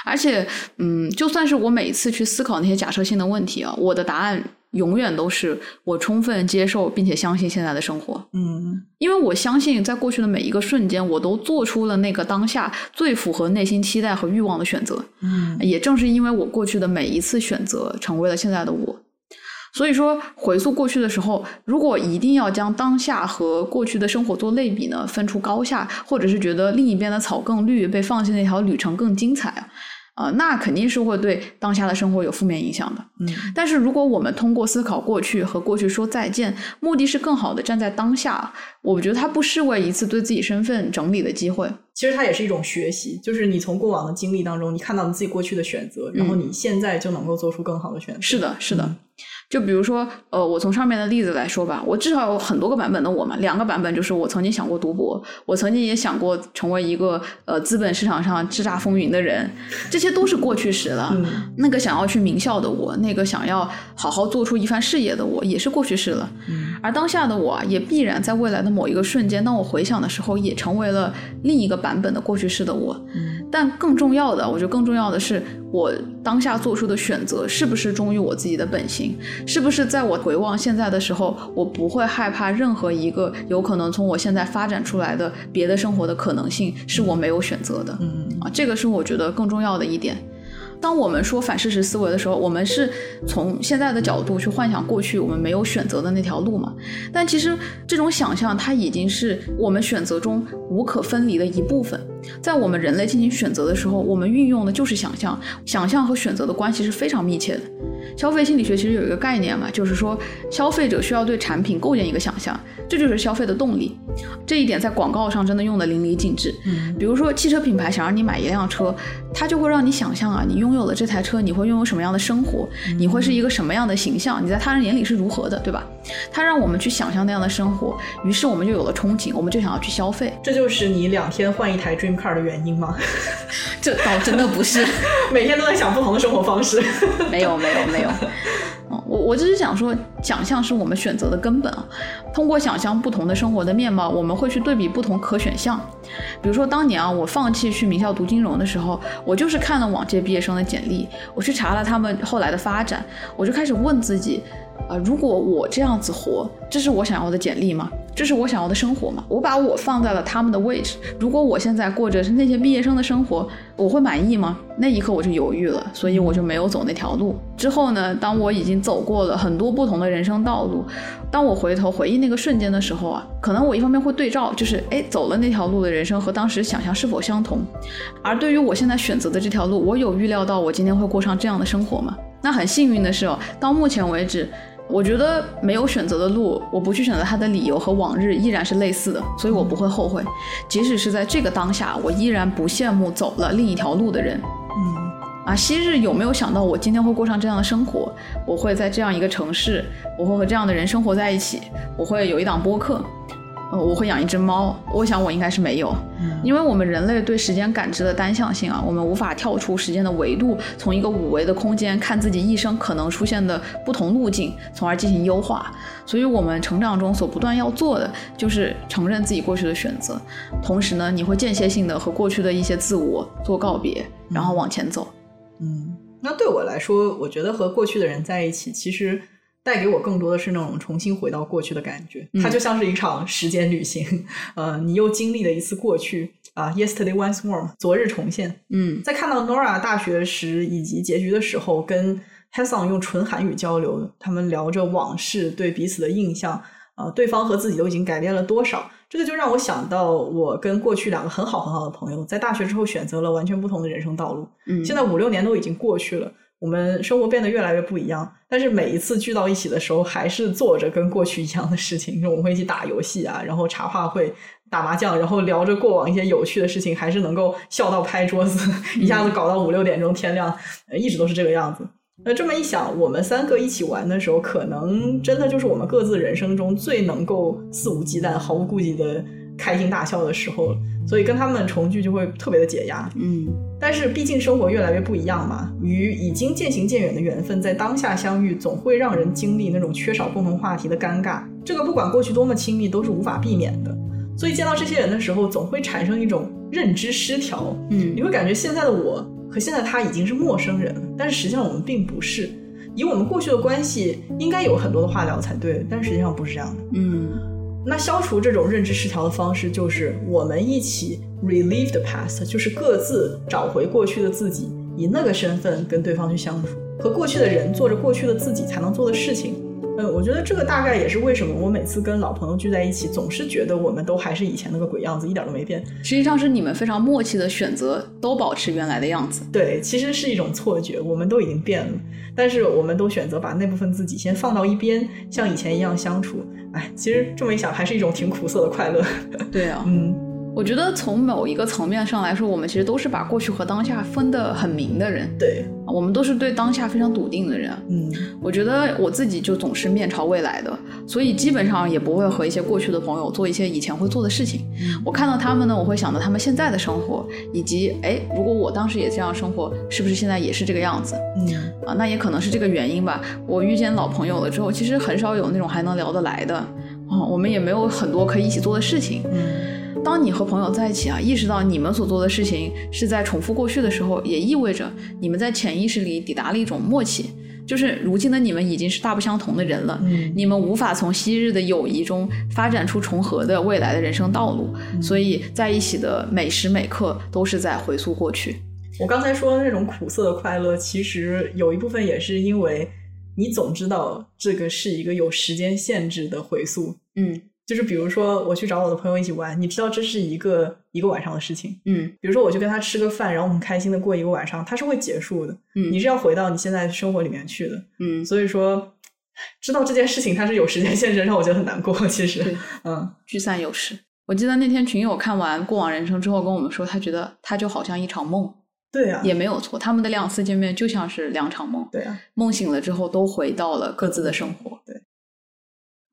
而且，嗯，就算是我每一次去思考那些假设性的问题啊，我的答案永远都是我充分接受并且相信现在的生活，嗯因为我相信在过去的每一个瞬间，我都做出了那个当下最符合内心期待和欲望的选择。嗯也正是因为我过去的每一次选择，成为了现在的我。所以说，回溯过去的时候，如果一定要将当下和过去的生活做类比呢，分出高下，或者是觉得另一边的草更绿，被放弃那条旅程更精彩啊，啊、那肯定是会对当下的生活有负面影响的。嗯但是如果我们通过思考过去和过去说再见，目的是更好的站在当下，我觉得它不失为一次对自己身份整理的机会。其实它也是一种学习，就是你从过往的经历当中，你看到你自己过去的选择，然后你现在就能够做出更好的选择。是的，是的。就比如说，呃，我从上面的例子来说吧，我至少有很多个版本的我嘛，两个版本就是我曾经想过读博，我曾经也想过成为一个呃资本市场上叱咤风云的人，这些都是过去时了。嗯那个想要去名校的我，那个想要好好做出一番事业的我，也是过去式了。嗯而当下的我啊，也必然在未来的某一个瞬间，当我回想的时候，也成为了另一个版本的过去式的我。嗯但更重要的，我觉得更重要的是，我当下做出的选择是不是忠于我自己的本心？是不是在我回望现在的时候，我不会害怕任何一个有可能从我现在发展出来的别的生活的可能性是我没有选择的？嗯啊，这个是我觉得更重要的一点。当我们说反事实思维的时候，我们是从现在的角度去幻想过去我们没有选择的那条路嘛？但其实这种想象它已经是我们选择中无可分离的一部分。在我们人类进行选择的时候，我们运用的就是想象，想象和选择的关系是非常密切的。消费心理学其实有一个概念嘛，就是说消费者需要对产品构建一个想象，这就是消费的动力。这一点在广告上真的用的淋漓尽致。嗯，比如说汽车品牌想让你买一辆车，它就会让你想象啊，你拥有了这台车，你会拥有什么样的生活，你会是一个什么样的形象，你在他人眼里是如何的，对吧？它让我们去想象那样的生活，于是我们就有了憧憬，我们就想要去消费。这就是你两天换一台 Car 的原因吗？这倒真的不是。每天都在想不同的生活方式。没有没有没有，嗯，我我只是想说，想象是我们选择的根本啊。通过想象不同的生活的面貌，我们会去对比不同可选项。比如说当年啊，我放弃去名校读金融的时候，我就是看了往届毕业生的简历，我去查了他们后来的发展，我就开始问自己，啊、如果我这样子活，这是我想要的简历吗？这是我想要的生活吗？我把我放在了他们的位置，如果我现在过着是那些毕业生的生活，我会满意吗？那一刻我就犹豫了，所以我就没有走那条路。之后呢，当我已经走过了很多不同的人生道路，当我回头回忆那个瞬间的时候啊，可能我一方面会对照，就是哎，走了那条路的人生和当时想象是否相同。而对于我现在选择的这条路，我有预料到我今天会过上这样的生活吗？那很幸运的是哦，到目前为止。我觉得没有选择的路，我不去选择它的理由和往日依然是类似的，所以我不会后悔。即使是在这个当下，我依然不羡慕走了另一条路的人。嗯啊，昔日有没有想到我今天会过上这样的生活？我会在这样一个城市，我会和这样的人生活在一起，我会有一档播客，呃，我会养一只猫。我想我应该是没有，因为我们人类对时间感知的单向性啊，我们无法跳出时间的维度，从一个五维的空间看自己一生可能出现的不同路径，从而进行优化。所以，我们成长中所不断要做的，就是承认自己过去的选择，同时呢，你会间歇性的和过去的一些自我做告别，然后往前走。嗯，那对我来说，我觉得和过去的人在一起，其实带给我更多的是那种重新回到过去的感觉。它就像是一场时间旅行，呃，你又经历了一次过去啊，yesterday once more，昨日重现。嗯在看到 Nora 大学时以及结局的时候，跟 Hassan 用纯韩语交流，他们聊着往事，对彼此的印象，呃、对方和自己都已经改变了多少？这个就让我想到，我跟过去两个很好很好的朋友，在大学之后选择了完全不同的人生道路。嗯，现在五六年都已经过去了，我们生活变得越来越不一样。但是每一次聚到一起的时候，还是做着跟过去一样的事情，就我们会一起打游戏啊，然后茶话会、打麻将，然后聊着过往一些有趣的事情，还是能够笑到拍桌子，一下子搞到五六点钟天亮，呃一直都是这个样子。那这么一想，我们三个一起玩的时候，可能真的就是我们各自人生中最能够肆无忌惮、毫无顾忌的开心大笑的时候了。所以跟他们重聚就会特别的解压。嗯但是毕竟生活越来越不一样嘛，与已经渐行渐远的缘分在当下相遇，总会让人经历那种缺少共同话题的尴尬。这个不管过去多么亲密，都是无法避免的。所以见到这些人的时候，总会产生一种认知失调。嗯你会感觉现在的我和现在他已经是陌生人，但是实际上我们并不是。以我们过去的关系，应该有很多的话聊才对，但实际上不是这样的。嗯那消除这种认知失调的方式，就是我们一起 relieve the past，就是各自找回过去的自己，以那个身份跟对方去相处，和过去的人做着过去的自己才能做的事情。嗯，我觉得这个大概也是为什么我每次跟老朋友聚在一起，总是觉得我们都还是以前那个鬼样子，一点都没变。实际上是你们非常默契的选择，都保持原来的样子。对，其实是一种错觉，我们都已经变了，但是我们都选择把那部分自己先放到一边，像以前一样相处。哎，其实这么一想，还是一种挺苦涩的快乐。对啊，嗯我觉得从某一个层面上来说，我们其实都是把过去和当下分得很明的人，对，我们都是对当下非常笃定的人。嗯我觉得我自己就总是面朝未来的，所以基本上也不会和一些过去的朋友做一些以前会做的事情。我看到他们呢，我会想到他们现在的生活，以及哎，如果我当时也这样生活，是不是现在也是这个样子嗯啊？那也可能是这个原因吧。我遇见老朋友了之后，其实很少有那种还能聊得来的哦，我们也没有很多可以一起做的事情。嗯当你和朋友在一起啊，意识到你们所做的事情是在重复过去的时候，也意味着你们在潜意识里抵达了一种默契，就是如今的你们已经是大不相同的人了。嗯你们无法从昔日的友谊中发展出重合的未来的人生道路，所以在一起的每时每刻都是在回溯过去。我刚才说的那种苦涩的快乐，其实有一部分也是因为你总知道这个是一个有时间限制的回溯。嗯就是比如说我去找我的朋友一起玩，你知道这是一个一个晚上的事情。嗯比如说我去跟他吃个饭，然后我们开心的过一个晚上，它是会结束的。嗯你是要回到你现在生活里面去的。嗯，所以说，知道这件事情它是有时间限制，让我觉得很难过。其实，嗯，聚散有时。我记得那天群友看完《过往人生》之后跟我们说，他觉得他就好像一场梦，对啊，也没有错。他们的两次见面就像是两场梦，对啊。梦醒了之后都回到了各自的生活。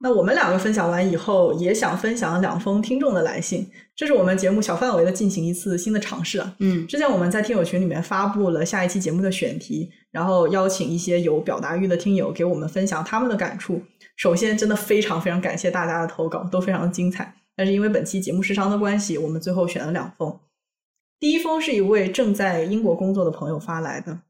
那我们两个分享完以后，也想分享两封听众的来信，这是我们节目小范围的进行一次新的尝试啊。嗯之前我们在听友群里面发布了下一期节目的选题，然后邀请一些有表达欲的听友给我们分享他们的感触。首先，真的非常非常感谢大家的投稿，都非常的精彩。但是因为本期节目时长的关系，我们最后选了两封。第一封是一位正在英国工作的朋友发来的。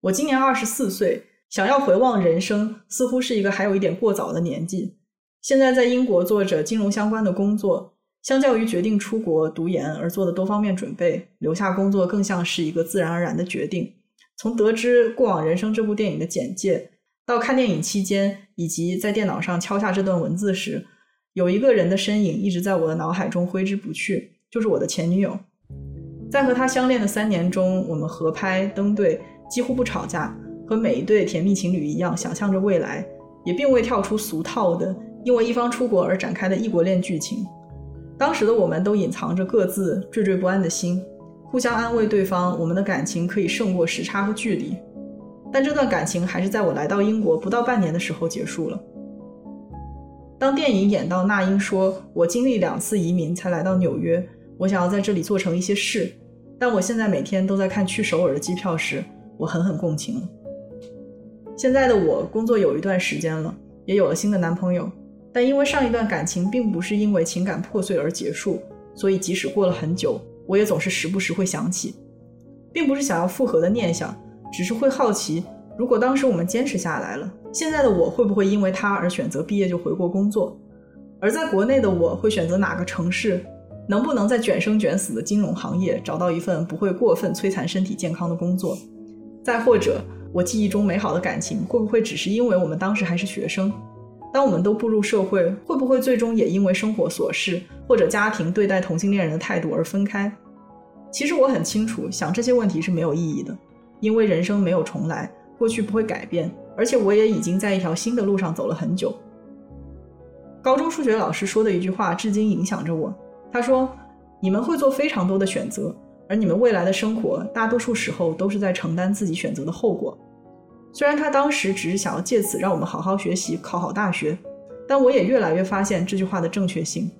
我今年二十四岁，想要回望人生，似乎是一个还有一点过早的年纪。现在在英国做着金融相关的工作，相较于决定出国读研而做的多方面准备，留下工作更像是一个自然而然的决定。从得知《过往人生》这部电影的简介，到看电影期间，以及在电脑上敲下这段文字时，有一个人的身影一直在我的脑海中挥之不去，就是我的前女友。在和她相恋的三年中，我们合拍、登对，几乎不吵架，和每一对甜蜜情侣一样，想象着未来，也并未跳出俗套的因为一方出国而展开的异国恋剧情。当时的我们都隐藏着各自惴惴不安的心，互相安慰对方，我们的感情可以胜过时差和距离。但这段感情还是在我来到英国不到半年的时候结束了。当电影演到那英说：“我经历两次移民才来到纽约，我想要在这里做成一些事，但我现在每天都在看去首尔的机票时，我狠狠共情了。现在的我工作有一段时间了，也有了新的男朋友，但因为上一段感情并不是因为情感破碎而结束，所以即使过了很久，我也总是时不时会想起，并不是想要复合的念想，只是会好奇，如果当时我们坚持下来了，现在的我会不会因为他而选择毕业就回国工作？而在国内的我会选择哪个城市？能不能在卷生卷死的金融行业找到一份不会过分摧残身体健康的工作？再或者，我记忆中美好的感情会不会只是因为我们当时还是学生？当我们都步入社会，会不会最终也因为生活琐事或者家庭对待同性恋人的态度而分开？其实我很清楚，想这些问题是没有意义的，因为人生没有重来，过去不会改变，而且我也已经在一条新的路上走了很久。高中数学老师说的一句话至今影响着我。他说：“你们会做非常多的选择，而你们未来的生活大多数时候都是在承担自己选择的后果。”虽然他当时只是想要借此让我们好好学习，考好大学，但我也越来越发现这句话的正确性。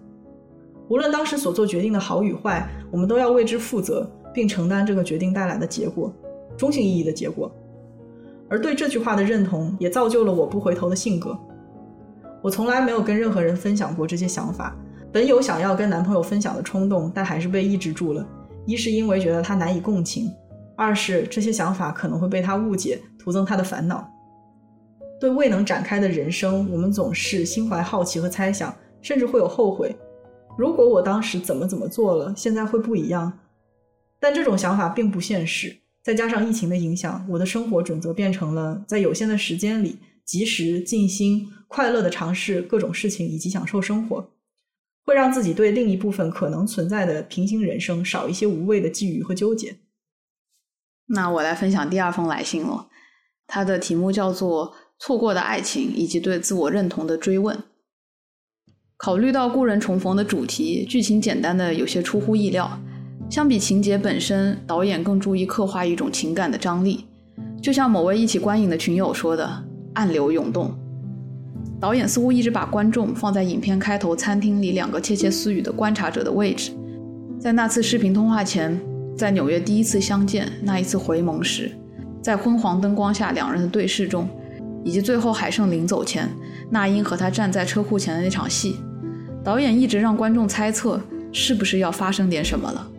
无论当时所做决定的好与坏，我们都要为之负责，并承担这个决定带来的结果，中性意义的结果。而对这句话的认同，也造就了我不回头的性格。我从来没有跟任何人分享过这些想法，本有想要跟男朋友分享的冲动，但还是被抑制住了。一是因为觉得他难以共情，二是这些想法可能会被他误解，徒增他的烦恼。对未能展开的人生，我们总是心怀好奇和猜想，甚至会有后悔。如果我当时怎么怎么做了，现在会不一样。但这种想法并不现实，再加上疫情的影响，我的生活准则变成了在有限的时间里，及时、尽心、快乐的尝试各种事情以及享受生活，会让自己对另一部分可能存在的平行人生少一些无谓的觊觎和纠结。那我来分享第二封来信了，它的题目叫做《错过的爱情以及对自我认同的追问》。考虑到故人重逢的主题，剧情简单的有些出乎意料。相比情节本身，导演更注意刻画一种情感的张力。就像某位一起观影的群友说的：“暗流涌动。”导演似乎一直把观众放在影片开头餐厅里两个窃窃私语的观察者的位置。在那次视频通话前，在纽约第一次相见那一次回眸时，在昏黄灯光下两人的对视中，以及最后海胜临走前，那英和他站在车库前的那场戏，导演一直让观众猜测是不是要发生点什么了？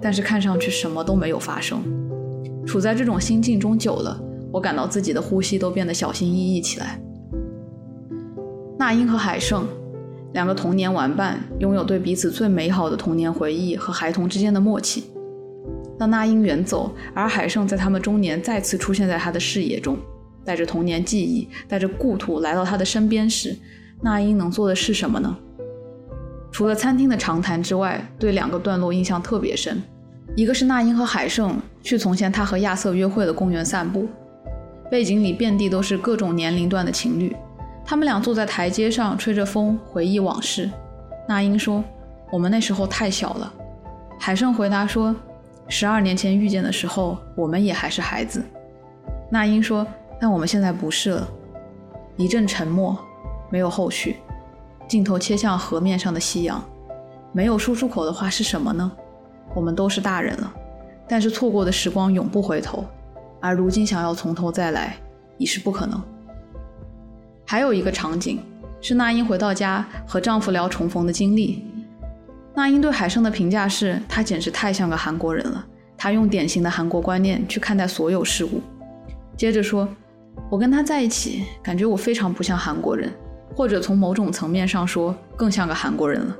但是看上去什么都没有发生。处在这种心境中久了，我感到自己的呼吸都变得小心翼翼起来。那英和海胜，两个童年玩伴，拥有对彼此最美好的童年回忆和孩童之间的默契。当那英远走，而海胜在他们中年再次出现在他的视野中，带着童年记忆，带着故土来到他的身边时，那英能做的是什么呢？除了餐厅的长谈之外，对两个段落印象特别深。一个是那英和海胜去从前他和亚瑟约会的公园散步，背景里遍地都是各种年龄段的情侣，他们俩坐在台阶上吹着风，回忆往事。那英说：“我们那时候太小了。”海胜回答说。十二年前遇见的时候，我们也还是孩子。那英说：“但我们现在不是了。”一阵沉默，没有后续。镜头切向河面上的夕阳，没有说出口的话是什么呢？我们都是大人了，但是错过的时光永不回头，而如今想要从头再来已是不可能。还有一个场景是那英回到家和丈夫聊重逢的经历。那英对海胜的评价是：他简直太像个韩国人了。他用典型的韩国观念去看待所有事物。接着说：“我跟他在一起，感觉我非常不像韩国人，或者从某种层面上说，更像个韩国人了。”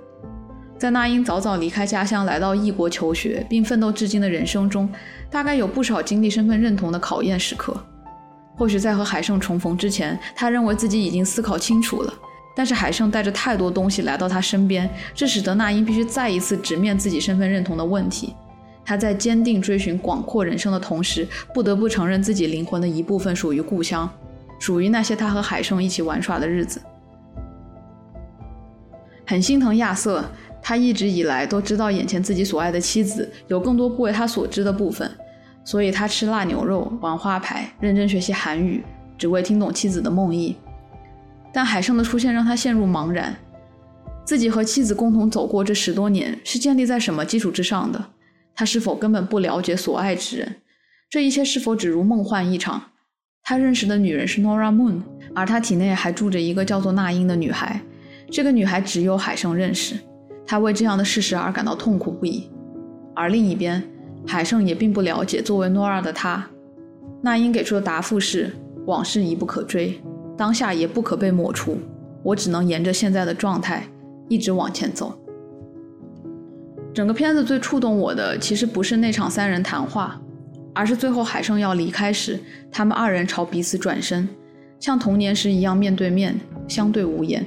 在那英早早离开家乡来到异国求学并奋斗至今的人生中，大概有不少经历身份认同的考验时刻。或许在和海胜重逢之前，他认为自己已经思考清楚了。但是海胜带着太多东西来到他身边，这使得那英必须再一次直面自己身份认同的问题。他在坚定追寻广阔人生的同时，不得不承认自己灵魂的一部分属于故乡，属于那些他和海胜一起玩耍的日子。很心疼亚瑟，他一直以来都知道眼前自己所爱的妻子有更多不为他所知的部分，所以他吃腊牛肉、玩花牌、认真学习韩语，只为听懂妻子的梦呓。但海胜的出现让他陷入茫然，自己和妻子共同走过这十多年是建立在什么基础之上的？他是否根本不了解所爱之人？这一切是否只如梦幻一场？他认识的女人是 Nora Moon，而他体内还住着一个叫做那英的女孩。这个女孩只有海胜认识，他为这样的事实而感到痛苦不已。而另一边，海胜也并不了解作为 Nora 的他。那英给出的答复是：往事已不可追。当下也不可被抹除，我只能沿着现在的状态一直往前走。整个片子最触动我的，其实不是那场三人谈话，而是最后海胜要离开时，他们二人朝彼此转身，像童年时一样面对面，相对无言。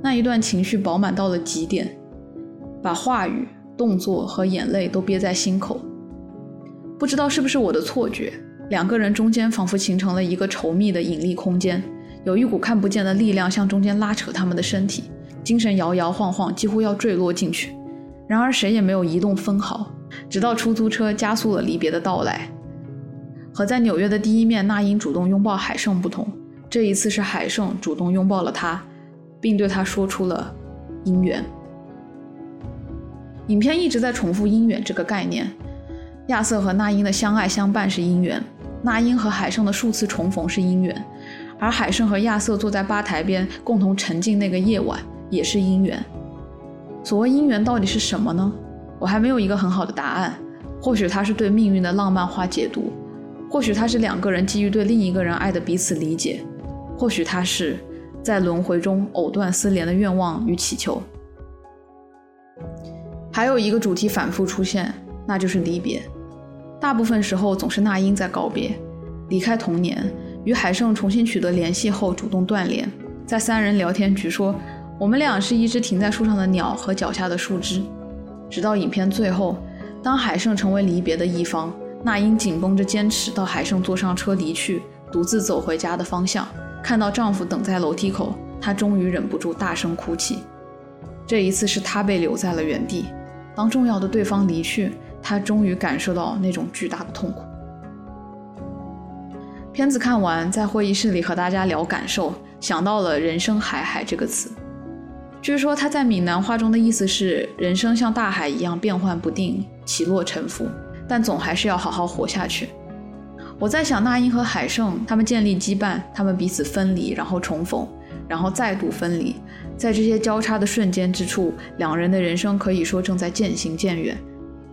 那一段情绪饱满到了极点，把话语、动作和眼泪都憋在心口。不知道是不是我的错觉。两个人中间仿佛形成了一个稠密的引力空间，有一股看不见的力量向中间拉扯他们的身体，精神摇摇晃晃，几乎要坠落进去。然而谁也没有移动分毫，直到出租车加速了离别的到来。和在纽约的第一面那英主动拥抱海胜不同，这一次是海胜主动拥抱了他，并对他说出了姻缘。影片一直在重复姻缘这个概念，亚瑟和那英的相爱相伴是姻缘。那英和海胜的数次重逢是姻缘，而海胜和亚瑟坐在吧台边共同沉浸那个夜晚也是姻缘。所谓姻缘到底是什么呢？我还没有一个很好的答案。或许它是对命运的浪漫化解读，或许它是两个人基于对另一个人爱的彼此理解，或许它是在轮回中藕断丝连的愿望与祈求。还有一个主题反复出现，那就是离别。大部分时候总是那英在告别，离开童年，与海胜重新取得联系后主动断联，在三人聊天局说：“我们俩是一只停在树上的鸟和脚下的树枝。”直到影片最后，当海胜成为离别的一方，那英紧绷着坚持到海胜坐上车离去，独自走回家的方向，看到丈夫等在楼梯口，她终于忍不住大声哭泣。这一次是她被留在了原地，当重要的对方离去。他终于感受到那种巨大的痛苦。片子看完，在会议室里和大家聊感受，想到了“人生海海”这个词。据说他在闽南话中的意思是：人生像大海一样变幻不定、起落沉浮，但总还是要好好活下去。我在想，那英和海胜他们建立羁绊，他们彼此分离，然后重逢，然后再度分离。在这些交叉的瞬间之处，两人的人生可以说正在渐行渐远。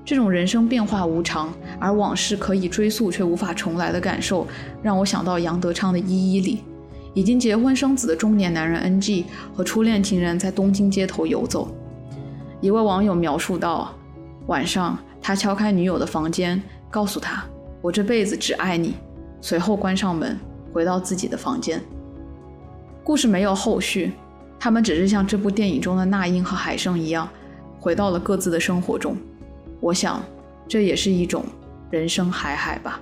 这种人生变化无常，而往事可以追溯却无法重来的感受，让我想到杨德昌的《一一》里，已经结婚生子的中年男人 NG 和初恋情人在东京街头游走。一位网友描述道：晚上，他敲开女友的房间，告诉她：“我这辈子只爱你。”随后关上门，回到自己的房间。故事没有后续。他们只是像这部电影中的那英和海生一样，回到了各自的生活中。我想，这也是一种人生海海吧。